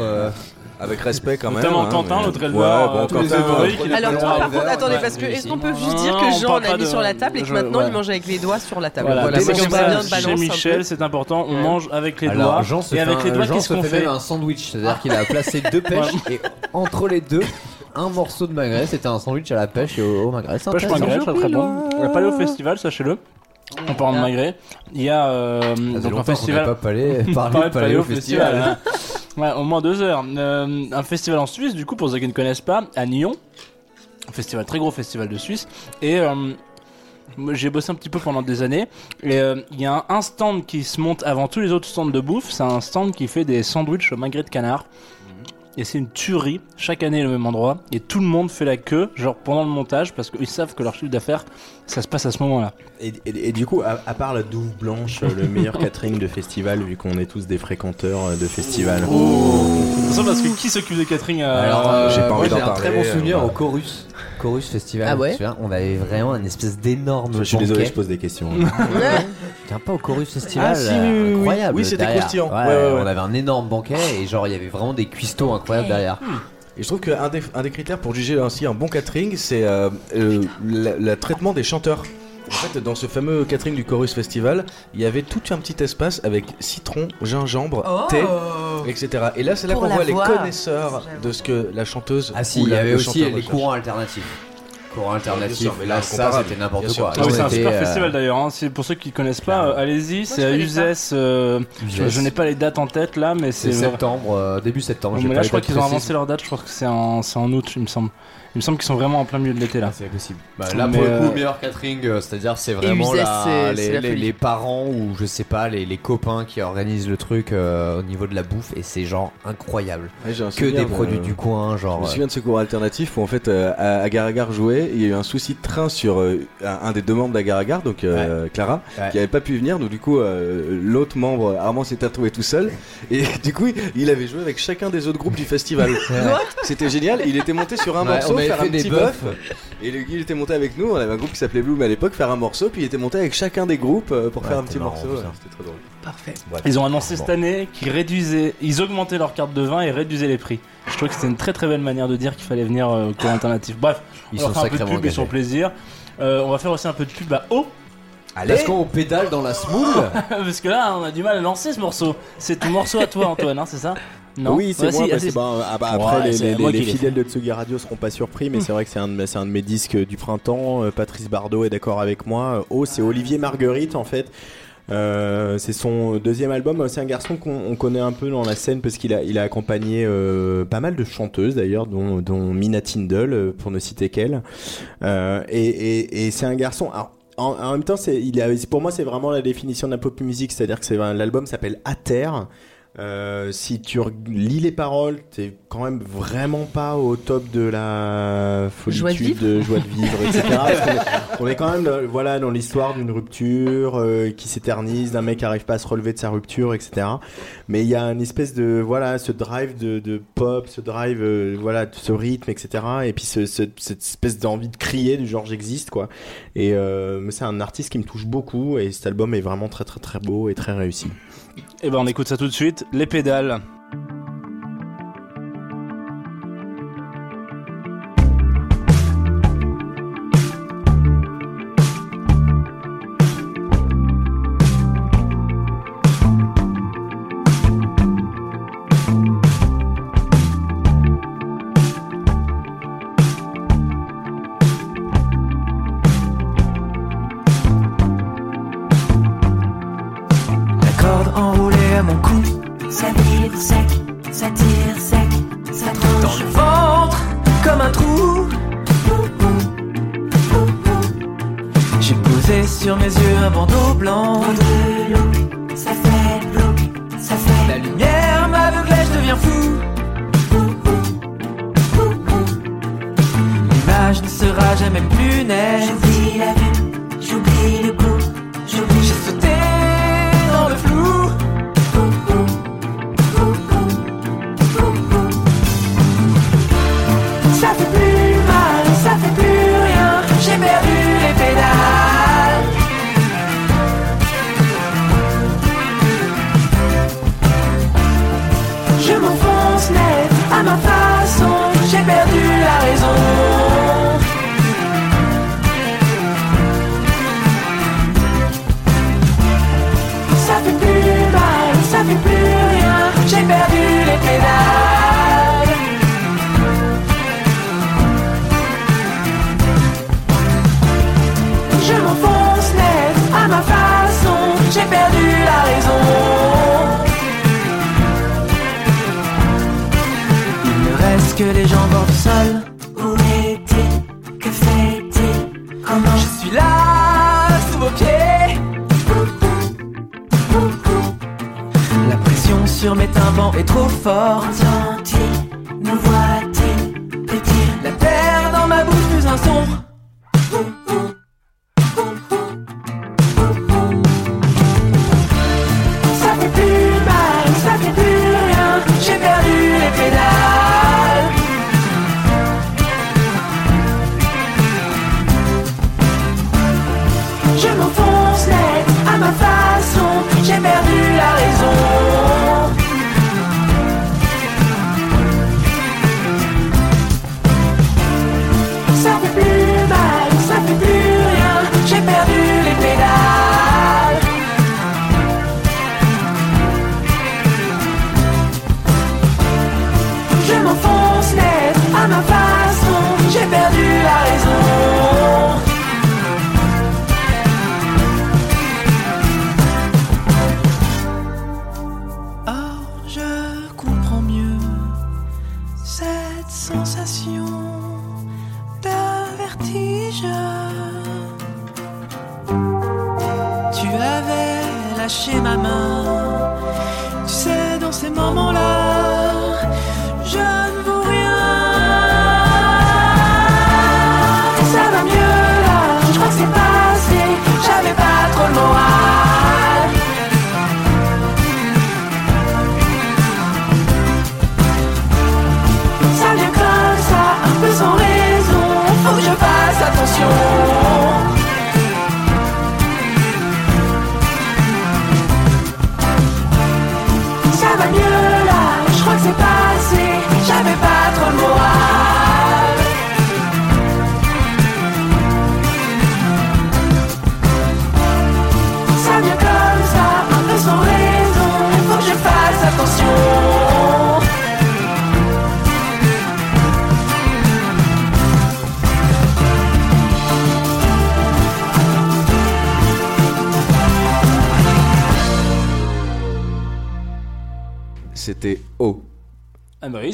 Speaker 3: Avec respect quand même.
Speaker 1: Notamment
Speaker 3: hein,
Speaker 1: Quentin,
Speaker 3: mais-
Speaker 1: notre éleveur,
Speaker 3: Ouais, bon, Quentin,
Speaker 4: Alors, toi, par contre, attendez, parce que est-ce qu'on peut juste dire
Speaker 1: on
Speaker 4: que Jean
Speaker 1: parle
Speaker 4: en a
Speaker 1: pas
Speaker 4: mis sur la table et que maintenant il mange avec les doigts sur la table
Speaker 1: Voilà, c'est comme ça. Chez. Michel, c'est important. On mange avec les doigts.
Speaker 2: Jean se
Speaker 1: Et
Speaker 2: fait
Speaker 1: avec les doigts, qu'est-ce
Speaker 2: se
Speaker 1: qu'on
Speaker 2: fait un sandwich, c'est-à-dire qu'il a <laughs> placé deux pêches et entre les deux, un morceau de magret. C'était un sandwich à la pêche et au, au magret. C'est
Speaker 1: Pêche magret, très très bon. On va pas aller au festival, sachez-le. On parle de magret. Il y a euh, donc un festival.
Speaker 2: n'a pas <laughs> parlé, parlé
Speaker 1: Parler
Speaker 2: de paléo festival.
Speaker 1: hein. Ouais, au moins deux heures. Euh, un festival en Suisse, du coup, pour ceux qui ne connaissent pas, à Nyon. Un festival, très gros festival de Suisse. Et euh, j'ai bossé un petit peu pendant des années. Et euh, il y a un, un stand qui se monte avant tous les autres stands de bouffe. C'est un stand qui fait des sandwichs au magret de canard. Et c'est une tuerie. Chaque année, le même endroit et tout le monde fait la queue, genre pendant le montage, parce qu'ils savent que leur chiffre d'affaires, ça se passe à ce moment-là.
Speaker 5: Et, et- et du coup, à, à part la douve blanche, euh, le meilleur <laughs> catering de festival, vu qu'on est tous des fréquenteurs euh, de festival.
Speaker 1: Attention parce que qui s'occupe de catering à...
Speaker 2: Alors, euh,
Speaker 3: j'ai pas
Speaker 2: moi,
Speaker 3: envie d'en
Speaker 2: j'ai un très bon souvenir
Speaker 3: euh,
Speaker 2: au Chorus. Chorus Festival.
Speaker 4: Ah ouais
Speaker 2: tu vois, on avait vraiment une espèce d'énorme.
Speaker 5: Je suis désolé, je pose des questions.
Speaker 2: Tiens pas au Chorus Festival.
Speaker 3: Ah, si,
Speaker 2: euh,
Speaker 3: oui, oui, oui.
Speaker 2: incroyable.
Speaker 3: Oui, c'était croustillant.
Speaker 2: Ouais,
Speaker 3: Ouais, ouais, ouais.
Speaker 2: On avait un énorme banquet et genre il y avait vraiment des cuistots incroyables derrière.
Speaker 3: Et je trouve qu'un des, un des critères pour juger ainsi un bon catering, c'est euh, euh, la- le traitement des chanteurs. En fait, dans ce fameux catering du Chorus Festival, il y avait tout un petit espace avec citron, gingembre, thé, etc. Et là, c'est là qu'on voit les
Speaker 4: voix.
Speaker 3: connaisseurs de ce que la chanteuse
Speaker 2: Ah si,
Speaker 3: ou
Speaker 2: il y avait
Speaker 3: le
Speaker 2: aussi les courants alternatifs. Courants alternatifs,
Speaker 3: sûr, mais
Speaker 2: là ça c'était n'importe quoi.
Speaker 1: Ah oui, c'est un super
Speaker 2: euh,
Speaker 1: festival d'ailleurs. hein. C'est pour ceux qui connaissent pas, euh, allez-y. C'est à Uzès. euh, je, n'ai pas les dates en tête là, mais c'est.
Speaker 2: Septembre, euh, début septembre.
Speaker 1: mais là, je crois qu'ils ont avancé leur date. Je pense que c'est en, c'est en août, il me semble. Il me semble qu'ils sont vraiment en plein milieu de l'été là.
Speaker 2: C'est possible. Bah, là,
Speaker 1: Mais,
Speaker 2: pour le coup,
Speaker 1: euh,
Speaker 2: meilleur catering, euh, c'est-à-dire c'est vraiment
Speaker 4: Uzès,
Speaker 2: la-
Speaker 4: c'est-
Speaker 2: les,
Speaker 4: c'est la
Speaker 2: les-
Speaker 4: folie.
Speaker 2: les parents ou je sais pas, les, les copains qui organisent le truc euh, au niveau de la bouffe et c'est genre incroyable.
Speaker 3: Ouais, j'ai un
Speaker 2: Que des
Speaker 3: de-
Speaker 2: produits du coin,
Speaker 3: Je
Speaker 2: genre.
Speaker 3: me
Speaker 2: euh,
Speaker 3: souviens de ce cours alternatif où en fait euh, à Agar-Agar jouait, il y a eu un souci de train sur euh, un, des deux membres d'Agar-Agar, donc euh, Clara,
Speaker 2: Ouais.
Speaker 3: qui avait pas pu venir, donc du coup euh, l'autre membre Armand s'était retrouvé tout seul et <laughs> du coup il avait joué avec chacun des autres groupes du festival. C'était génial, il était monté sur un
Speaker 2: Ouais,
Speaker 3: morceau,
Speaker 2: avait
Speaker 3: faire
Speaker 2: fait
Speaker 3: un
Speaker 2: des
Speaker 3: petit et le- il était monté avec nous, on avait un groupe qui s'appelait Bloom à l'époque, faire un morceau, puis il était monté avec chacun des groupes euh, pour
Speaker 2: Ouais,
Speaker 3: faire un petit
Speaker 2: marrant,
Speaker 3: morceau, ouais, c'était très drôle.
Speaker 4: Parfait.
Speaker 1: Ils ont annoncé
Speaker 2: Bon.
Speaker 1: cette année qu'ils réduisaient, ils augmentaient leur carte de vin et réduisaient les prix. Je trouve que c'était une très très belle manière de dire qu'il fallait venir euh, au cours alternatif. Bref,
Speaker 2: Ils
Speaker 1: on leur
Speaker 2: sont
Speaker 1: fait un peu de pub et son plaisir. Euh, on va faire aussi un peu de pub à eau,
Speaker 2: Parce qu'on pédale dans la smoule. <laughs>
Speaker 1: parce que là on a du mal à lancer ce morceau. C'est ton morceau à toi Antoine, hein, c'est ça? Non
Speaker 5: oui, c'est moi. bah, c'est- bah, ah bah, après,
Speaker 1: Ouais,
Speaker 5: les, fidèles de Tsugi Radio seront pas surpris, mais c'est vrai que c'est un, de mes- c'est un de mes disques du printemps. Euh, Patrice Bardot est d'accord avec moi. Euh, Oh, c'est Olivier Marguerite en fait. Euh, c'est son deuxième album. C'est un garçon qu'on on connaît un peu dans la scène parce qu'il a, il a accompagné euh, pas mal de chanteuses d'ailleurs, dont, dont Mina Tindall, euh, pour ne citer qu'elle. Euh, et et, et c'est un garçon. alors, en, même temps, c'est, il a, pour moi, c'est vraiment la définition de la pop music, c'est-à-dire que c'est l'album s'appelle À. Euh, si tu lis les paroles, t'es quand même vraiment pas au top de la
Speaker 4: Joie de
Speaker 5: joie de vivre, etc. <laughs> Parce on est quand même, euh, voilà, dans l'histoire d'une rupture euh, qui s'éternise, d'un mec qui arrive pas à se relever de sa rupture, etc. Mais il y a une espèce de, voilà, ce drive de, de pop, ce drive, euh, voilà, ce rythme, etc. Et puis ce, ce- cette espèce d'envie de crier du genre j'existe, quoi. Et euh, c'est un artiste qui me touche beaucoup et cet album est vraiment très très très beau et très réussi.
Speaker 1: Et ben on écoute ça tout de suite. Les pédales.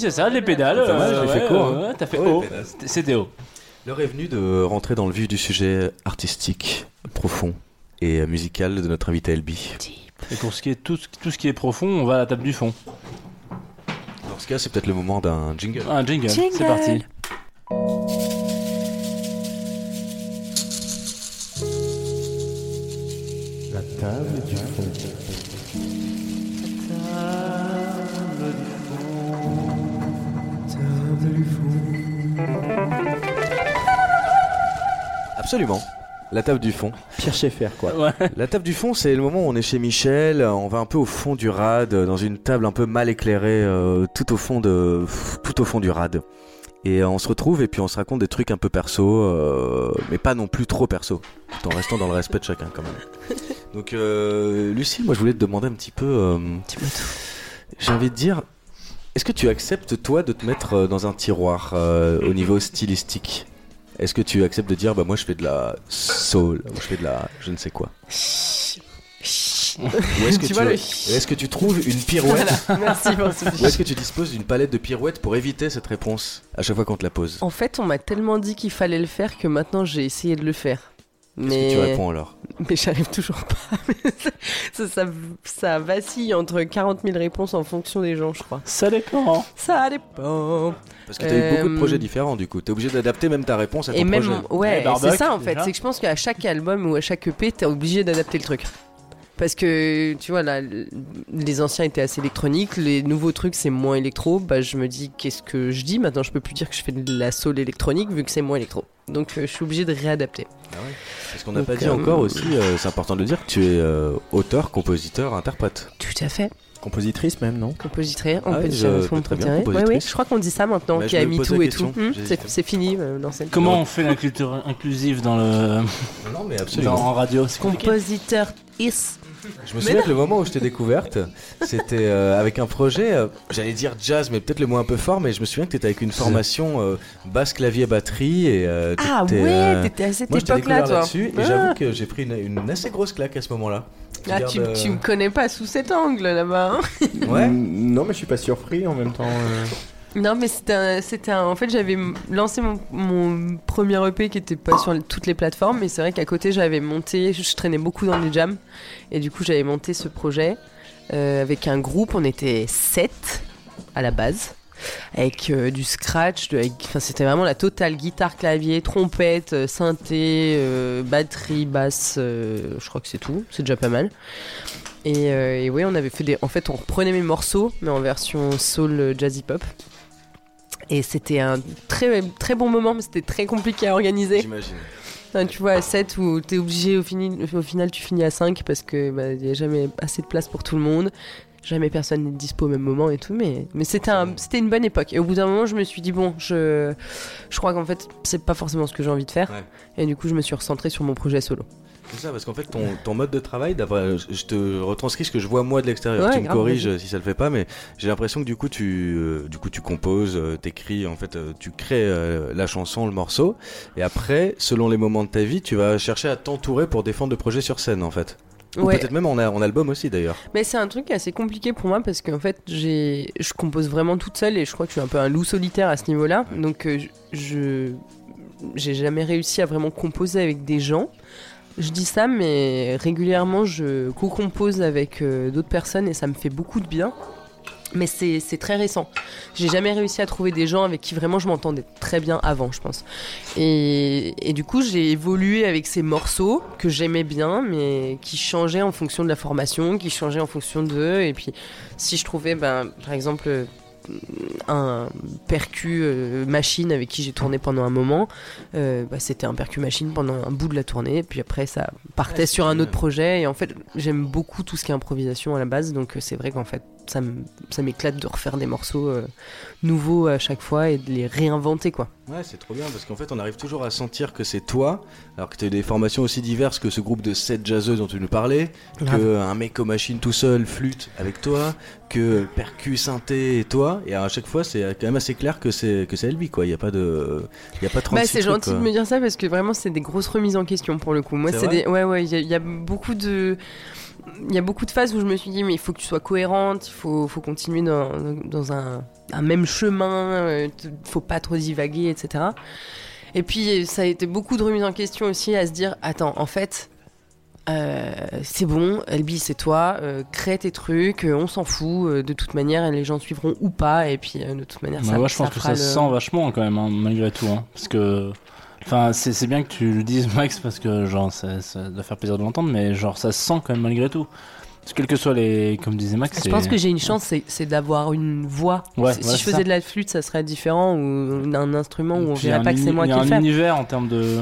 Speaker 9: C'est ça,
Speaker 1: les pédales.
Speaker 3: Dommage,
Speaker 1: euh,
Speaker 3: j'ai fait court, hein.
Speaker 1: ouais, T'as fait haut. C'était- haut.
Speaker 3: L'heure est venue de rentrer dans le vif du sujet artistique, profond et musical de notre invité Elbi.
Speaker 1: Et pour ce qui est tout, ce- tout ce qui est profond, on va à la table du fond.
Speaker 3: Dans ce cas, c'est peut-être le moment d'un jingle.
Speaker 1: Un jingle,
Speaker 4: Jingle.
Speaker 1: c'est parti.
Speaker 3: Absolument. La table du fond.
Speaker 5: Pierre Schaeffer, quoi.
Speaker 1: Ouais.
Speaker 3: La table du fond, c'est le moment où on est chez Michel, on va un peu au fond du rad, dans une table un peu mal éclairée, euh, tout au fond de, tout au fond du rad. Et euh, on se retrouve et puis on se raconte des trucs un peu perso, euh, mais pas non plus trop perso, tout en restant dans le respect de chacun quand même. Donc euh, Lucille, moi je voulais te demander un petit peu, euh, j'ai envie de dire, est-ce que tu acceptes toi de te mettre euh, dans un tiroir euh, au niveau stylistique? Est-ce que tu acceptes de dire, bah moi je fais de la soul, ou je fais de la je ne sais quoi Ou est-ce que,
Speaker 4: Tu le-
Speaker 3: que trouves une pirouette
Speaker 4: Voilà, merci pour ce
Speaker 3: Ou est-ce que tu disposes d'une palette de pirouettes pour éviter cette réponse à chaque fois qu'on te la pose?
Speaker 4: En fait, on m'a tellement dit qu'il fallait le faire que maintenant j'ai essayé de le faire. Mais
Speaker 3: que tu réponds alors?
Speaker 4: mais j'arrive toujours pas. <laughs> ça, ça, ça vacille entre 40 000 réponses en fonction des gens, je crois.
Speaker 1: Ça dépend.
Speaker 4: Ça dépend.
Speaker 3: Parce que tu as eu beaucoup de
Speaker 4: Euh,
Speaker 3: projets différents du coup. Tu es obligé d'adapter même ta réponse à ton
Speaker 4: Et même,
Speaker 3: projet.
Speaker 4: ouais, c'est ça en fait. C'est que je pense qu'à chaque album ou à chaque EP, t'es obligé d'adapter le truc. Parce que tu vois, là, les anciens étaient assez électroniques, les nouveaux trucs c'est moins électro. Bah, je me dis, qu'est-ce que je dis Maintenant, je peux plus dire que je fais de la soul électronique vu que c'est moins électro. Donc, euh, je suis obligé de réadapter.
Speaker 3: Ah ouais. Parce qu'on n'a pas dit
Speaker 4: euh,
Speaker 3: encore aussi, euh, c'est important de le dire, que tu es euh, auteur, compositeur, interprète.
Speaker 4: Tout à fait.
Speaker 5: Compositrice même, non
Speaker 4: Compositrice, on
Speaker 3: Ah
Speaker 4: peut dire
Speaker 3: je très bien,
Speaker 4: dire. Ouais, ouais, je crois qu'on dit ça maintenant,
Speaker 3: Bah,
Speaker 4: qu'il y a MeToo
Speaker 3: la
Speaker 4: et tout. Hmm, c'est fini euh, dans cette
Speaker 1: Comment on fait la culture inclusive dans le
Speaker 3: Non mais
Speaker 1: dans, en radio C'est compliqué.
Speaker 4: Compositeur is.
Speaker 3: Je me souviens que le moment où je t'ai découverte, c'était euh, avec un projet, euh, j'allais dire jazz, mais peut-être le mot un peu fort, mais je me souviens que t'étais avec une formation euh, basse, clavier, batterie, et euh,
Speaker 4: Ah
Speaker 3: t'étais,
Speaker 4: ouais,
Speaker 3: euh,
Speaker 4: t'étais à cette époque-là, toi.
Speaker 3: là-dessus, et
Speaker 4: Ah.
Speaker 3: j'avoue que j'ai pris une, une assez grosse claque à ce moment-là.
Speaker 4: Ah, tu,
Speaker 3: euh,
Speaker 4: tu me connais pas sous cet angle là-bas. hein.
Speaker 3: Ouais.
Speaker 5: Non, mais je suis pas surpris en même temps. euh.
Speaker 4: Non, mais c'était un, En fait, j'avais lancé mon, premier EP qui était pas sur toutes les plateformes, mais c'est vrai qu'à côté, j'avais monté. Je, traînais beaucoup dans les jams, et du coup, j'avais monté ce projet euh, avec un groupe. On était 7 à la base. Avec euh, du scratch, c'était vraiment la totale guitare, clavier, trompette, euh, synthé, batterie, basse, je crois que c'est tout, c'est déjà pas mal. Et, oui, on avait fait des. En fait, on reprenait mes morceaux, mais en version soul jazzy pop. Et c'était un très, très bon moment, mais c'était très compliqué à organiser.
Speaker 3: J'imagine.
Speaker 4: Enfin, tu vois, à 7 où t'es obligé, au, fini- au final, tu finis à 5 parce que bah, y a jamais assez de place pour tout le monde. Jamais personne n'est dispo au même moment et tout, mais, mais c'était un- c'était une bonne époque. Et au bout d'un moment, je me suis dit, bon, je, je crois qu'en fait, c'est pas forcément ce que j'ai envie de faire.
Speaker 3: Ouais.
Speaker 4: Et du coup, je me suis recentré sur mon projet solo.
Speaker 3: C'est ça, parce qu'en fait, ton, ton mode de travail, je te retranscris ce que je vois moi de l'extérieur.
Speaker 4: Ouais,
Speaker 3: tu me corriges si ça le fait pas, mais j'ai l'impression que du coup, tu, euh, du coup, tu composes, euh, t'écris, en fait, euh, tu crées euh, la chanson, le morceau, et après, selon les moments de ta vie, tu vas chercher à t'entourer pour défendre le projet sur scène, en fait. Ou
Speaker 4: Ouais.
Speaker 3: peut-être même en, en album aussi d'ailleurs.
Speaker 4: Mais c'est un truc assez compliqué pour moi parce qu'en fait, j'ai, je compose vraiment toute seule et je crois que je suis un peu un loup solitaire à ce niveau-là. Donc, je, j'ai jamais réussi à vraiment composer avec des gens. Je dis ça, mais régulièrement, je co-compose avec euh, d'autres personnes et ça me fait beaucoup de bien. Mais c'est très récent. J'ai jamais réussi à trouver des gens avec qui vraiment je m'entendais très bien avant, je pense. Et, et du coup, j'ai évolué avec ces morceaux que j'aimais bien, mais qui changeaient en fonction de la formation, qui changeaient en fonction d'eux. Et puis, si je trouvais, ben, par exemple, un percu euh, machine avec qui j'ai tourné pendant un moment, euh, bah, c'était un percu machine pendant un bout de la tournée. Puis après, ça partait sur un autre projet. Et en fait, j'aime beaucoup tout ce qui est improvisation à la base. Donc, euh, c'est vrai qu'en fait, ça m'éclate de refaire des morceaux euh, nouveaux à chaque fois et de les réinventer, quoi.
Speaker 3: Ouais, c'est trop bien parce qu'en fait, on arrive toujours à sentir que c'est toi, alors que tu as des formations aussi diverses que ce groupe de 7 jazzeux dont tu nous parlais,
Speaker 4: Grave.
Speaker 3: que un mec aux machines tout seul flûte avec toi, que percu synthé et toi, et à chaque fois, c'est quand même assez clair que c'est que c'est quoi. Il y a pas de, il y a pas 36
Speaker 4: Bah, c'est gentil
Speaker 3: quoi.
Speaker 4: de me dire ça parce que vraiment c'est des grosses remises en question pour le coup. Moi
Speaker 3: C'est
Speaker 4: des ouais ouais il y, a- il y a beaucoup de il y a beaucoup de phases où je me suis dit mais il faut que tu sois cohérente, faut faut continuer dans, dans un, un même chemin, euh, faut pas trop divaguer etc. Et puis ça a été beaucoup de remises en question aussi à se dire attends en fait euh, c'est bon, Elbi, c'est toi, euh, crée tes trucs, euh, on s'en fout, de toute manière, les gens suivront ou pas, et puis de toute manière,
Speaker 1: Bah,
Speaker 4: ça,
Speaker 1: moi, je pense que ça
Speaker 4: le-
Speaker 1: se sent vachement quand même, hein, malgré tout. hein, parce que. Enfin, c'est c'est bien que tu le dises, <laughs> Max, parce que genre, ça, ça doit faire plaisir de l'entendre, mais genre, ça se sent quand même malgré tout. Parce que soit les. Comme disait Max,
Speaker 4: Je
Speaker 1: c'est-
Speaker 4: pense que j'ai une chance, c'est- c'est d'avoir une voix.
Speaker 1: Ouais,
Speaker 4: si
Speaker 1: voilà,
Speaker 4: je faisais
Speaker 1: ça.
Speaker 4: de la flûte, ça serait différent, ou un instrument où on verrait pas que c'est moi
Speaker 1: il y
Speaker 4: qui
Speaker 1: a
Speaker 4: le
Speaker 1: un
Speaker 4: fais.
Speaker 1: univers en termes de.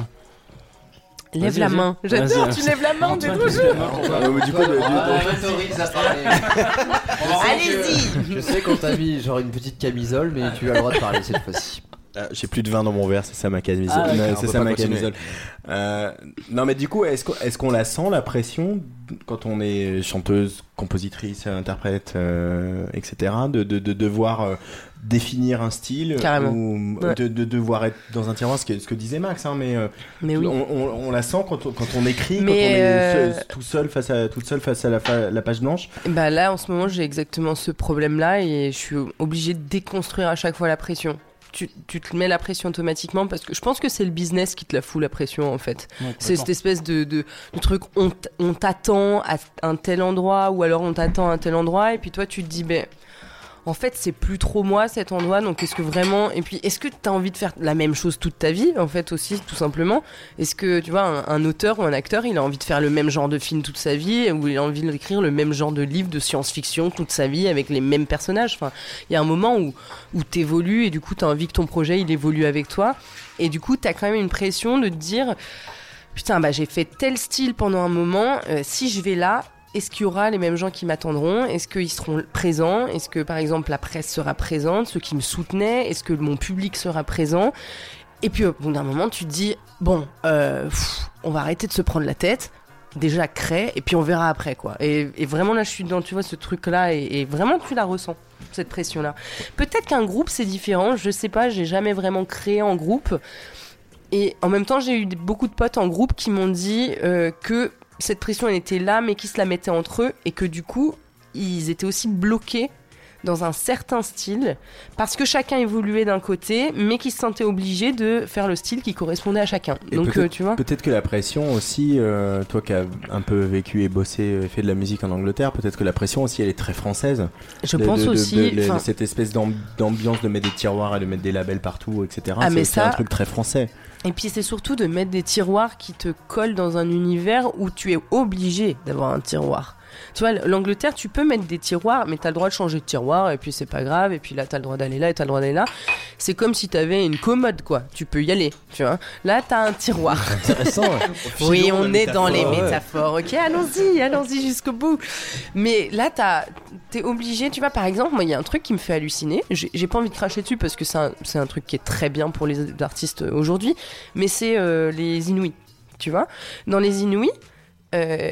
Speaker 4: Lève la main. J'adore, tu lèves la main,
Speaker 5: le-
Speaker 2: on m'autorise à parler. <laughs>
Speaker 4: Allez-y
Speaker 2: Je sais qu'on t'a mis genre une petite camisole, mais tu as le droit de parler cette fois-ci.
Speaker 5: Ah, J'ai plus de vin dans mon verre, c'est ça ma camisole.
Speaker 2: Ah,
Speaker 5: Ouais, c'est ça ma camisole. Euh, non mais du coup, est-ce qu'on la sent la pression quand on est chanteuse, compositrice, interprète, euh, etc. De, de, de devoir euh, définir un style
Speaker 4: Carrément.
Speaker 5: ou
Speaker 4: Ouais.
Speaker 5: de, de devoir être dans un tiroir, ce que, ce que disait Max. Hein, mais
Speaker 4: Mais oui.
Speaker 5: on, on- on la sent quand on, quand on écrit,
Speaker 4: Mais,
Speaker 5: quand on est
Speaker 4: euh,
Speaker 5: seul- tout seul face à toute seule face à la page blanche.
Speaker 4: Bah là, en ce moment, j'ai exactement ce problème-là et je suis obligée de déconstruire à chaque fois la pression. Tu, tu te mets la pression automatiquement parce que je pense que c'est le business qui te la fout la pression en fait.
Speaker 1: Ouais,
Speaker 4: C'est cette espèce de, de, de truc, on t'attend à un tel endroit ou alors on t'attend à un tel endroit et puis toi tu te dis, ben en fait c'est plus trop moi cet endroit donc est-ce que vraiment. Et puis est-ce que tu as envie de faire la même chose toute ta vie en fait aussi tout simplement? Est-ce que tu vois un, auteur ou un acteur il a envie de faire le même genre de film toute sa vie ou il a envie d'écrire le même genre de livre de science-fiction toute sa vie avec les mêmes personnages? Enfin, il y a un moment où, où tu évolues et du coup tu envie que ton projet il évolue avec toi et du coup tu quand même une pression de te dire putain, bah j'ai fait tel style pendant un moment, euh, si je vais là, est-ce qu'il y aura les mêmes gens qui m'attendront? Est-ce qu'ils seront présents? Est-ce que par exemple la presse sera présente, ceux qui me soutenaient? Est-ce que mon public sera présent? Et puis au bout d'un moment, tu te dis, bon, euh, on va arrêter de se prendre la tête. Déjà crée et puis on verra après quoi. Et, vraiment là je suis dans tu vois ce truc là et, vraiment tu la ressens cette pression là. Peut-être qu'un groupe c'est différent, je sais pas, j'ai jamais vraiment créé en groupe. Et en même temps, j'ai eu beaucoup de potes en groupe qui m'ont dit euh, que cette pression elle était là, mais qui se la mettaient entre eux, et que du coup, ils étaient aussi bloqués dans un certain style, parce que chacun évoluait d'un côté, mais qui se sentaient obligés de faire le style qui correspondait à chacun.
Speaker 5: Et
Speaker 4: Donc,
Speaker 5: peut-être-
Speaker 4: euh, tu vois.
Speaker 5: Peut-être que la pression aussi, euh, toi qui as un peu vécu et bossé et fait de la musique en Angleterre, peut-être que la pression aussi elle est très française.
Speaker 4: Je
Speaker 5: De-
Speaker 4: pense
Speaker 5: de-
Speaker 4: aussi,
Speaker 5: de- cette espèce d'am- d'ambiance de mettre des tiroirs et de mettre des labels partout, etc.
Speaker 4: Ah,
Speaker 5: c'est un truc très français.
Speaker 4: Et puis c'est surtout de mettre des tiroirs qui te collent dans un univers où tu es obligé d'avoir un tiroir. Tu vois, l'Angleterre, tu peux mettre des tiroirs, mais t'as le droit de changer de tiroir, et puis c'est pas grave, et puis là t'as le droit d'aller là, et t'as le droit d'aller là. C'est comme si t'avais une commode, quoi. Tu peux y aller, tu vois. Là, t'as un tiroir.
Speaker 2: Intéressant.
Speaker 4: oui, on est dans les métaphores. Ok, allons-y, allons-y jusqu'au bout. Mais là, t'as- t'es obligé, tu vois, par exemple, moi, il y a un truc qui me fait halluciner. J'ai pas envie de cracher dessus parce que c'est un, c'est un truc qui est très bien pour les artistes aujourd'hui, mais c'est euh, les Inuits, tu vois. Dans les Inuits, euh,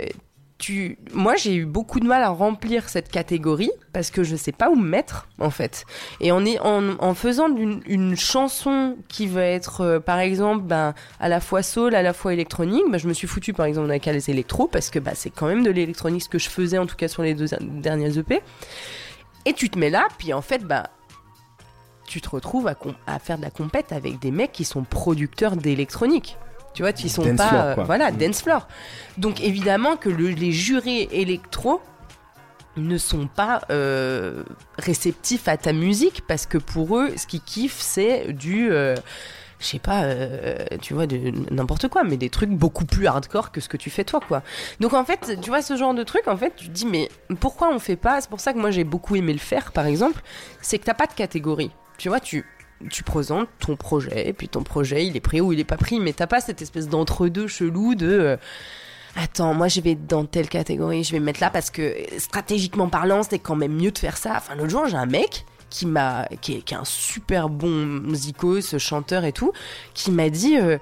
Speaker 4: moi, j'ai eu beaucoup de mal à remplir cette catégorie parce que je sais pas où me mettre, en fait. Et en, faisant une, chanson qui va être, euh, par exemple, ben, à la fois soul, à la fois électronique, ben, je me suis foutu, par exemple, la case électro parce que bah, c'est quand même de l'électronique ce que je faisais, en tout cas sur les deux dernières EP. Et tu te mets là, puis en fait, tu te retrouves à faire de la compète avec des mecs qui sont producteurs d'électronique. Tu vois, qui sont
Speaker 5: Dance
Speaker 4: pas.
Speaker 5: floor,
Speaker 4: euh, voilà,
Speaker 5: Mm.
Speaker 4: dance floor. Donc évidemment que le- les jurés électro ne sont pas euh, réceptifs à ta musique parce que pour eux, ce qu'ils kiffent, c'est du. euh, je sais pas, euh, tu vois, de n'importe quoi, mais des trucs beaucoup plus hardcore que ce que tu fais toi, quoi. Donc en fait, tu vois, ce genre de truc, en fait, tu te dis, mais pourquoi on fait pas? C'est pour ça que moi j'ai beaucoup aimé le faire, par exemple, c'est que t'as pas de catégorie. Tu vois, tu, tu présentes ton projet, et puis ton projet, il est pris ou il est pas pris, mais t'as pas cette espèce d'entre-deux chelou de. euh, Attends, moi je vais dans telle catégorie, je vais me mettre là parce que stratégiquement parlant, c'est quand même mieux de faire ça. Enfin, l'autre jour, j'ai un mec qui m'a, qui est, un super bon zikos, chanteur et tout, qui m'a dit, euh,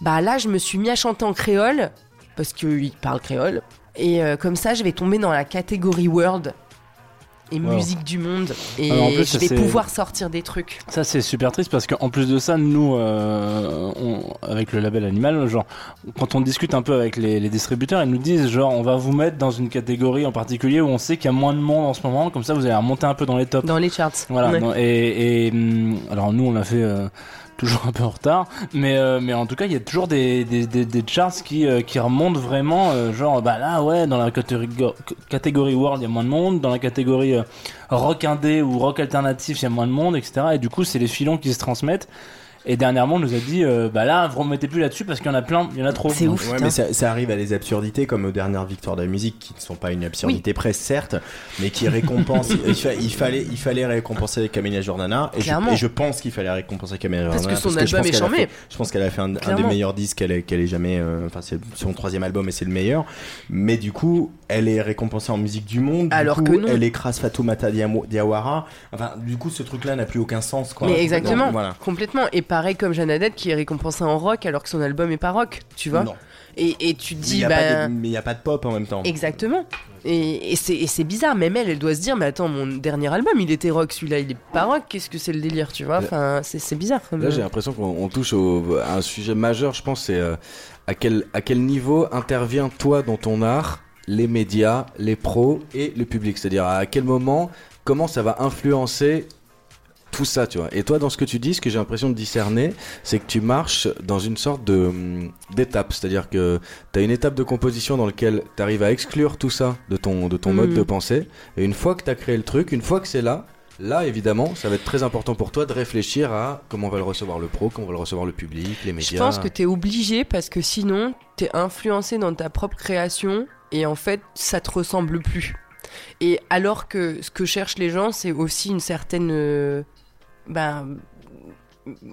Speaker 4: bah là, je me suis mis à chanter en créole parce qu'il parle créole et euh, comme ça, je vais tomber dans la catégorie world et
Speaker 1: Wow.
Speaker 4: musique du monde et
Speaker 1: Alors, en plus,
Speaker 4: je vais pouvoir sortir des trucs.
Speaker 1: Ça c'est super triste parce qu'en plus de ça, nous, euh, on- avec le label Animal, genre, quand on discute un peu avec les, les distributeurs, ils nous disent genre, on va vous mettre dans une catégorie en particulier où on sait qu'il y a moins de monde en ce moment, comme ça vous allez remonter un peu dans les tops.
Speaker 4: Dans les charts.
Speaker 1: Voilà.
Speaker 4: Ouais.
Speaker 1: dans- et, et, hum, alors nous, on l'a fait. euh, Toujours un peu en retard, mais euh, mais en tout cas il y a toujours des, des, des, des charts qui euh, qui remontent vraiment euh, genre bah là ouais dans la catégorie catégorie world il y a moins de monde dans la catégorie euh, rock indé ou rock alternatif il y a moins de monde etc et du coup c'est les filons qui se transmettent et dernièrement on nous a dit euh, bah là vous remettez plus là-dessus parce qu'il y en a plein il y en a trop.
Speaker 4: C'est ouf.
Speaker 5: Ouais, mais ça, ça arrive à des absurdités comme aux dernières victoires de la musique qui ne sont pas une absurdité près certes mais qui récompensent. <laughs> Il, fa- il fallait il fallait récompenser Camélia Jordana et je,
Speaker 4: Clairement.
Speaker 5: et je pense qu'il fallait récompenser Camélia
Speaker 4: Parce
Speaker 5: Jordana
Speaker 4: que son
Speaker 5: je
Speaker 4: album
Speaker 5: pense
Speaker 4: est
Speaker 5: fait- je pense qu'elle a fait un, un des meilleurs disques qu'elle ait, qu'elle ait jamais euh, enfin c'est son troisième album et c'est le meilleur. Mais du coup elle est récompensée en musique du monde du
Speaker 4: Alors
Speaker 5: coup,
Speaker 4: que non.
Speaker 5: elle écrase Fatoumata Diawara. Enfin du coup ce truc là n'a plus aucun sens quoi.
Speaker 4: Mais exactement,
Speaker 5: voilà.
Speaker 4: Complètement. Et pareil comme Jeannadette qui est récompensée en rock alors que son album est pas rock, tu vois.
Speaker 5: Non.
Speaker 4: Et, et tu te
Speaker 5: Mais il
Speaker 4: dis, bah.
Speaker 5: mais il n'y a pas de pop en même temps
Speaker 4: Exactement. Et, et c'est bizarre, même elle, elle doit se dire, mais attends, mon dernier album, il était rock, celui-là, il est pas rock, qu'est-ce que c'est le délire, tu vois? Enfin, c'est bizarre.
Speaker 3: Là, j'ai l'impression qu'on on touche au, à un sujet majeur, je pense, c'est euh, à, quel, à quel niveau intervient toi dans ton art, les médias, les pros et le public? C'est-à-dire à quel moment, comment ça va influencer tout ça, tu vois. Et toi, dans ce que tu dis, ce que j'ai l'impression de discerner, c'est que tu marches dans une sorte de hum, d'étape. C'est-à-dire que tu as une étape de composition dans laquelle tu arrives à exclure tout ça de ton, de ton mode
Speaker 4: Mhm.
Speaker 3: de pensée. Et une fois que tu as créé le truc, une fois que c'est là, là, évidemment, ça va être très important pour toi de réfléchir à comment va le recevoir le pro, comment va le recevoir le public, les médias.
Speaker 4: Je pense que t'es obligé parce que sinon, t'es influencé dans ta propre création et en fait, ça te ressemble plus. Et alors que ce que cherchent les gens, c'est aussi une certaine. Ben.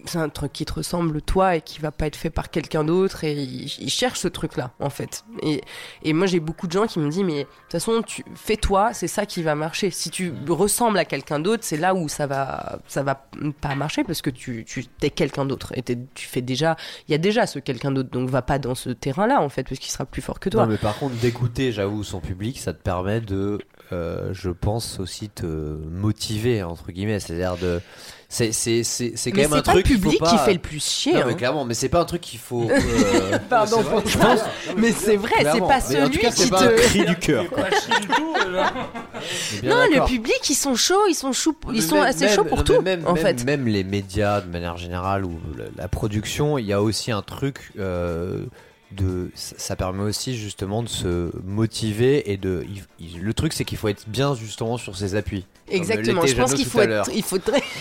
Speaker 4: C'est un truc qui te ressemble toi et qui va pas être fait par quelqu'un d'autre et ils, ils cherchent ce truc-là en fait. Et, et moi j'ai beaucoup de gens qui me disent mais de toute façon tu fais toi c'est ça qui va marcher. Si tu ressembles à quelqu'un d'autre c'est là où ça va ça va pas marcher parce que tu tu es quelqu'un d'autre et t'es- tu fais déjà il y a déjà ce quelqu'un d'autre donc va pas dans ce terrain-là en fait parce qu'il sera plus fort que toi.
Speaker 2: Non, mais par contre, d'écouter, j'avoue, son public, ça te permet de, euh, je pense aussi te motiver entre guillemets, c'est-à-dire de, c'est c'est c'est c'est quand
Speaker 4: Mais
Speaker 2: même
Speaker 4: c'est
Speaker 2: un
Speaker 4: pas
Speaker 2: truc
Speaker 4: le
Speaker 2: faut
Speaker 4: public
Speaker 2: pas-
Speaker 4: qui fait le plus chier.
Speaker 2: Non,
Speaker 4: hein.
Speaker 2: mais clairement, mais c'est pas un truc qu'il faut. <laughs> euh,
Speaker 4: Pardon
Speaker 2: vrai. je pense.
Speaker 4: Mais c'est vrai, c'est pas
Speaker 2: Mais en tout
Speaker 4: celui
Speaker 2: cas, c'est
Speaker 4: qui
Speaker 2: pas
Speaker 4: te.
Speaker 2: un
Speaker 5: cri du cœur.
Speaker 2: Mais
Speaker 4: Non, le public, ils sont chauds, ils sont chauds,
Speaker 2: Mais
Speaker 4: ils sont
Speaker 2: même-
Speaker 4: assez chauds pour
Speaker 2: non,
Speaker 4: tout,
Speaker 2: mais même,
Speaker 4: en
Speaker 2: même-
Speaker 4: fait.
Speaker 2: Même les médias de manière générale ou la, la production, il y a aussi un truc euh, de. Ça, permet aussi justement de se motiver et de. il- il- le truc, c'est qu'il faut être bien justement sur ses appuis.
Speaker 4: Exactement. Je pense qu'il faut être, il faut très. <laughs>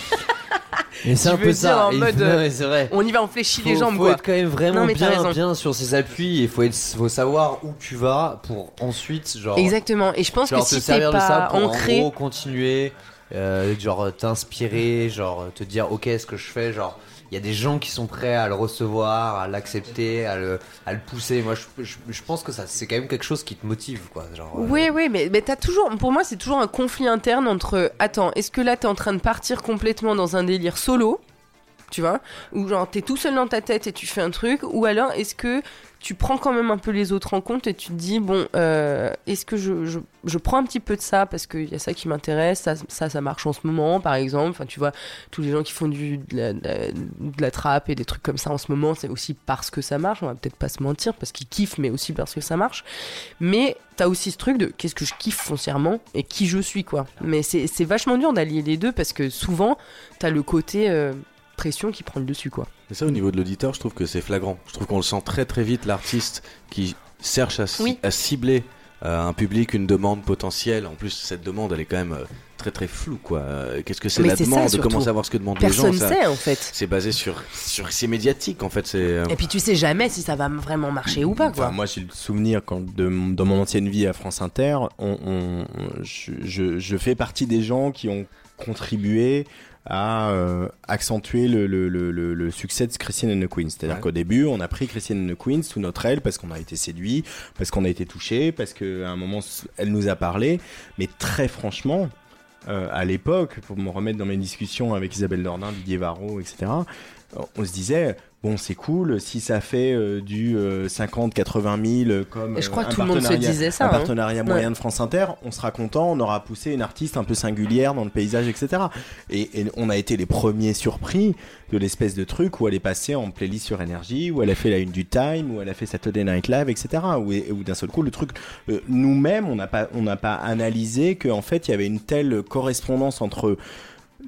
Speaker 2: Et c'est un peu ça.
Speaker 4: en mode, <laughs>
Speaker 2: non, mais vrai.
Speaker 4: On y va, on fléchit les
Speaker 2: Faut-
Speaker 4: jambes,
Speaker 2: faut
Speaker 4: quoi.
Speaker 2: être quand même vraiment
Speaker 4: Non, mais
Speaker 2: bien, bien sur ses appuis. Il faut être, faut savoir où tu vas pour ensuite genre.
Speaker 4: Exactement. Et je pense
Speaker 2: genre
Speaker 4: que
Speaker 2: te
Speaker 4: si t'es
Speaker 2: servir de ça
Speaker 4: pas
Speaker 2: pour
Speaker 4: ancré,
Speaker 2: en gros continuer, euh, genre t'inspirer, genre te dire ok ce que je fais, genre il y a des gens qui sont prêts à le recevoir, à l'accepter, à le, pousser. Moi je pense que ça c'est quand même quelque chose qui te motive quoi. Genre, euh,
Speaker 4: Oui, oui, mais, mais t'as toujours, pour moi, c'est toujours un conflit interne entre, attends, est-ce que là t'es en train de partir complètement dans un délire solo, tu vois, ou genre t'es tout seul dans ta tête et tu fais un truc, ou alors est-ce que tu prends quand même un peu les autres en compte et tu te dis bon, euh, est-ce que je, je, je prends un petit peu de ça parce qu'il y a ça qui m'intéresse, ça, ça, ça marche en ce moment, par exemple. Enfin, tu vois, tous les gens qui font du, de, la, de trappe et des trucs comme ça en ce moment, c'est aussi parce que ça marche. On va peut-être pas se mentir, parce qu'ils kiffent, mais aussi parce que ça marche. Mais t'as aussi ce truc de qu'est-ce que je kiffe foncièrement et qui je suis, quoi. Mais c'est c'est vachement dur d'allier les deux parce que souvent, t'as le côté euh, pression qui prend le dessus, quoi.
Speaker 3: Mais ça, au niveau de l'auditeur, je trouve que c'est flagrant. Je trouve qu'on le sent très très vite, l'artiste qui cherche à, ci-
Speaker 4: Oui.
Speaker 3: à cibler euh, un public, une demande potentielle. En plus, cette demande, elle est quand même euh, très très floue, quoi. Euh, Qu'est-ce que c'est la
Speaker 4: ça,
Speaker 3: demande
Speaker 4: surtout.
Speaker 3: Comment savoir ce que demandent
Speaker 4: Personne
Speaker 3: les gens ça-
Speaker 4: sait, en fait.
Speaker 3: C'est basé sur, sur c'est médiatique, en fait. C'est euh,
Speaker 4: Et puis tu sais jamais si ça va vraiment marcher ou pas, quoi.
Speaker 5: Enfin, moi, j'ai le souvenir quand de, mon- dans mon ancienne vie à France Inter, on, on- je, je- je fais partie des gens qui ont contribué à euh, accentuer le, le- le- le- le succès de Christine and the Queen. C'est-à-dire
Speaker 3: Ouais.
Speaker 5: qu'au début, on a pris Christine and the Queen sous notre aile parce qu'on a été séduit, parce qu'on a été touché, parce qu'à un moment, elle nous a parlé. Mais très franchement, euh, à l'époque, pour me remettre dans mes discussions avec Isabelle Dordain, Didier Varro, etc., euh, on se disait, bon, c'est cool, si ça fait euh, du 50, 80 000 comme
Speaker 4: Et je crois
Speaker 5: euh,
Speaker 4: que
Speaker 5: un
Speaker 4: tout le monde se
Speaker 5: partenariat-
Speaker 4: disait ça,
Speaker 5: un
Speaker 4: hein.
Speaker 5: partenariat moyen
Speaker 4: Ouais.
Speaker 5: de France Inter, on sera content, on aura poussé une artiste un peu singulière dans le paysage, etc. Et, et on a été les premiers surpris de l'espèce de truc où elle est passée en playlist sur énergie, où elle a fait la une du Time, où elle a fait Saturday Night Live, etc. Où, où d'un seul coup le truc, euh, nous-mêmes, on n'a pas, on n'a pas analysé qu'en fait il y avait une telle correspondance entre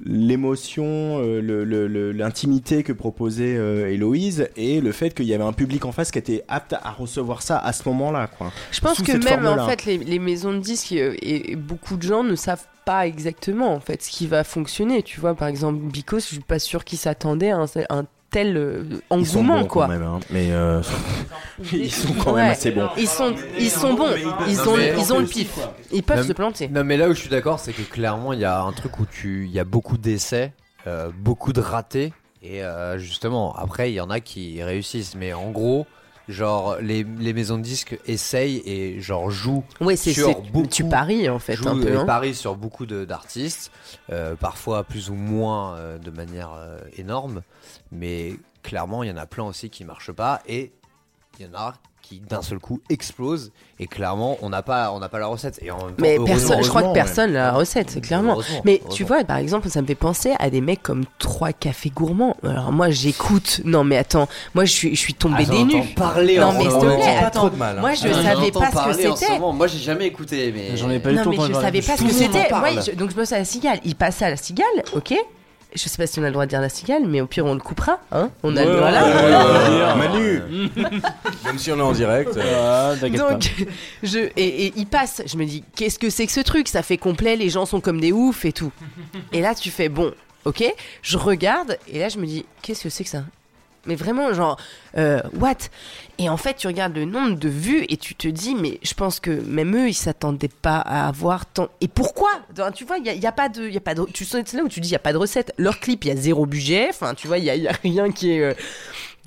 Speaker 5: l'émotion, euh, l'intimité que proposait euh, Héloïse et le fait qu'il y avait un public en face qui était apte à recevoir ça à ce moment-là.
Speaker 4: Je pense
Speaker 5: Sous
Speaker 4: que même en fait les, les maisons de disques et, et beaucoup de gens ne savent pas exactement en fait ce qui va fonctionner. Tu vois, par exemple, Bicos, je suis pas sûr qu'ils s'attendaient à un, un tel euh,
Speaker 5: Ils sont
Speaker 4: engouement
Speaker 5: bons
Speaker 4: quoi.
Speaker 5: quand même, hein, mais euh, <laughs> ils sont quand
Speaker 4: Ouais.
Speaker 5: même assez bons.
Speaker 4: Ils sont, ils sont bons. Ils ont, ils ont le pif. Ils peuvent
Speaker 2: Non,
Speaker 4: se planter.
Speaker 2: Non, mais là où je suis d'accord, c'est que clairement, il y a un truc où tu, il y a beaucoup d'essais, euh, beaucoup de ratés, et euh, justement, après, il y en a qui réussissent. Mais en gros, genre, les, les maisons de disques essayent et genre jouent
Speaker 4: c'est
Speaker 2: sur beaucoup.
Speaker 4: tu paries en fait
Speaker 2: jouent
Speaker 4: un peu. hein.
Speaker 2: parient sur beaucoup d'artistes, euh, parfois plus ou moins euh, de manière euh, énorme, mais clairement, il y en a plein aussi qui marchent pas et il y en a qui d'un seul coup explosent et clairement on n'a pas on n'a pas la recette et en même temps,
Speaker 4: Mais personne, je crois que personne n'a la recette, c'est clairement.
Speaker 2: Heureusement,
Speaker 4: Mais tu vois, par exemple, ça me fait penser à des mecs comme trois cafés gourmands. Alors moi, j'écoute. Non, mais attends, moi, je suis, je suis tombée
Speaker 2: Ah,
Speaker 4: des nues.
Speaker 2: parler
Speaker 4: non,
Speaker 2: en
Speaker 4: mais s'il
Speaker 2: ce
Speaker 4: te plaît,
Speaker 2: Pas
Speaker 4: attends.
Speaker 2: trop de mal, hein.
Speaker 4: Moi, je
Speaker 2: Ah,
Speaker 4: savais pas ce que c'était.
Speaker 2: Moi, j'ai jamais écouté, mais
Speaker 1: J'en ai pas eu
Speaker 4: Non, mais je savais pas ce que c'était. donc je bosse à la cigale. Il passait à la cigale, ok. Je sais pas si on a le droit de dire la cigale, mais au pire on le coupera, hein. On a le
Speaker 1: Ouais,
Speaker 4: droit là.
Speaker 1: ouais, ouais, ouais.
Speaker 5: Manu <laughs>
Speaker 3: Même si on est en direct. euh,
Speaker 1: t'inquiète pas.
Speaker 4: Donc, <laughs> je, et, et il passe. Je me dis, qu'est-ce que c'est que ce truc? Ça fait complet, les gens sont comme des oufs et tout. Et là, tu fais, bon, ok. Je regarde, et là, je me dis, qu'est-ce que c'est que ça? Mais vraiment, genre, euh, what? Et en fait, tu regardes le nombre de vues et tu te dis, mais je pense que même eux, ils s'attendaient pas à avoir tant. Et pourquoi? Tu vois, il y a, pas de, y a pas de. Tu c'est là où tu dis, il y a pas de recette. Leur clip, il y a zéro budget. Enfin, tu vois, il y a, y a rien qui est. euh,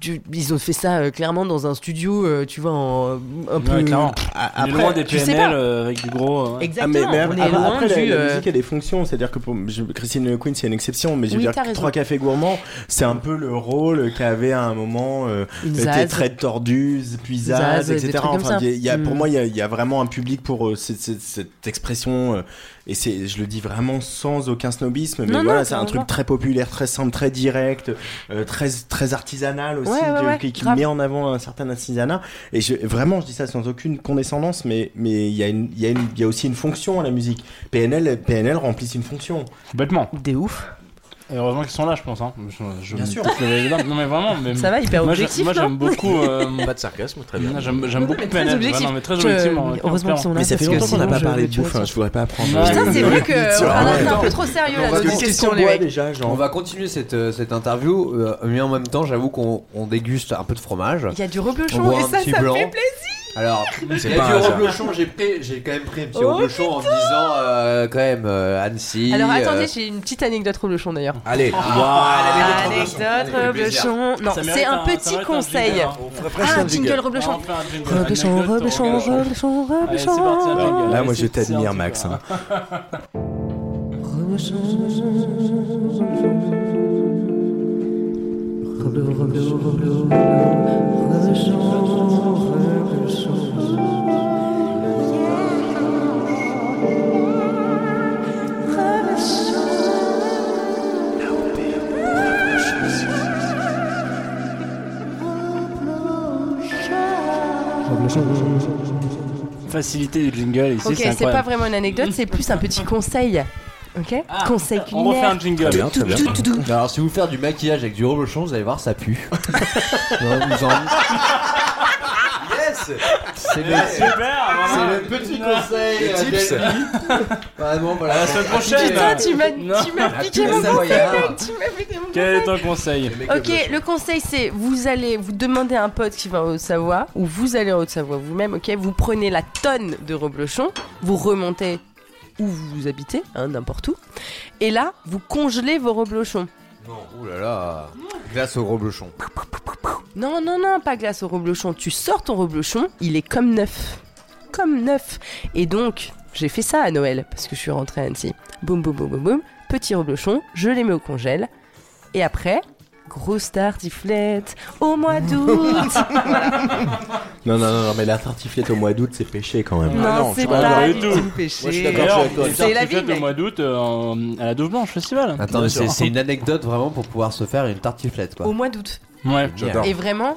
Speaker 4: tu- ils ont fait ça euh, clairement dans un studio, euh, tu vois, en, un peu.
Speaker 1: Ouais, clairement.
Speaker 5: A-
Speaker 1: On est loin des PNL
Speaker 4: pas.
Speaker 1: euh, avec du gros. euh, ouais.
Speaker 4: Exactement.
Speaker 5: Ah, mais, mais
Speaker 4: on est
Speaker 5: après,
Speaker 4: loin
Speaker 5: après, la,
Speaker 4: du.
Speaker 5: la
Speaker 4: euh,
Speaker 5: musique a des fonctions, c'est-à-dire que pour je- Christine Le Queen c'est une exception, mais je veux
Speaker 4: Oui,
Speaker 5: dire que. Trois Cafés Gourmands, c'est un peu le rôle qu'avait à un moment euh, était très tordu, puis zaz,
Speaker 4: Zaz,
Speaker 5: etc. Enfin, y a- y a, pour
Speaker 4: Mm.
Speaker 5: moi, il y, a, il y a vraiment un public pour euh, cette, cette- cette expression, euh, et c'est, je le dis vraiment sans aucun snobisme, mais
Speaker 4: Non,
Speaker 5: voilà, c'est un truc
Speaker 4: pas.
Speaker 5: très populaire, très simple, très direct, euh, très très artisanal aussi,
Speaker 4: Ouais, ouais,
Speaker 5: de-
Speaker 4: ouais,
Speaker 5: qui, met en avant un certain artisanat. Et je, vraiment, je dis ça sans aucune condescendance, mais mais il y a une, il y a une, il y a aussi une fonction à la musique. PNL, PNL remplissent une fonction.
Speaker 1: Complètement.
Speaker 4: Des ouf.
Speaker 1: Et heureusement qu'ils sont là, je pense. Hein. Je, je
Speaker 5: Bien
Speaker 1: me
Speaker 5: sûr.
Speaker 1: Non, mais vraiment. Mais...
Speaker 4: Ça va, hyper
Speaker 1: moi,
Speaker 4: objectif.
Speaker 1: Moi, j'aime beaucoup. euh, <laughs>
Speaker 3: Pas de sarcasme, très bien.
Speaker 1: J'aime beaucoup
Speaker 4: très
Speaker 1: PNL.
Speaker 4: objectif.
Speaker 1: Ouais, non, mais très objectivement. ouais,
Speaker 4: heureusement qu'ils sont là.
Speaker 5: Mais ça fait longtemps qu'on n'a pas parlé de
Speaker 4: vois,
Speaker 5: bouffe, hein, je voudrais pas apprendre.
Speaker 4: Putain, c'est vrai que
Speaker 5: Sur-
Speaker 4: on a
Speaker 5: ouais.
Speaker 4: été un peu trop sérieux là
Speaker 5: Parce
Speaker 4: dans
Speaker 5: que
Speaker 4: cette
Speaker 5: qu'est-ce
Speaker 4: discussion,
Speaker 5: qu'on
Speaker 4: les
Speaker 5: boit
Speaker 4: mecs.
Speaker 5: déjà, genre
Speaker 2: On va continuer cette, euh, cette interview, euh, mais en même temps, j'avoue qu'on on déguste un peu de fromage.
Speaker 4: Il y a du
Speaker 2: On
Speaker 4: reblochon et ça, ça fait plaisir.
Speaker 2: Alors, <laughs>
Speaker 3: C'est pas un hasard.
Speaker 2: j'ai pris, j'ai quand même pris un petit
Speaker 4: Oh,
Speaker 2: reblochon en me disant euh, quand même euh, Annecy.
Speaker 4: Alors
Speaker 2: euh,
Speaker 4: attendez, j'ai une petite anecdote reblochon d'ailleurs.
Speaker 3: Allez,
Speaker 4: Anecdote reblochon. Non,
Speaker 1: Ça
Speaker 4: c'est un
Speaker 1: ça
Speaker 4: petit
Speaker 1: mérite
Speaker 4: conseil.
Speaker 1: jingle, hein.
Speaker 3: on ferait presque
Speaker 4: Ah,
Speaker 3: un
Speaker 4: jingle reblochon.
Speaker 1: On fait un jingle.
Speaker 4: Reblochon,
Speaker 1: Anecdote,
Speaker 4: reblochon,
Speaker 1: reblochon.
Speaker 4: reblochon,
Speaker 1: Allez, c'est parti, un
Speaker 4: reblochon.
Speaker 1: jingle.
Speaker 5: Là, moi,
Speaker 1: c'est-
Speaker 5: je t'admire, Max, hein.
Speaker 4: Reblochon.
Speaker 1: Facilité du jingle ici,
Speaker 4: Ok,
Speaker 1: c'est
Speaker 4: pas vraiment une anecdote, c'est plus un petit conseil. Ok Conseil
Speaker 1: on refait
Speaker 4: culinaire.
Speaker 1: un jingle.
Speaker 3: Très bien, très bien.
Speaker 4: Tout, tout, tout.
Speaker 2: Alors, si vous faire du maquillage avec du reblochon, vous allez voir, ça pue. <laughs> Non, vous en- C'est le,
Speaker 1: Super,
Speaker 2: le petit conseil.
Speaker 3: Le
Speaker 2: euh,
Speaker 3: tips.
Speaker 2: Vraiment, voilà.
Speaker 1: À la semaine prochaine.
Speaker 4: Putain, tu m'as
Speaker 1: Non.
Speaker 4: tu m'as piqué mon conseil.
Speaker 1: Quel est ton conseil
Speaker 4: Ok, le conseil c'est vous allez vous demander à un pote qui va en Haute-Savoie ou vous allez en Haute-Savoie vous-même, ok? Vous prenez la tonne de reblochon, vous remontez où vous habitez, hein, n'importe où, et là vous congelez vos reblochons.
Speaker 2: Non. Glace au reblochon.
Speaker 4: Non, non, non, pas glace au reblochon. Tu sors ton reblochon, il est comme neuf. Comme neuf. Et donc, j'ai fait ça à Noël, parce que je suis rentrée à Annecy. Boum, boum, boum, boum, boum. Petit reblochon, je les mets au congèle. Et après, grosse tartiflette au mois d'août. <laughs>
Speaker 5: Non, non, non, non, mais la tartiflette au mois d'août, c'est péché quand même.
Speaker 1: Ah
Speaker 4: non,
Speaker 1: non, je
Speaker 4: c'est
Speaker 1: suis pas
Speaker 4: pas du
Speaker 1: tout.
Speaker 4: tout péché. C'est la vie,
Speaker 1: au mois d'août euh, à la Douve Blanche Festival.
Speaker 2: Attends, c'est une anecdote vraiment pour pouvoir se faire une tartiflette, quoi.
Speaker 4: Au mois d'août.
Speaker 1: Ouais,
Speaker 3: J'adore.
Speaker 4: Et vraiment,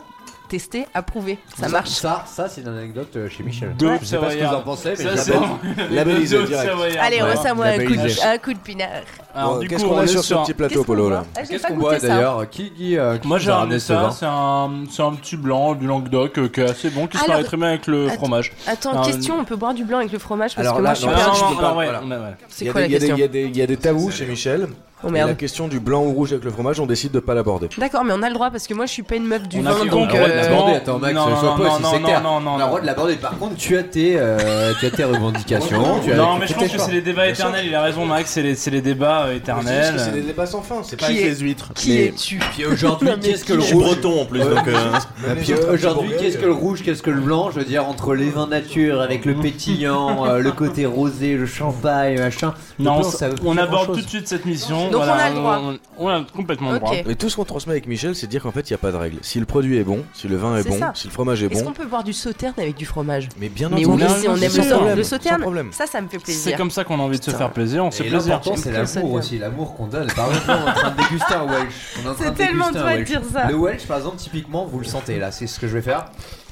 Speaker 4: tester, approuver. Ça marche.
Speaker 2: Ça, ça c'est une anecdote euh, chez Michel.
Speaker 1: Deux
Speaker 2: Je sais pas ce que vous en pensez, mais
Speaker 1: Ça, c'est
Speaker 2: l'adore.
Speaker 5: Labellisé <laughs>
Speaker 1: Deux
Speaker 5: direct.
Speaker 4: Allez,
Speaker 1: Ouais.
Speaker 4: ressens-moi un, coup de-
Speaker 2: labellisé.
Speaker 4: un coup de pinard.
Speaker 1: Alors,
Speaker 3: Bon,
Speaker 1: du
Speaker 3: Qu'est-ce
Speaker 1: coup,
Speaker 3: qu'on
Speaker 1: on
Speaker 3: a
Speaker 1: est
Speaker 3: sur ce petit plateau,
Speaker 4: Qu'est-ce qu'on
Speaker 3: Polo
Speaker 4: boit
Speaker 3: là
Speaker 4: Ah, j'ai
Speaker 2: Qu'est-ce
Speaker 4: pas
Speaker 2: qu'on
Speaker 4: goûté
Speaker 2: boit
Speaker 4: ça.
Speaker 2: d'ailleurs Qui, qui, euh, qui
Speaker 1: Moi
Speaker 2: nous
Speaker 1: j'ai
Speaker 2: a
Speaker 1: ramené
Speaker 2: ce
Speaker 1: ça,
Speaker 2: vin
Speaker 1: c'est un, c'est un petit blanc du Languedoc euh, qui est assez bon, qui se
Speaker 4: Alors,
Speaker 1: marie très bien avec le
Speaker 4: attends,
Speaker 1: fromage.
Speaker 4: Attends, question, on peut boire du blanc avec le fromage parce
Speaker 3: Alors
Speaker 4: que
Speaker 3: là,
Speaker 4: moi je suis
Speaker 3: non,
Speaker 4: perdue.
Speaker 3: je peux pas,
Speaker 1: ouais,
Speaker 3: voilà.
Speaker 1: on a- ouais.
Speaker 3: Il
Speaker 4: C'est
Speaker 3: y a
Speaker 4: quoi
Speaker 3: des-
Speaker 4: la
Speaker 3: il y a des-
Speaker 4: question
Speaker 3: il y a des- il y a des tabous chez Michel.
Speaker 4: Oh
Speaker 3: Et la
Speaker 4: merde.
Speaker 3: question du blanc ou rouge avec le fromage, on décide de pas l'aborder.
Speaker 4: D'accord, mais on a le droit parce que moi je suis pas une meuf du
Speaker 1: On a
Speaker 4: vin donc.
Speaker 1: a le droit de
Speaker 4: euh,
Speaker 2: l'aborder, attends, Max,
Speaker 1: non,
Speaker 2: sois
Speaker 1: non,
Speaker 2: pas
Speaker 1: non,
Speaker 2: aussi
Speaker 1: non,
Speaker 2: sectaire.
Speaker 1: non, non,
Speaker 2: On a le droit de l'aborder. Par contre, tu as tes, euh, tu as tes revendications. tu as-
Speaker 1: Non, mais je pense
Speaker 2: t'es
Speaker 1: que c'est les débats éternels, il a raison Max, c'est les, c'est les débats euh, éternels.
Speaker 3: C'est des débats sans fin. C'est
Speaker 5: Pas
Speaker 4: Qui
Speaker 5: avec
Speaker 4: est-
Speaker 5: les huîtres.
Speaker 4: Qui
Speaker 5: mais-
Speaker 4: es-tu <laughs>
Speaker 2: Puis aujourd'hui,
Speaker 4: Non, mais
Speaker 2: qu'est-ce que le
Speaker 5: Je suis
Speaker 2: rouge
Speaker 5: breton en plus, donc. euh, <laughs>
Speaker 2: puis aujourd'hui, qu'est-ce que le rouge, qu'est-ce que le blanc Je veux dire, entre les vins nature, avec le pétillant, <laughs> euh, le côté rosé, le champagne, machin. le
Speaker 1: Non,
Speaker 2: blanc,
Speaker 1: ça- on
Speaker 2: dire
Speaker 1: aborde
Speaker 2: grand-chose.
Speaker 1: tout de suite cette mission.
Speaker 4: Donc
Speaker 1: voilà,
Speaker 4: on a le droit.
Speaker 1: On, on a complètement le droit.
Speaker 4: Ok.
Speaker 3: Mais tout ce qu'on transmet avec Michel, c'est de dire qu'en fait, il n'y a pas de règle. Si le produit est bon, si le vin est
Speaker 4: C'est
Speaker 3: bon,
Speaker 4: ça.
Speaker 3: si le fromage est
Speaker 4: Est-ce
Speaker 3: bon,
Speaker 4: qu'on peut boire du sauterne avec du fromage
Speaker 3: mais bien
Speaker 4: Mais
Speaker 3: entendu.
Speaker 4: oui, si on
Speaker 1: sans
Speaker 4: aime le,
Speaker 3: problème,
Speaker 4: le
Speaker 3: sans
Speaker 4: sauterne,
Speaker 3: problème.
Speaker 4: ça, ça me fait
Speaker 1: C'est
Speaker 4: plaisir.
Speaker 1: comme ça qu'on a envie de se faire plaisir, on se fait
Speaker 2: Et
Speaker 1: plaisir.
Speaker 2: l'important, c'est l'amour aussi, l'amour qu'on donne. Par exemple, on est en train de déguster un Welsh. On est en train
Speaker 4: C'est
Speaker 2: de
Speaker 4: tellement
Speaker 2: déguster un
Speaker 4: toi de
Speaker 2: Welsh.
Speaker 4: dire ça.
Speaker 2: Le Welsh, par exemple, typiquement, vous le sentez là, c'est ce que je vais faire.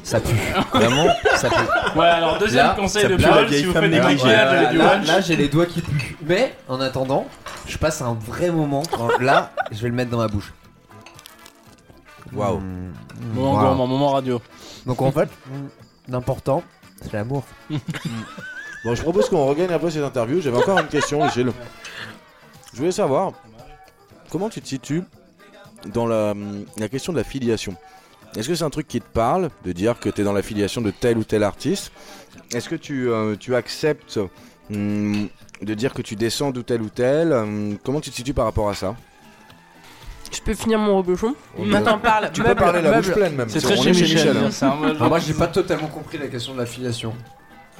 Speaker 2: Ça pue. Vraiment, ça pue.
Speaker 1: Ouais, alors deuxième
Speaker 2: Là,
Speaker 1: conseil
Speaker 5: ça
Speaker 1: de
Speaker 5: pue la
Speaker 1: Paul,
Speaker 5: vieille
Speaker 1: si vous
Speaker 5: femme
Speaker 1: faites des
Speaker 5: négligée.
Speaker 1: maquillages
Speaker 2: Voilà,
Speaker 1: avec du
Speaker 2: là, là, j'ai les doigts qui puent. Mais en attendant, je passe un vrai moment. Là, je vais le mettre dans ma bouche.
Speaker 3: Waouh.
Speaker 2: Mmh.
Speaker 1: Moment gourmand, moment radio.
Speaker 2: Donc en fait, l'important, c'est l'amour. <laughs>
Speaker 3: Bon, je propose qu'on regagne un peu cette interview. J'avais encore une question, Michel. Je voulais savoir comment tu te situes dans la, la question de la filiation? Est-ce que c'est un truc qui te parle de dire que tu es dans la filiation de tel ou tel artiste? Est-ce que tu, euh, tu acceptes hum, de dire que tu descends d'où tel ou tel? Hum, Comment tu te situes par rapport à ça?
Speaker 4: Je peux finir mon reblochon
Speaker 3: On
Speaker 4: Maintenant parle.
Speaker 3: Tu
Speaker 4: meuble,
Speaker 3: peux parler la
Speaker 4: meuble.
Speaker 3: bouche pleine même.
Speaker 1: C'est
Speaker 3: On
Speaker 1: très
Speaker 3: est
Speaker 1: chez Michel.
Speaker 3: hein.
Speaker 1: hein, un
Speaker 2: moi, j'ai pas totalement compris la question de la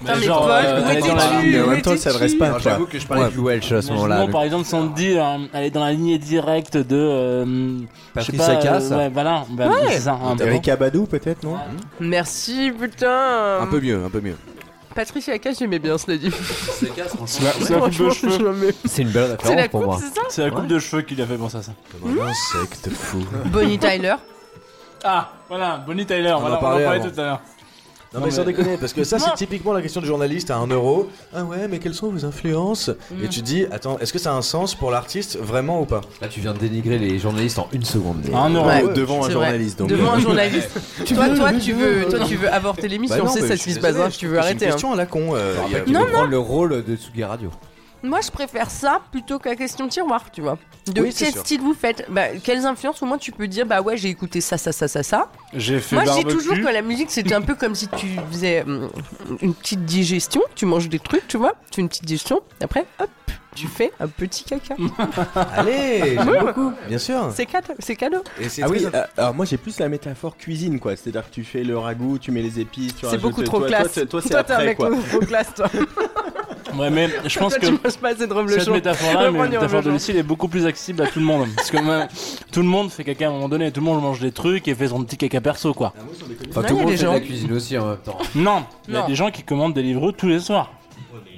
Speaker 1: Mais genre,
Speaker 4: Paul,
Speaker 1: euh,
Speaker 4: où
Speaker 1: elle est dans la
Speaker 4: étais-tu
Speaker 1: ligne.
Speaker 5: Mais en même temps, ça s'adresse pas à
Speaker 2: Alors,
Speaker 5: toi.
Speaker 2: J'avoue que je parlais
Speaker 3: Ouais.
Speaker 2: du Welsh à ce moment-là. Donc.
Speaker 1: par exemple, on dit, euh, elle est dans la lignée directe de. euh, je sais
Speaker 2: Patrice
Speaker 1: pas, euh, Ouais, voilà. Bah,
Speaker 4: Ouais.
Speaker 1: C'est ça. un peu.
Speaker 5: Erika Badou, peut-être, non
Speaker 4: Merci, putain.
Speaker 3: Un peu mieux, un peu mieux.
Speaker 4: Patricia Casse, j'aimais bien, cela dit. <laughs>
Speaker 1: C'est la c'est la coupe de
Speaker 4: Franchement,
Speaker 1: cheveux.
Speaker 4: je l'aimais.
Speaker 2: C'est une belle
Speaker 4: C'est la
Speaker 2: référence pour
Speaker 4: coupe,
Speaker 2: moi.
Speaker 4: c'est ça
Speaker 1: C'est la coupe de cheveux qu'il a fait penser à ça.
Speaker 3: Comme un insecte fou.
Speaker 4: Bonnie Tyler.
Speaker 1: Ah, voilà, Bonnie Tyler,
Speaker 3: en
Speaker 1: voilà, on en
Speaker 3: parlait
Speaker 1: parlait
Speaker 3: avant.
Speaker 1: tout à l'heure.
Speaker 3: Non,
Speaker 1: Non,
Speaker 3: mais sans déconner, parce que ça c'est
Speaker 4: Non. <laughs>
Speaker 3: typiquement la question du journaliste à 1 euro. Ah ouais, mais quelles sont vos influences Et tu te dis, attends, est-ce que ça a un sens pour l'artiste vraiment ou pas
Speaker 2: Là, tu viens de dénigrer les journalistes en une seconde.
Speaker 1: euro.
Speaker 4: Ouais.
Speaker 5: Devant un journaliste. donc,
Speaker 4: Devant un <laughs> journaliste. toi, toi, tu veux, toi, tu veux avorter
Speaker 3: Bah
Speaker 4: l'émission,
Speaker 3: non,
Speaker 4: c'est
Speaker 3: mais
Speaker 4: ça se passe. hein, Tu veux arrêter.
Speaker 3: C'est une
Speaker 4: hein.
Speaker 3: question à la con. euh, il y a-
Speaker 2: Tu
Speaker 4: Non,
Speaker 2: veux prendre le rôle de Tsugi Radio.
Speaker 4: Moi, je préfère ça plutôt que la question tiroir, tu vois. De
Speaker 3: Oui,
Speaker 4: quel style vous faites bah, Quelles influences Au moins, tu peux dire, bah ouais, j'ai écouté ça, ça, ça, ça, ça.
Speaker 1: J'ai fait
Speaker 4: Moi, je dis
Speaker 1: barbecue.
Speaker 4: toujours que la musique, c'était un peu comme si tu faisais hum, une petite digestion. Tu manges des trucs, tu vois. Tu fais une petite digestion. Après, hop, tu fais un petit caca. <laughs>
Speaker 3: Allez, j'aime beaucoup, bien sûr.
Speaker 4: C'est cadeau. C'est cadeau.
Speaker 3: Et c'est
Speaker 5: Ah oui, euh, alors moi j'ai plus la métaphore cuisine quoi, c'est-à-dire que tu fais le ragoût, tu mets les épices, tu
Speaker 4: C'est beaucoup trop
Speaker 5: toi,
Speaker 4: classe.
Speaker 5: Toi, toi, c'est
Speaker 4: un
Speaker 5: après
Speaker 4: mec
Speaker 5: quoi.
Speaker 4: trop classe, toi. <laughs>
Speaker 1: Ouais, mais je pense
Speaker 4: Toi,
Speaker 1: que
Speaker 4: tu manges pas assez de
Speaker 1: cette métaphore-là,
Speaker 4: du
Speaker 1: métaphore de. Lucille est beaucoup plus accessible à tout le monde. Parce que même, tout le monde fait caca à un moment donné, tout le monde mange des trucs et fait son petit caca perso, quoi.
Speaker 2: Enfin, tout
Speaker 4: il y
Speaker 2: le
Speaker 4: a
Speaker 2: monde fait de la cuisine aussi en même temps.
Speaker 1: Non, il y a des gens qui commandent des livreux tous les soirs.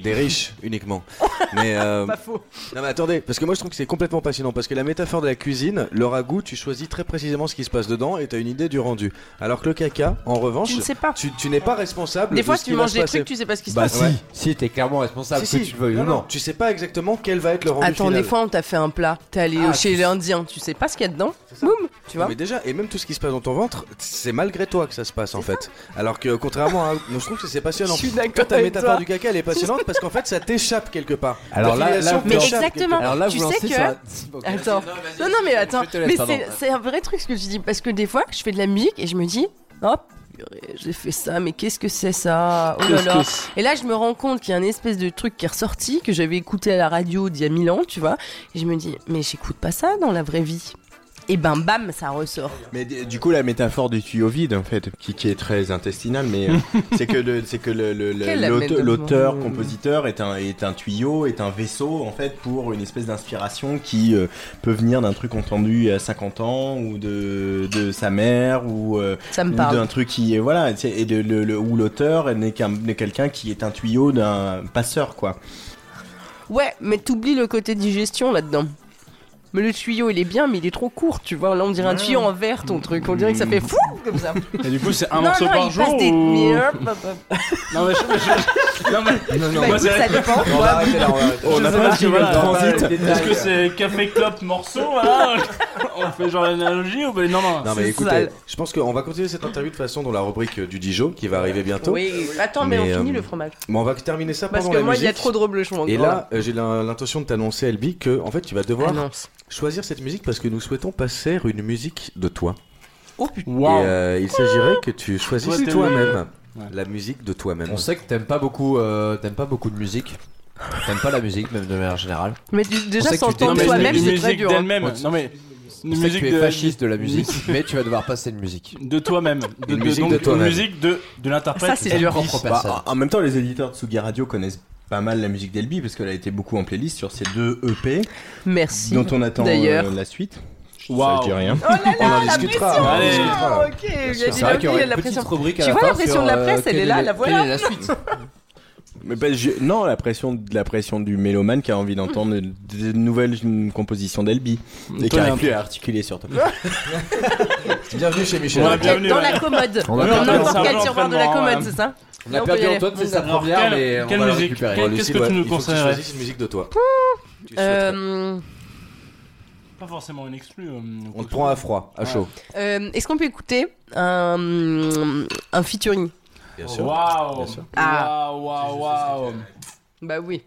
Speaker 3: Des riches uniquement. <laughs> Mais euh,
Speaker 4: Pas faux.
Speaker 3: non mais attendez, parce que moi je trouve que c'est complètement passionnant parce que la métaphore de la cuisine, le ragoût, tu choisis très précisément ce qui se passe dedans et t'as une idée du rendu. Alors que le caca, en revanche,
Speaker 4: Tu ne sais pas.
Speaker 3: tu, tu n'es pas responsable.
Speaker 4: Des
Speaker 3: de
Speaker 4: fois,
Speaker 3: ce
Speaker 4: tu
Speaker 3: qui va
Speaker 4: manges
Speaker 3: se
Speaker 4: des
Speaker 3: passer.
Speaker 4: trucs, tu sais pas ce qui se
Speaker 2: Bah
Speaker 4: passe.
Speaker 2: si, si, t'es clairement responsable,
Speaker 3: Si,
Speaker 2: que
Speaker 3: si.
Speaker 2: tu le veuilles
Speaker 3: non,
Speaker 2: ou
Speaker 3: non,
Speaker 2: non.
Speaker 3: tu sais pas exactement quel va être le rendu
Speaker 4: Attends,
Speaker 3: final.
Speaker 4: des fois, on t'a fait un plat. T'es allé
Speaker 3: Ah,
Speaker 4: chez
Speaker 3: tu-
Speaker 4: l'Indien, tu sais pas ce qu'il y a dedans. Boum, tu vois.
Speaker 3: Mais déjà, et même tout ce qui se passe dans ton ventre, c'est malgré toi que ça se passe en fait. Alors que contrairement à. moi, je trouve que c'est passionnant.
Speaker 4: Je suis
Speaker 3: Toi,
Speaker 4: d'accord
Speaker 3: ta
Speaker 4: avec
Speaker 3: métaphore
Speaker 4: toi.
Speaker 3: du caca, elle est passionnante parce qu'en fait, ça t'échappe quelque part.
Speaker 2: Alors là- là,
Speaker 4: Mais exactement.
Speaker 2: Alors là,
Speaker 4: tu
Speaker 2: vous
Speaker 4: sais
Speaker 2: lancez
Speaker 4: que-. Attends. Non, non, mais attends. Mais c'est- un vrai truc ce que je dis. Parce que des fois, je fais de la musique et je me dis, hop, j'ai fait ça, mais qu'est-ce que c'est ça? Oh là là. Et là, je me rends compte qu'il y a un espèce de truc qui est ressorti, que j'avais écouté à la radio d'il y a mille ans, tu vois. Et je me dis, mais j'écoute pas ça dans la vraie vie. Et ben, bam, ça ressort.
Speaker 5: Mais du coup, la métaphore du tuyau vide, en fait, qui, qui est très intestinale, mais euh, <laughs> c'est que le, c'est que le- le- l'auteur, l'auteur, compositeur est un, est un tuyau, est un vaisseau, en fait, pour une espèce d'inspiration qui euh, peut venir d'un truc entendu à 50 ans, ou de, de sa mère, ou, euh,
Speaker 4: Ça me
Speaker 5: ou
Speaker 4: parle.
Speaker 5: d'un truc qui est, voilà, et de, le, le- où l'auteur n'est qu'un, n'est quelqu'un qui est un tuyau d'un passeur, quoi.
Speaker 4: Ouais, mais t'oublies le côté digestion là-dedans. Mais le tuyau, il est bien, mais il est trop court, tu vois. Là, on dirait un tuyau en verre, ton truc. On dirait que ça fait fou comme ça.
Speaker 1: Et du coup, c'est un
Speaker 4: non,
Speaker 1: morceau
Speaker 4: non,
Speaker 1: par
Speaker 4: il
Speaker 1: jour
Speaker 4: passe des.
Speaker 1: ou-. Non, mais je. mais je- Non, mais.
Speaker 2: Non, non,
Speaker 4: Bah,
Speaker 1: moi,
Speaker 4: écoute,
Speaker 1: c'est-
Speaker 4: ça dépend.
Speaker 2: on va arrêter là, on
Speaker 5: n'a pas
Speaker 1: voilà,
Speaker 5: transit.
Speaker 1: Est-ce que c'est café clope morceau voilà <laughs> On fait genre l'analogie ou ben non non.
Speaker 3: Non mais écoutez, je pense qu'on va continuer cette interview de façon dans la rubrique euh, du Dijon qui va arriver bientôt.
Speaker 4: Oui, attends, mais,
Speaker 3: Mais,
Speaker 4: on finit
Speaker 3: euh,
Speaker 4: le fromage.
Speaker 3: Mais on va terminer ça
Speaker 4: Parce
Speaker 3: pendant
Speaker 4: que
Speaker 3: la
Speaker 4: moi, il y a trop de reblochons.
Speaker 3: Et là, euh, j'ai l'in- l'intention de t'annoncer, Elbi, que en fait, tu vas devoir. Choisir cette musique parce que nous souhaitons passer une musique de toi.
Speaker 4: Oh putain.
Speaker 3: Et euh, il s'agirait que tu choisisses toi-même
Speaker 1: Ouais.
Speaker 3: la musique de toi-même.
Speaker 2: On sait que t'aimes pas beaucoup, euh, t'aimes pas beaucoup de musique. T'aimes pas la musique, même de manière générale.
Speaker 4: Mais tu- déjà, s'entendre toi-même, c'est très dur. hein.
Speaker 1: d'elle-même.
Speaker 2: Ouais.
Speaker 1: Non mais une
Speaker 2: On sait que tu es
Speaker 1: de
Speaker 2: fasciste de la musique, <laughs> mais tu vas devoir passer une musique.
Speaker 1: de toi-même. De, de-
Speaker 3: musique
Speaker 1: donc,
Speaker 3: de toi-même.
Speaker 1: Une musique de de l'interprète.
Speaker 4: Ça, c'est dur.
Speaker 2: Propre
Speaker 5: Bah,
Speaker 2: personne.
Speaker 5: en en même temps, les éditeurs de Sugi Radio connaissent pas mal la musique d'Elbi parce qu'elle a été beaucoup en playlist sur ces deux EP
Speaker 4: Merci.
Speaker 5: dont on attend
Speaker 4: D'ailleurs.
Speaker 5: euh, la suite.
Speaker 1: Waouh.
Speaker 5: Ça, je dis rien.
Speaker 4: Oh là là,
Speaker 3: On en
Speaker 4: la
Speaker 3: discutera.
Speaker 4: pression.
Speaker 1: Allez.
Speaker 3: On discutera.
Speaker 4: Ok, il y a des
Speaker 2: y
Speaker 4: a la pression.
Speaker 2: rubrique à
Speaker 4: Tu
Speaker 2: la
Speaker 4: vois la pression
Speaker 2: sur,
Speaker 4: de la presse, elle est là,
Speaker 2: la-
Speaker 4: voilà.
Speaker 2: Quelle est la suite?
Speaker 5: Mais bah, je- non, la pression, la pression du mélomane qui a envie d'entendre de, de nouvelles compositions d'Elbi et qui
Speaker 1: Toi,
Speaker 5: arrive
Speaker 1: un
Speaker 5: plus à articuler surtout. <laughs>
Speaker 3: Bienvenue chez Michel.
Speaker 1: Ouais,
Speaker 4: Ok,
Speaker 1: bienvenue,
Speaker 4: Dans
Speaker 1: ouais.
Speaker 4: la commode.
Speaker 2: On a
Speaker 1: un
Speaker 4: quel
Speaker 1: peu
Speaker 4: tiroir de la commode,
Speaker 1: euh,
Speaker 4: c'est ça?
Speaker 2: On a
Speaker 4: Là, on
Speaker 2: perdu
Speaker 4: peut y aller.
Speaker 2: Antoine, c'est sa
Speaker 1: Alors,
Speaker 2: première,
Speaker 1: quelle-
Speaker 2: mais on
Speaker 1: quelle
Speaker 2: va la
Speaker 1: musique
Speaker 2: récupérer.
Speaker 1: Quelle- Qu'est-ce que
Speaker 3: ouais,
Speaker 1: tu nous
Speaker 3: il faut que tu
Speaker 1: conseillerais
Speaker 3: choisisses une musique de toi. Tu souhaiterais.
Speaker 4: Euh,
Speaker 1: Pas forcément une exclue. euh,
Speaker 3: On te prend à froid, à chaud.
Speaker 4: euh, Est-ce qu'on peut écouter un, un featuring
Speaker 3: Bien sûr.
Speaker 1: Waouh.
Speaker 3: Bien sûr.
Speaker 4: Ah.
Speaker 1: Waouh waouh waouh.
Speaker 4: Bah oui.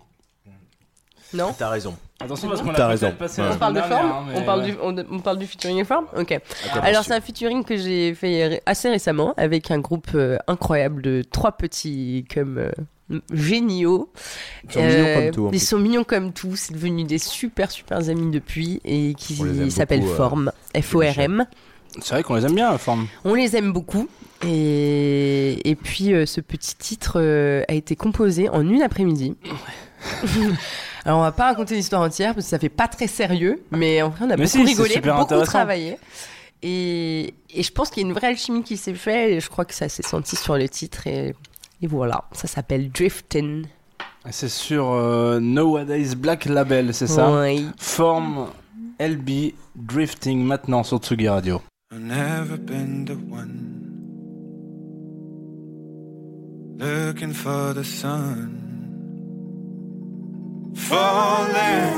Speaker 4: Non
Speaker 5: T'as raison.
Speaker 1: Attention parce qu'on l'a
Speaker 5: raison.
Speaker 1: passé
Speaker 5: Ouais.
Speaker 4: On parle de forme
Speaker 1: hein,
Speaker 4: on, parle
Speaker 1: ouais.
Speaker 4: du, on, on parle du featuring et forme Ok.
Speaker 3: Attends,
Speaker 4: Alors c'est un featuring que j'ai fait assez récemment avec un groupe euh, incroyable de trois petits comme euh, géniaux.
Speaker 5: Ils sont mignons
Speaker 4: Euh,
Speaker 5: comme tout. en
Speaker 4: Ils
Speaker 5: plus.
Speaker 4: sont mignons comme tout. C'est devenu des super super amis depuis et qui s'appellent
Speaker 5: euh,
Speaker 4: Forme. F-O-R-M.
Speaker 1: C'est vrai qu'on les aime bien la forme.
Speaker 4: On les aime beaucoup. Et, et puis euh, ce petit titre euh, a été composé en une après-midi. <laughs> Alors on va pas raconter l'histoire entière parce que ça fait pas très sérieux, mais en vrai on a
Speaker 1: Mais
Speaker 4: beaucoup
Speaker 1: si,
Speaker 4: rigolé, beaucoup travaillé. Et, et je pense qu'il y a une vraie alchimie qui s'est faite et je crois que ça s'est senti sur le titre et, et voilà, ça s'appelle Driftin.
Speaker 1: C'est sur euh, Nowadays Black Label, c'est ça?
Speaker 4: Ouais.
Speaker 1: Forme LB Drifting maintenant sur Tsugi Radio.
Speaker 6: I've never been the one looking for the sun falling.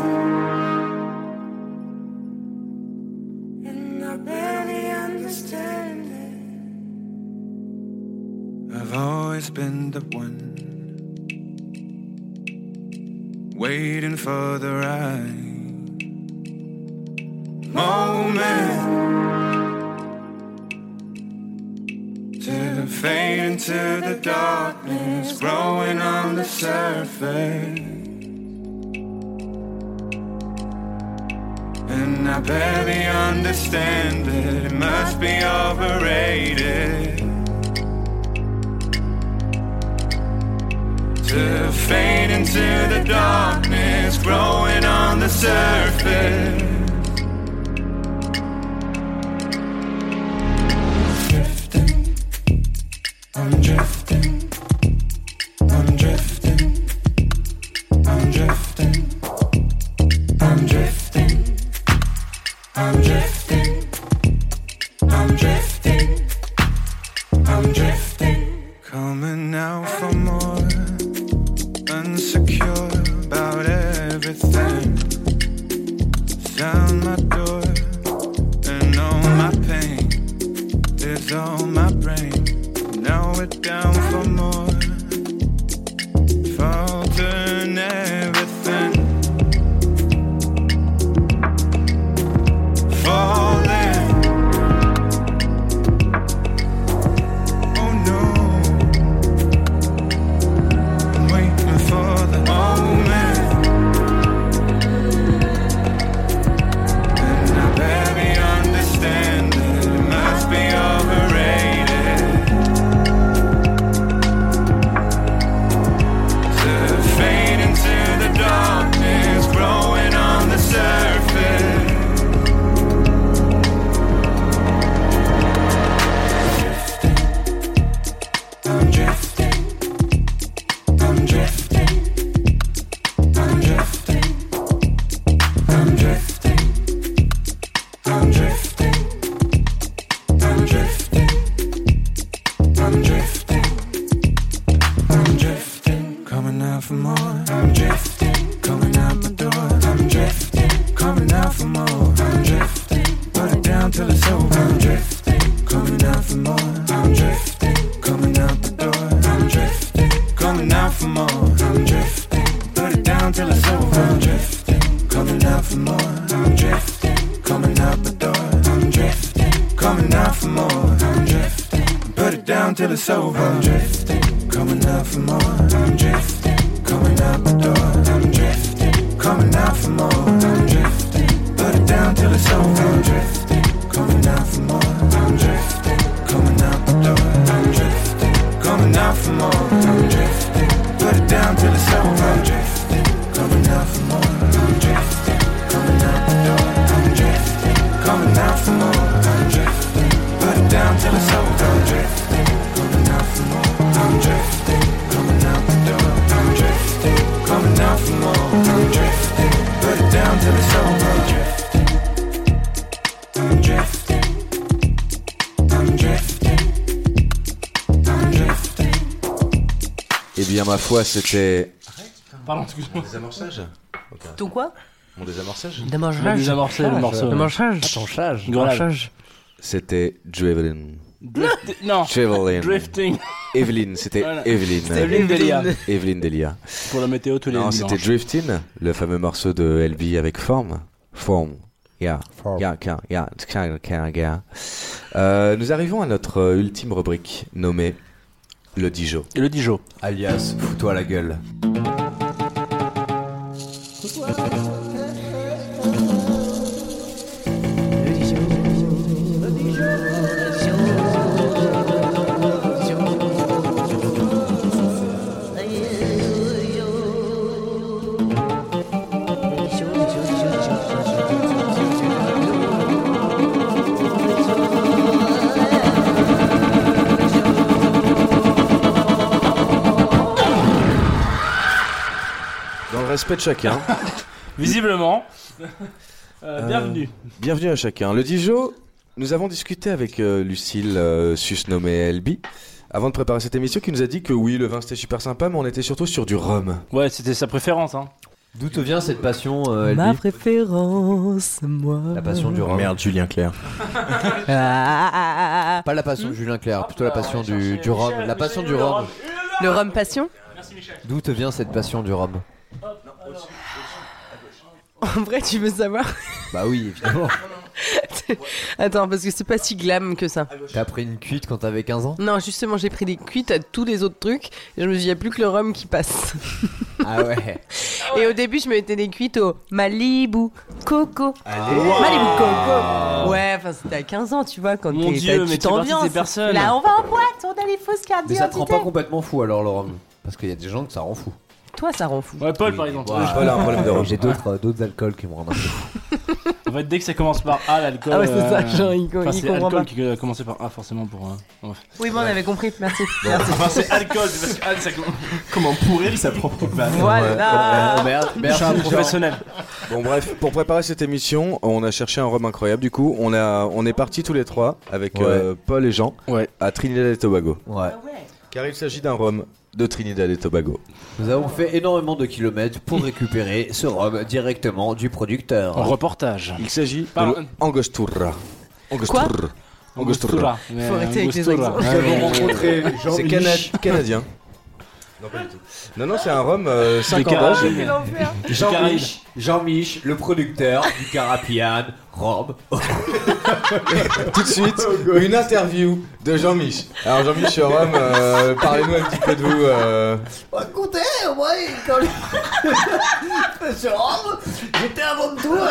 Speaker 10: And I barely understand it.
Speaker 6: I've always been the one waiting for the right moment to fade into the darkness, growing on the surface. And I barely understand it, it must be overrated. to fade into the darkness growing on the surface. Drifting, I'm drifting, over.
Speaker 3: Ma foi, c'était.
Speaker 1: Pardon, excuse-moi.
Speaker 3: Désamorçage
Speaker 4: Ton quoi?
Speaker 3: Mon désamorçage
Speaker 4: Désamorçage.
Speaker 1: Désamorcé le morceau.
Speaker 4: Désamorçage.
Speaker 1: Attenchage.
Speaker 4: Désamorçage.
Speaker 3: C'était Driven.
Speaker 1: Drift- Non.
Speaker 3: Chevelin.
Speaker 1: Drifting.
Speaker 3: Evelyne, c'était
Speaker 1: Voilà.
Speaker 3: Evelyne.
Speaker 1: C'était Evelyne Delia.
Speaker 3: Evelyne Delia.
Speaker 1: Pour la météo tous les
Speaker 3: Non, c'était Drifting, le fameux morceau de LB avec Forme. Forme. Yeah. Yeah, yeah, yeah, yeah, yeah. Euh, nous arrivons à notre ultime rubrique nommée le Dijon.
Speaker 1: Et le Dijon.
Speaker 2: Alias, fous-toi la gueule.
Speaker 3: Respect de chacun. <laughs>
Speaker 1: Visiblement. Euh, bienvenue.
Speaker 3: Bienvenue à chacun. Le Dijon, nous avons discuté avec euh, Lucille, euh, susnommée LB, avant de préparer cette émission, qui nous a dit que oui, le vin c'était super sympa, mais on était surtout sur du rhum.
Speaker 1: Ouais, c'était sa préférence. Hein.
Speaker 2: D'où te vient cette passion, euh,
Speaker 4: Ma
Speaker 2: Elbi
Speaker 4: préférence, moi.
Speaker 2: La passion du rhum.
Speaker 5: Merde, Julien Clerc. <laughs>
Speaker 4: Ah.
Speaker 2: Pas la passion de Julien Clerc, plutôt la passion du, du rhum. La passion du rhum.
Speaker 4: Le rhum passion?
Speaker 2: D'où te vient cette passion du rhum? <laughs>
Speaker 4: En vrai, tu veux savoir
Speaker 2: Bah oui, évidemment. <laughs>
Speaker 4: Attends, parce que c'est pas si glam que ça.
Speaker 2: T'as pris une cuite quand t'avais 15 ans?
Speaker 4: Non, justement, j'ai pris des cuites à tous les autres trucs. Et je me suis dit, il n'y a plus que le rhum qui passe.
Speaker 2: Ah ouais. <laughs>
Speaker 4: Et au début, je mettais des cuites au Malibu Coco.
Speaker 2: Allez.
Speaker 4: Malibu Coco. Ouais, enfin, c'était à 15 ans, tu vois, quand
Speaker 1: Mon
Speaker 4: t'es-
Speaker 1: Dieu,
Speaker 4: t'as-
Speaker 1: mais
Speaker 4: tu
Speaker 1: tu
Speaker 4: t'ambiances.
Speaker 1: ces personnes.
Speaker 4: Là, on va en boîte, on a les fausses cartes
Speaker 2: Mais ça te rend
Speaker 4: d'identité.
Speaker 2: pas complètement fou alors le rhum Parce qu'il y a des gens que ça rend fou.
Speaker 4: Toi, ça rend fou.
Speaker 1: Ouais, Paul par exemple.
Speaker 3: Paul a un problème de <laughs> rhum.
Speaker 2: J'ai d'autres euh, d'autres alcools qui me rendent un peu fou.
Speaker 1: En fait, dès que ça commence par A, l'alcool.
Speaker 4: Ah ouais, c'est ça,
Speaker 1: euh,
Speaker 4: genre, il co-
Speaker 1: enfin,
Speaker 4: il
Speaker 1: c'est
Speaker 4: comprend
Speaker 1: alcool
Speaker 4: pas.
Speaker 1: qui a commencé par A forcément pour. euh, ouais.
Speaker 4: Oui, bon, on avait compris. Merci.
Speaker 1: Enfin, c'est alcool, c'est parce que ça commence. <laughs>
Speaker 5: Comment pourrir sa propre vanne
Speaker 4: Voilà.
Speaker 2: merde,
Speaker 1: Je suis un professionnel.
Speaker 3: Bon bref, pour préparer cette émission, on a cherché un rhum incroyable. Du coup, on a, on est partis tous les trois avec
Speaker 2: Ouais.
Speaker 3: euh, Paul et Jean
Speaker 1: Ouais.
Speaker 3: à Trinidad et Tobago.
Speaker 2: Ouais.
Speaker 3: Car il s'agit d'un rhum de Trinidad et Tobago.
Speaker 2: Nous avons fait énormément de kilomètres pour <laughs> récupérer ce rhum directement du producteur.
Speaker 1: En reportage.
Speaker 3: Il s'agit de
Speaker 1: Pardon.
Speaker 3: l'Angostura. Angostura. Angostura.
Speaker 1: Mais
Speaker 4: Faut arrêter avec les
Speaker 1: Angostura.
Speaker 4: accents.
Speaker 1: Ouais,
Speaker 2: Nous avons
Speaker 1: mais-
Speaker 2: rencontré
Speaker 3: C'est
Speaker 2: Jean-Mich.
Speaker 3: cana- canadien. Non, pas du tout. Non, non, c'est un rhum euh, 5 ans d'âge.
Speaker 2: Jean-Mich, Jean-Mich, le producteur du Carapian, Rhum. <laughs>
Speaker 3: Tout de suite, une interview de Jean-Mich. Alors, Jean-Mich Rhum, euh, parlez-nous un petit peu de vous. euh,
Speaker 8: Écoutez, moi, quand ce <laughs> rhum, j'étais avant tout euh,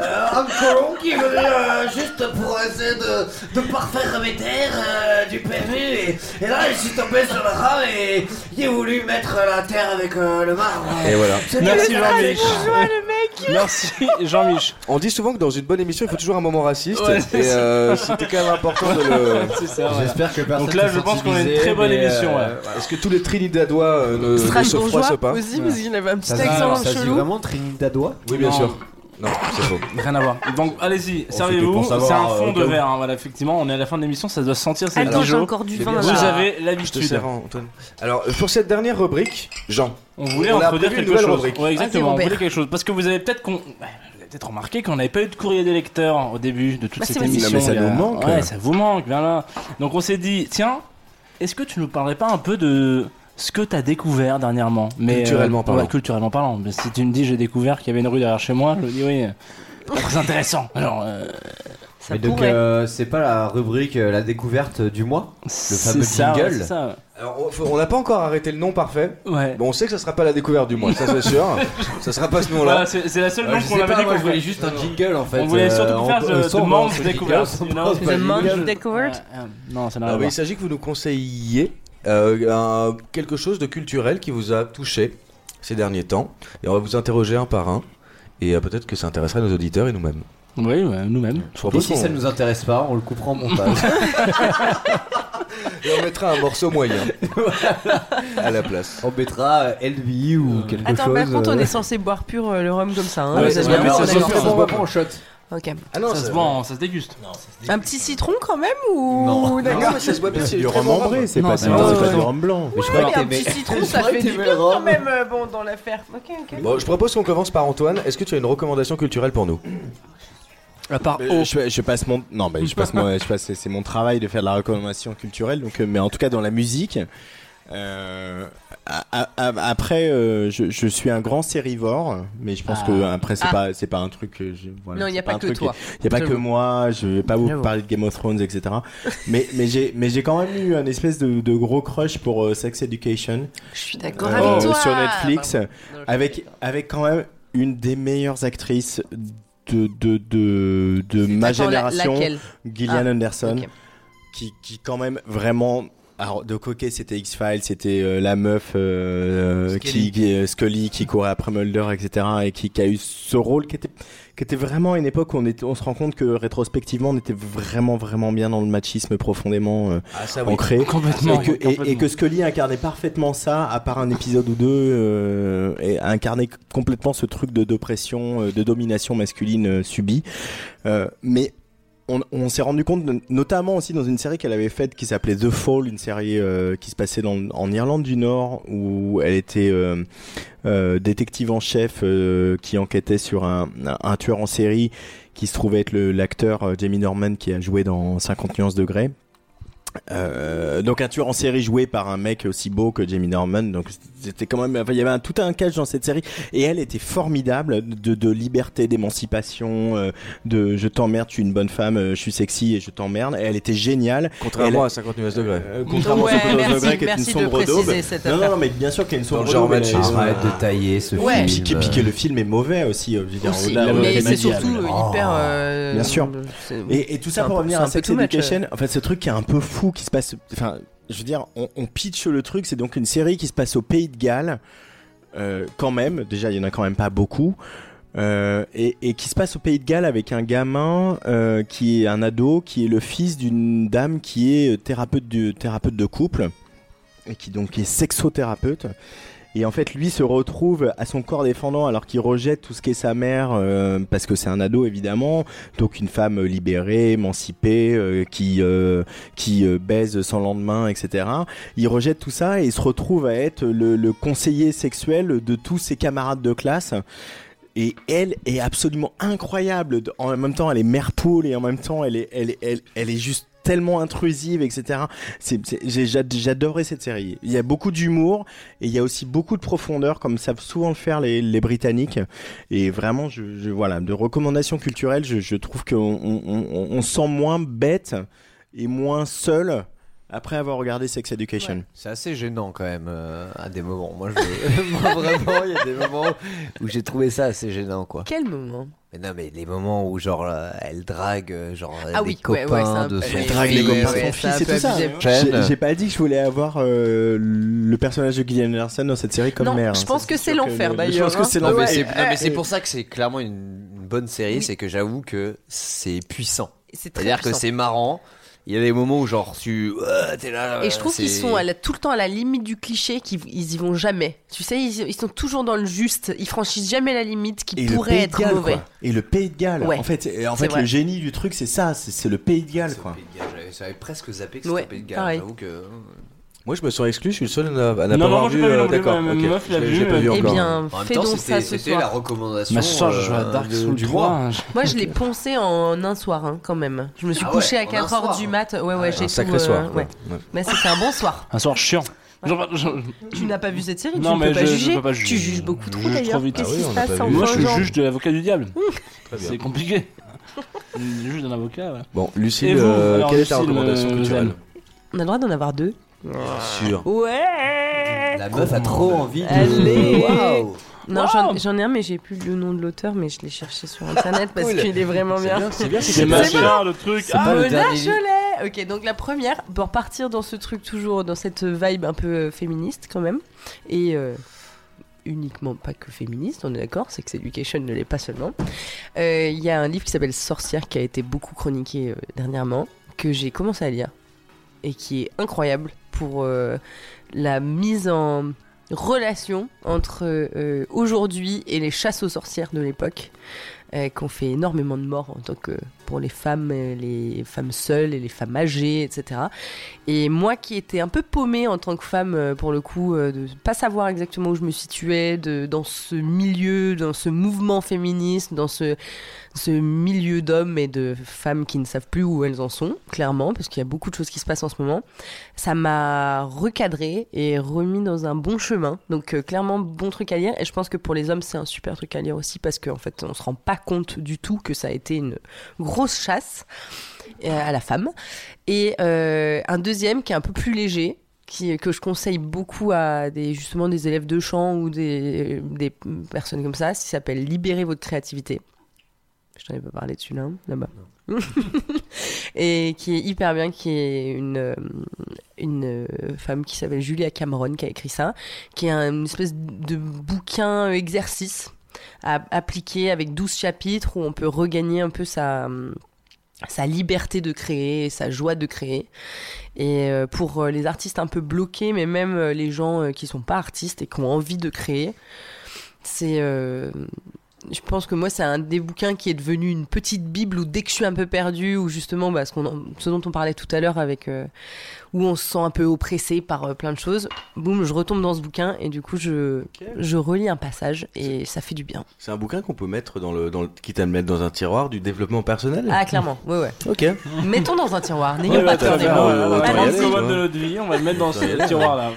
Speaker 8: euh, un colon qui venait euh, juste pour essayer de, de parfaire mes terres euh, du PMU. Et, et là, je suis tombé sur le rhum et j'ai voulu mettre la terre avec euh, le marbre.
Speaker 3: Et voilà.
Speaker 8: C'est
Speaker 1: Merci
Speaker 8: tout.
Speaker 1: Jean-Mich. Merci Jean-Mich.
Speaker 3: On dit souvent que dans une bonne émission, il faut toujours un moment raciste.
Speaker 1: Ouais, c'est
Speaker 3: et
Speaker 1: ça.
Speaker 3: euh, c'était quand même important de le. <laughs>
Speaker 1: C'est ça.
Speaker 2: J'espère que personne
Speaker 1: Donc là, je pense qu'on a une très bonne
Speaker 2: mais,
Speaker 1: émission.
Speaker 2: euh,
Speaker 1: ouais.
Speaker 3: Est-ce que tous les Trinidadois euh, ne, ne se froissent pas
Speaker 4: aussi, parce qu'il avait un petit
Speaker 2: Ça,
Speaker 4: accent
Speaker 2: ça dit
Speaker 4: chelou.
Speaker 2: vraiment Trinidadois
Speaker 3: Oui, bien
Speaker 1: Non.
Speaker 3: sûr. Non, c'est faux.
Speaker 1: Rien à voir. Donc allez-y, servez-vous. C'est un
Speaker 2: euh,
Speaker 1: fond
Speaker 2: au
Speaker 1: de verre. hein, Voilà, effectivement, on est à la fin de l'émission, ça doit se sentir. C'est le
Speaker 4: Attends, encore du vin.
Speaker 1: Vous avez l'habitude.
Speaker 3: Alors, euh, pour cette dernière rubrique, Jean.
Speaker 1: On voulait introduire quelque chose.
Speaker 3: rubrique.
Speaker 1: Ouais, exactement. On voulait quelque chose parce que vous avez peut-être peut-être remarqué qu'on n'avait pas eu de courrier des lecteurs au début de toute
Speaker 4: Bah,
Speaker 1: cette émission.
Speaker 5: Mais ça nous manque.
Speaker 1: Ouais, ça vous manque. Bien là. Donc on s'est dit, tiens, est-ce que tu nous parlerais pas un peu de ce que tu as découvert dernièrement mais
Speaker 3: Culturellement parlant.
Speaker 1: ouais, culturellement parlant. Mais si tu me dis j'ai découvert qu'il y avait une rue derrière chez moi, je me dis oui. Pas très intéressant. Alors, euh,
Speaker 4: Ça
Speaker 2: Mais donc, euh, c'est pas la rubrique euh, La découverte du mois
Speaker 1: c'est
Speaker 2: fameux
Speaker 1: ça, ouais,
Speaker 2: jingle.
Speaker 1: c'est ça.
Speaker 3: Alors, on- on n'a pas encore arrêté le nom parfait.
Speaker 1: Ouais.
Speaker 3: Bon, on sait que ça sera pas la découverte du mois, ça c'est sûr. <laughs> ça sera pas ce nom-là.
Speaker 1: Voilà, c'est la seule
Speaker 2: Euh,
Speaker 1: nom
Speaker 2: je
Speaker 1: qu'on
Speaker 2: sais
Speaker 1: avait
Speaker 2: je voulais
Speaker 1: voulait.
Speaker 2: juste un jingle en fait.
Speaker 1: On voulait surtout
Speaker 2: euh,
Speaker 1: faire
Speaker 2: on-
Speaker 1: de- Man's
Speaker 2: ce
Speaker 1: Découverte,
Speaker 4: The.
Speaker 1: Ouais, euh, Non, ça n'a rien à voir.
Speaker 3: il s'agit que vous nous conseilliez euh, un- quelque chose de culturel qui vous a touché ces derniers temps. Et on va vous interroger un par un. Et euh, peut-être que ça intéresserait nos auditeurs et nous-mêmes.
Speaker 1: Oui, ouais, nous-mêmes.
Speaker 2: Et si ça nous intéresse pas, on le coupera en montage. <laughs>
Speaker 3: Et on mettra un morceau moyen à la place.
Speaker 2: on mettra euh, LV ou quelque
Speaker 4: Attends,
Speaker 2: chose.
Speaker 4: par contre, on
Speaker 2: euh,
Speaker 4: est censé boire pur euh, le rhum comme ça. Hein,
Speaker 1: Ouais, mais
Speaker 4: on
Speaker 1: ça
Speaker 4: est
Speaker 2: on va pas en shot.
Speaker 4: Ok.
Speaker 3: Ah non,
Speaker 1: ça se vend, ça se déguste.
Speaker 4: Un petit citron quand même ou
Speaker 2: Non.
Speaker 4: D'accord.
Speaker 3: Non, mais ça se voit bien, c'est
Speaker 5: Du rhum ambré, c'est pas,
Speaker 1: c'est
Speaker 5: du rhum blanc.
Speaker 2: Je
Speaker 4: Ouais,
Speaker 2: crois
Speaker 4: mais
Speaker 2: que
Speaker 4: un petit citron, ça fait du bien quand
Speaker 2: rhum.
Speaker 4: même euh, bon, dans l'affaire. Ok, ok.
Speaker 3: Bon, je propose qu'on commence par Antoine. Est-ce que tu as une recommandation culturelle pour nous
Speaker 1: À part
Speaker 5: Euh, je, je passe mon non mais je passe mon <laughs> je passe c'est mon travail de faire de la recommandation culturelle donc euh, mais en tout cas dans la musique euh, a- a- a- après euh, je, je suis un grand sérivore mais je pense que après c'est
Speaker 4: Ah.
Speaker 5: pas c'est pas un truc que je voilà,
Speaker 4: Non, il n'y a pas que toi.
Speaker 5: Il y a pas que moi, je vais pas vous parler de Game of Thrones, etc. <laughs> mais mais j'ai mais j'ai quand même eu un espèce de, de gros crush pour euh, Sex Education
Speaker 4: Je suis d'accord avec toi.
Speaker 5: sur Netflix
Speaker 4: Pardon.
Speaker 5: avec avec quand même une des meilleures actrices de de de, de ma
Speaker 4: la-
Speaker 5: génération, Gillian
Speaker 4: Ah,
Speaker 5: Anderson, qui qui quand même vraiment alors de coquet c'était X Files c'était euh, la meuf euh,
Speaker 2: Scully.
Speaker 5: qui, qui euh, Scully qui courait après Mulder etc et qui, qui a eu ce rôle qui était qui était vraiment une époque où on était on se rend compte que rétrospectivement on était vraiment vraiment bien dans le machisme profondément euh,
Speaker 3: Ah, ça
Speaker 5: ancré
Speaker 1: Complètement.
Speaker 5: et que, et- que Scully incarnait parfaitement ça, à part un épisode ou deux, euh, et incarnait complètement ce truc de d'oppression, euh, de domination masculine euh, subie. Euh, mais on, s'est rendu compte, notamment aussi dans une série qu'elle avait faite qui s'appelait The Fall, une série euh, qui se passait dans, en Irlande du Nord, où elle était euh, euh, détective en chef euh, qui enquêtait sur un, un, tueur en série qui se trouvait être l'acteur Jamie Norman qui a joué dans 50 nuances de Grey. Euh, donc un tueur en série joué par un mec aussi beau que Jamie Norman donc c'était quand même enfin, il y avait un, tout un catch dans cette série et elle était formidable de, de liberté d'émancipation euh, de je t'emmerde je suis une bonne femme euh, je suis sexy et je t'emmerde et elle était géniale
Speaker 3: Contrairement
Speaker 5: Elle-
Speaker 3: à 50 nuances degrés.
Speaker 5: euh, contrairement
Speaker 4: Ouais,
Speaker 5: à Secret of the
Speaker 4: merci,
Speaker 5: Grey, qui est une sombre daube non, non mais bien sûr qu'il y a une sombre daube
Speaker 3: machisme.
Speaker 2: Arrête de tailler ce
Speaker 4: Ouais.
Speaker 5: puis,
Speaker 2: film.
Speaker 5: puis que le film est mauvais aussi euh, je veux dire,
Speaker 4: Aussi,
Speaker 5: au-delà,
Speaker 4: mais
Speaker 5: euh,
Speaker 4: c'est surtout euh, hyper. euh,
Speaker 5: Bien sûr. Et, et tout ça pour revenir à Sex Education, en fait, ce truc qui est un peu fou qui se passe. Enfin, je veux dire, on, on pitch le truc. C'est donc une série qui se passe au Pays de Galles, euh, quand même. Déjà, il y en a quand même pas beaucoup. Euh, et, qui se passe au Pays de Galles avec un gamin euh, qui est un ado, qui est le fils d'une dame qui est thérapeute de, thérapeute de couple et qui donc est sexothérapeute. Et en fait, lui se retrouve à son corps défendant alors qu'il rejette tout ce qu'est sa mère euh, parce que c'est un ado évidemment, donc une femme libérée, émancipée, euh, qui euh, qui euh, baise sans lendemain, etc. Il rejette tout ça et il se retrouve à être le, le conseiller sexuel de tous ses camarades de classe. Et elle est absolument incroyable. En même temps, elle est mère poule et en même temps, elle est, elle, elle, elle est juste tellement intrusive, etc. J'adorais cette série. Il y a beaucoup d'humour et il y a aussi beaucoup de profondeur, comme savent souvent le faire les, les Britanniques. Et vraiment, je, je- voilà, de recommandations culturelles, je, je trouve qu'on on, on, on se sent moins bête et moins seul après avoir regardé Sex Education.
Speaker 2: C'est assez gênant quand même euh, à des moments. Moi, je... <laughs> Moi, vraiment, il y a des moments où j'ai trouvé ça assez gênant quoi.
Speaker 4: Quel moment?
Speaker 2: Mais non, mais les moments où genre euh, elle drague euh, genre
Speaker 4: Ah
Speaker 2: des
Speaker 4: oui,
Speaker 2: copains
Speaker 4: ouais, ouais, c'est un
Speaker 2: de
Speaker 4: peu-
Speaker 2: son
Speaker 4: Elle
Speaker 5: drague les
Speaker 2: fils,
Speaker 5: copains de son
Speaker 4: c'est un
Speaker 5: fils et
Speaker 4: peu
Speaker 5: tout ça.
Speaker 4: abusé.
Speaker 5: J'ai pas dit que je voulais avoir euh, le personnage de Gillian Anderson dans cette série comme
Speaker 4: Non,
Speaker 5: mère.
Speaker 4: je
Speaker 5: hein.
Speaker 4: pense
Speaker 5: Ça,
Speaker 4: que c'est
Speaker 5: sûr
Speaker 4: l'enfer,
Speaker 5: le-
Speaker 4: d'ailleurs,
Speaker 5: Je pense que
Speaker 4: hein.
Speaker 5: c'est
Speaker 2: Non, mais
Speaker 5: l'enfer.
Speaker 2: c'est non, mais c'est pour ça que c'est clairement une, une bonne série, c'est que j'avoue que c'est puissant.
Speaker 4: C'est très
Speaker 2: C'est-à-dire que
Speaker 4: puissant.
Speaker 2: c'est marrant. Il y a des moments où genre tu ouais, t'es là.
Speaker 4: Et je trouve qu'ils sont à la- tout le temps à la limite du cliché, qu'ils ils y vont jamais. Tu sais, ils, ils sont toujours dans le juste, ils franchissent jamais la limite qui
Speaker 5: Et
Speaker 4: pourrait être
Speaker 5: Galles,
Speaker 4: mauvais.
Speaker 5: quoi. Et le Pays de Galles.
Speaker 4: Ouais.
Speaker 5: En fait, et en fait
Speaker 4: vrai.
Speaker 5: le génie du truc, c'est ça. C'est le Pays de Galles, quoi.
Speaker 2: le Pays de Galles, j'avais- presque zappé que
Speaker 4: Ouais,
Speaker 2: c'était le Pays de Galles.
Speaker 4: pareil.
Speaker 2: J'avoue que.
Speaker 3: Moi, je me sens exclu, je suis le seul à n'a- pas avoir vu. euh, D'accord,
Speaker 1: meuf l'a
Speaker 3: Je l'ai-
Speaker 1: vu,
Speaker 3: pas vu
Speaker 1: euh,
Speaker 4: Eh
Speaker 3: encore.
Speaker 4: bien, fais donc
Speaker 2: c'était
Speaker 4: ça ce
Speaker 2: c'était la
Speaker 4: soir.
Speaker 2: recommandation.
Speaker 1: Ma soeur, je joue à
Speaker 2: euh,
Speaker 1: Dark Souls
Speaker 2: du
Speaker 1: 3.
Speaker 2: mois.
Speaker 4: Moi, je l'ai poncé en un soir, hein, quand même. Je me suis
Speaker 2: Ah
Speaker 4: couché
Speaker 2: ouais,
Speaker 4: à
Speaker 2: en un
Speaker 4: 4 heures
Speaker 2: soir.
Speaker 4: du mat. Ouais, ouais, j'ai tout.
Speaker 3: sacré
Speaker 4: euh,
Speaker 3: soir.
Speaker 4: Mais c'était un bon soir.
Speaker 1: Un soir chiant. Genre, genre-
Speaker 4: Tu n'as pas vu cette série,
Speaker 1: Non,
Speaker 4: tu
Speaker 1: mais
Speaker 4: ne peux pas
Speaker 1: je- je
Speaker 4: juger.
Speaker 1: peux pas juger.
Speaker 4: Tu juges beaucoup trop
Speaker 1: juge
Speaker 4: d'ailleurs. Qu'est-ce
Speaker 3: Ah
Speaker 4: qui se passe en.
Speaker 1: Moi, je suis juge de l'avocat du diable. <laughs> C'est compliqué. Juge d'un avocat, ouais.
Speaker 3: Bon, Lucille,
Speaker 1: vous,
Speaker 3: euh,
Speaker 1: alors,
Speaker 3: quelle est ta recommandation
Speaker 1: euh,
Speaker 3: culturelle
Speaker 4: On a le droit d'en avoir deux.
Speaker 3: Sûr.
Speaker 4: Ouais
Speaker 2: La meuf a trop envie de.
Speaker 4: Allez.
Speaker 2: Waouh.
Speaker 4: Non, j'en- j'en ai un, mais j'ai plus le nom de l'auteur, mais je l'ai cherché sur internet parce
Speaker 2: Cool.
Speaker 4: qu'il est vraiment
Speaker 3: C'est
Speaker 4: bien.
Speaker 3: c'est bien.
Speaker 1: C'est machin, le truc.
Speaker 2: C'est pas le.
Speaker 4: Cholet Ok, donc la première, pour partir dans ce truc toujours, dans cette vibe un peu euh, féministe quand même, et euh, uniquement pas que féministe, on est d'accord, Sex Education ne l'est pas seulement. Euh, Il y a un livre qui s'appelle Sorcière qui a été beaucoup chroniqué euh, dernièrement, que j'ai commencé à lire, et qui est incroyable pour euh, la mise en relation entre euh, aujourd'hui et les chasses aux sorcières de l'époque, euh, qui ont fait énormément de morts en tant que pour les femmes, les femmes seules et les femmes âgées, etc. Et moi qui étais un peu paumée en tant que femme, pour le coup, de pas savoir exactement où je me situais, de, dans ce milieu, dans ce mouvement féministe, dans ce, ce milieu d'hommes et de femmes qui ne savent plus où elles en sont, clairement, parce qu'il y a beaucoup de choses qui se passent en ce moment, ça m'a recadré et remis dans un bon chemin. Donc euh, clairement, bon truc à lire. Et je pense que pour les hommes, c'est un super truc à lire aussi, parce qu'en fait, on se rend pas compte du tout que ça a été une grosse chasse euh, à la femme. Et euh, un deuxième qui est un peu plus léger, qui, que je conseille beaucoup à des, justement des élèves de chant ou des, des personnes comme ça, qui s'appelle Libérer votre créativité. Je t'en ai pas parlé dessus là, hein, là-bas. <laughs> et qui est hyper bien, qui est une, euh, une euh, femme qui s'appelle Julia Cameron qui a écrit ça, qui est un- une espèce de bouquin euh, exercice à appliquer avec 12 chapitres où on peut regagner un peu sa, sa liberté de créer, sa joie de créer. Et pour les artistes un peu bloqués, mais même les gens qui sont pas artistes et qui ont envie de créer, c'est euh, je pense que moi c'est un des bouquins qui est devenu une petite bible où dès que je suis un peu perdu ou justement bah, ce, dont on parlait tout à l'heure avec euh, où on se sent un peu oppressé par euh, plein de choses boum je retombe dans ce bouquin et du coup je je relis un passage et ça fait du bien
Speaker 3: C'est un bouquin qu'on peut mettre dans le, dans le, quitte à le mettre dans un tiroir du développement personnel?
Speaker 4: ah clairement ouais ouais
Speaker 3: Ok.
Speaker 4: mettons dans un tiroir n'ayons
Speaker 1: Ouais,
Speaker 4: pas peur des mots
Speaker 1: on va le mettre dans ce tiroir là.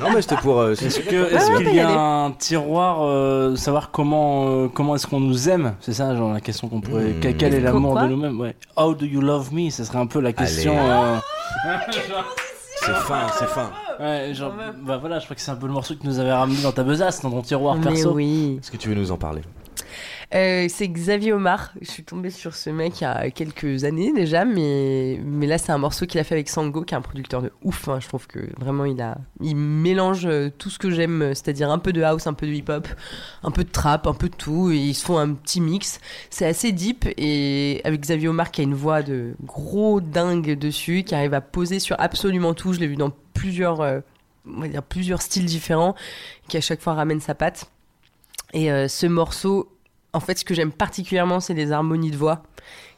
Speaker 3: Non, mais c'était pour. euh,
Speaker 1: Est-ce qu'il
Speaker 4: peut
Speaker 1: y
Speaker 4: y
Speaker 1: a un tiroir, euh, savoir comment, euh, comment est-ce qu'on nous aime? C'est ça, genre la question qu'on pourrait.
Speaker 3: Hmm.
Speaker 1: Quel, est l'amour de nous-mêmes? Ouais. How do you love me? Ce serait un peu la question. euh, <laughs>
Speaker 3: c'est fin, c'est fin.
Speaker 1: ouais, genre, bah voilà, je crois que c'est un peu le morceau que tu nous avais ramené dans ta besace, dans ton tiroir
Speaker 4: mais
Speaker 1: perso.
Speaker 4: oui
Speaker 3: Est-ce que tu veux nous en parler?
Speaker 4: Euh, c'est Xavier Omar. Je suis tombée sur ce mec il y a quelques années déjà, mais, mais là c'est un morceau qu'il a fait avec Sango, qui est un producteur de ouf. hein. Je trouve que vraiment il a, il mélange euh, tout ce que j'aime, euh, c'est-à-dire un peu de house, un peu de hip-hop, un peu de trap, un peu de tout, et ils se font un petit mix. C'est assez deep et avec Xavier Omar qui a une voix de gros dingue dessus, qui arrive à poser sur absolument tout. Je l'ai vu dans plusieurs, on va dire plusieurs styles différents, qui à chaque fois ramène sa patte. Et ce morceau, en fait, ce que j'aime particulièrement, c'est les harmonies de voix.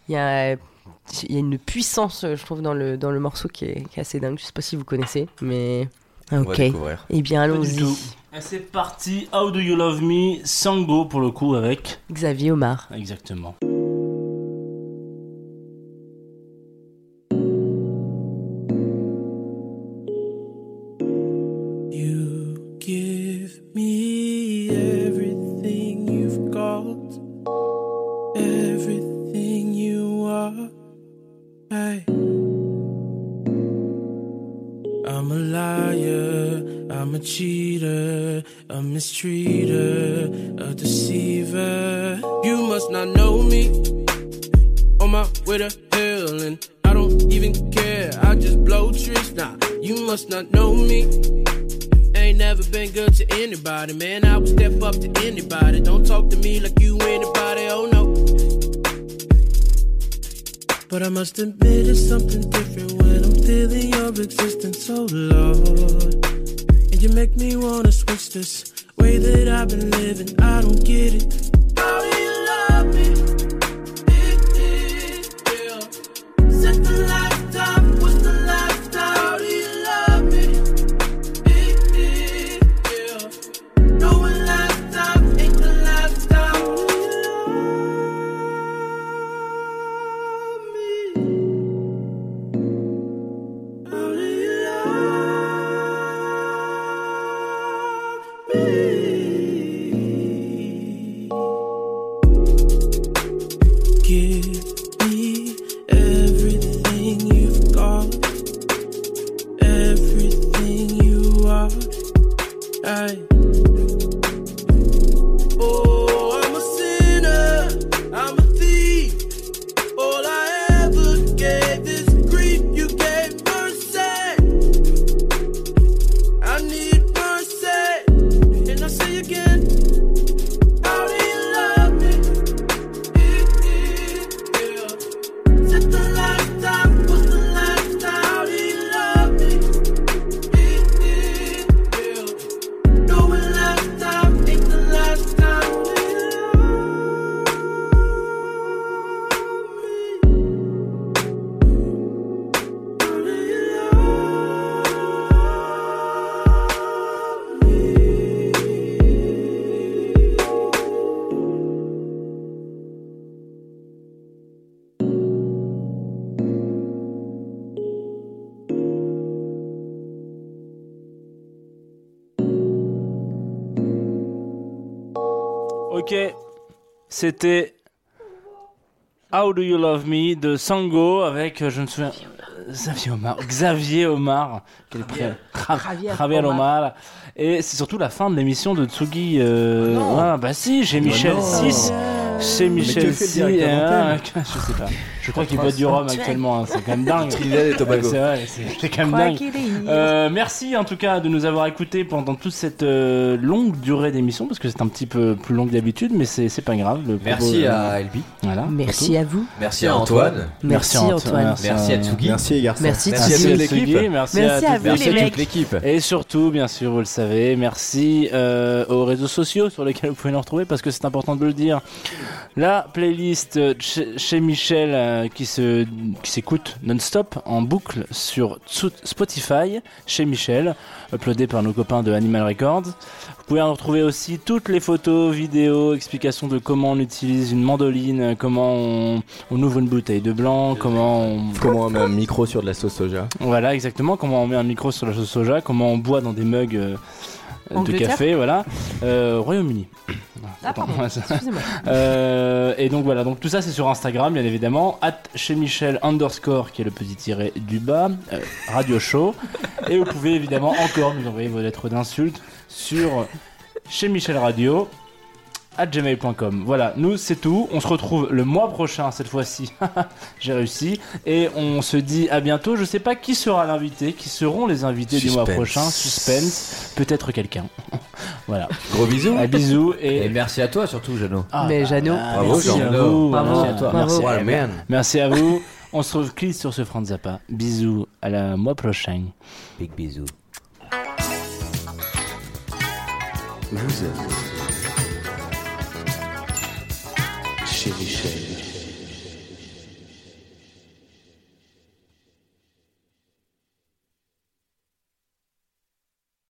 Speaker 4: Il y a, il y a une puissance, je trouve, dans le, dans le morceau qui est, qui est assez dingue. Je sais pas si vous connaissez, mais.
Speaker 3: On va
Speaker 4: Ok. Eh bien, allons-y.
Speaker 1: c'est parti. How do you love me? Sango pour le coup avec.
Speaker 4: Xavier Omar.
Speaker 1: Exactement.
Speaker 9: Mistreater, a deceiver. You must not know me. On my way to hell, and I don't even care. I just blow tricks now. You must not know me. Ain't never been good to anybody, man. I would step up to anybody. Don't talk to me like you anybody, oh no. But I must admit it's something different when I'm feeling your existence, oh Lord. And you make me wanna switch this way that I've been living. I don't get it. How do you love me?
Speaker 1: C'était How Do You Love Me de Sango avec, euh, je me souviens, Xavier Omar. Xavier Omar. Quel
Speaker 4: Javier
Speaker 1: Javier
Speaker 4: Omar.
Speaker 1: Omar. Et c'est surtout la fin de l'émission de Tsugi. euh, ah, bah si, j'ai Michel
Speaker 11: non.
Speaker 1: 6. Chez Michel
Speaker 11: que fait le
Speaker 1: 6.
Speaker 11: directeur d'antenne <laughs>
Speaker 1: je sais pas. Je crois qu'il boit du rhum actuellement. hein, C'est quand même dingue.
Speaker 3: Trinidad et Tobago.
Speaker 1: C'est vrai, c'est quand même dingue. Euh, merci en tout cas de nous avoir écoutés pendant toute cette euh, longue durée d'émission parce que c'est un petit peu plus long que d'habitude, mais c'est pas grave. Le
Speaker 2: Merci
Speaker 1: propos-
Speaker 2: à Elbi.
Speaker 1: Voilà.
Speaker 4: Merci à vous.
Speaker 3: Merci à Antoine.
Speaker 4: Merci,
Speaker 1: Ant-
Speaker 4: Antoine.
Speaker 2: Merci à Tsugi.
Speaker 11: Merci les garçons.
Speaker 4: Merci,
Speaker 2: Merci à l'équipe.
Speaker 1: Merci,
Speaker 4: Merci
Speaker 1: à,
Speaker 4: vous,
Speaker 2: toute l'équipe.
Speaker 1: Et surtout, bien sûr, vous le savez, merci euh, aux réseaux sociaux sur lesquels vous pouvez nous retrouver parce que c'est important de le dire. La playlist euh, chez, chez Michel euh, qui se qui s'écoute non-stop en boucle sur Spotify chez Michel, uploadé par nos copains de Animal Records. Vous pouvez en retrouver aussi toutes les photos, vidéos, explications de comment on utilise une mandoline, comment on, on ouvre une bouteille de blanc, comment on,
Speaker 11: Comment on met un micro sur de la sauce soja
Speaker 1: voilà, exactement. Comment on met un micro sur la sauce soja, comment on boit dans des mugs euh, de café, voilà. Euh, Royaume-uni.
Speaker 4: Ah, <laughs> Excusez-moi.
Speaker 1: Euh, et donc voilà, donc tout ça c'est sur Instagram, bien évidemment. At chez Michel underscore, qui est le petit tiré du bas, euh, Radio Show. et vous pouvez évidemment encore nous envoyer vos lettres d'insultes sur chez Michel Radio. gmail.com. Voilà, nous c'est tout. On se retrouve le mois prochain cette fois-ci. <laughs> J'ai réussi. Et on se dit à bientôt. Je sais pas qui sera l'invité, qui seront les invités du mois prochain. Suspense. Peut-être quelqu'un. <laughs> voilà.
Speaker 3: Gros bisous.
Speaker 1: Un bisou et.
Speaker 2: Et merci à toi surtout, Jeannot.
Speaker 1: Ah,
Speaker 4: Mais
Speaker 1: bah,
Speaker 4: Jeannot.
Speaker 1: bah,
Speaker 3: Bravo,
Speaker 1: merci à vous.
Speaker 2: Bravo.
Speaker 1: Merci
Speaker 2: à toi.
Speaker 1: Merci,
Speaker 3: a man.
Speaker 1: merci à vous. On se retrouve sur ce Franz Zappa. Bisous. À la mois prochain.
Speaker 2: Big bisous.
Speaker 3: Vous Michel.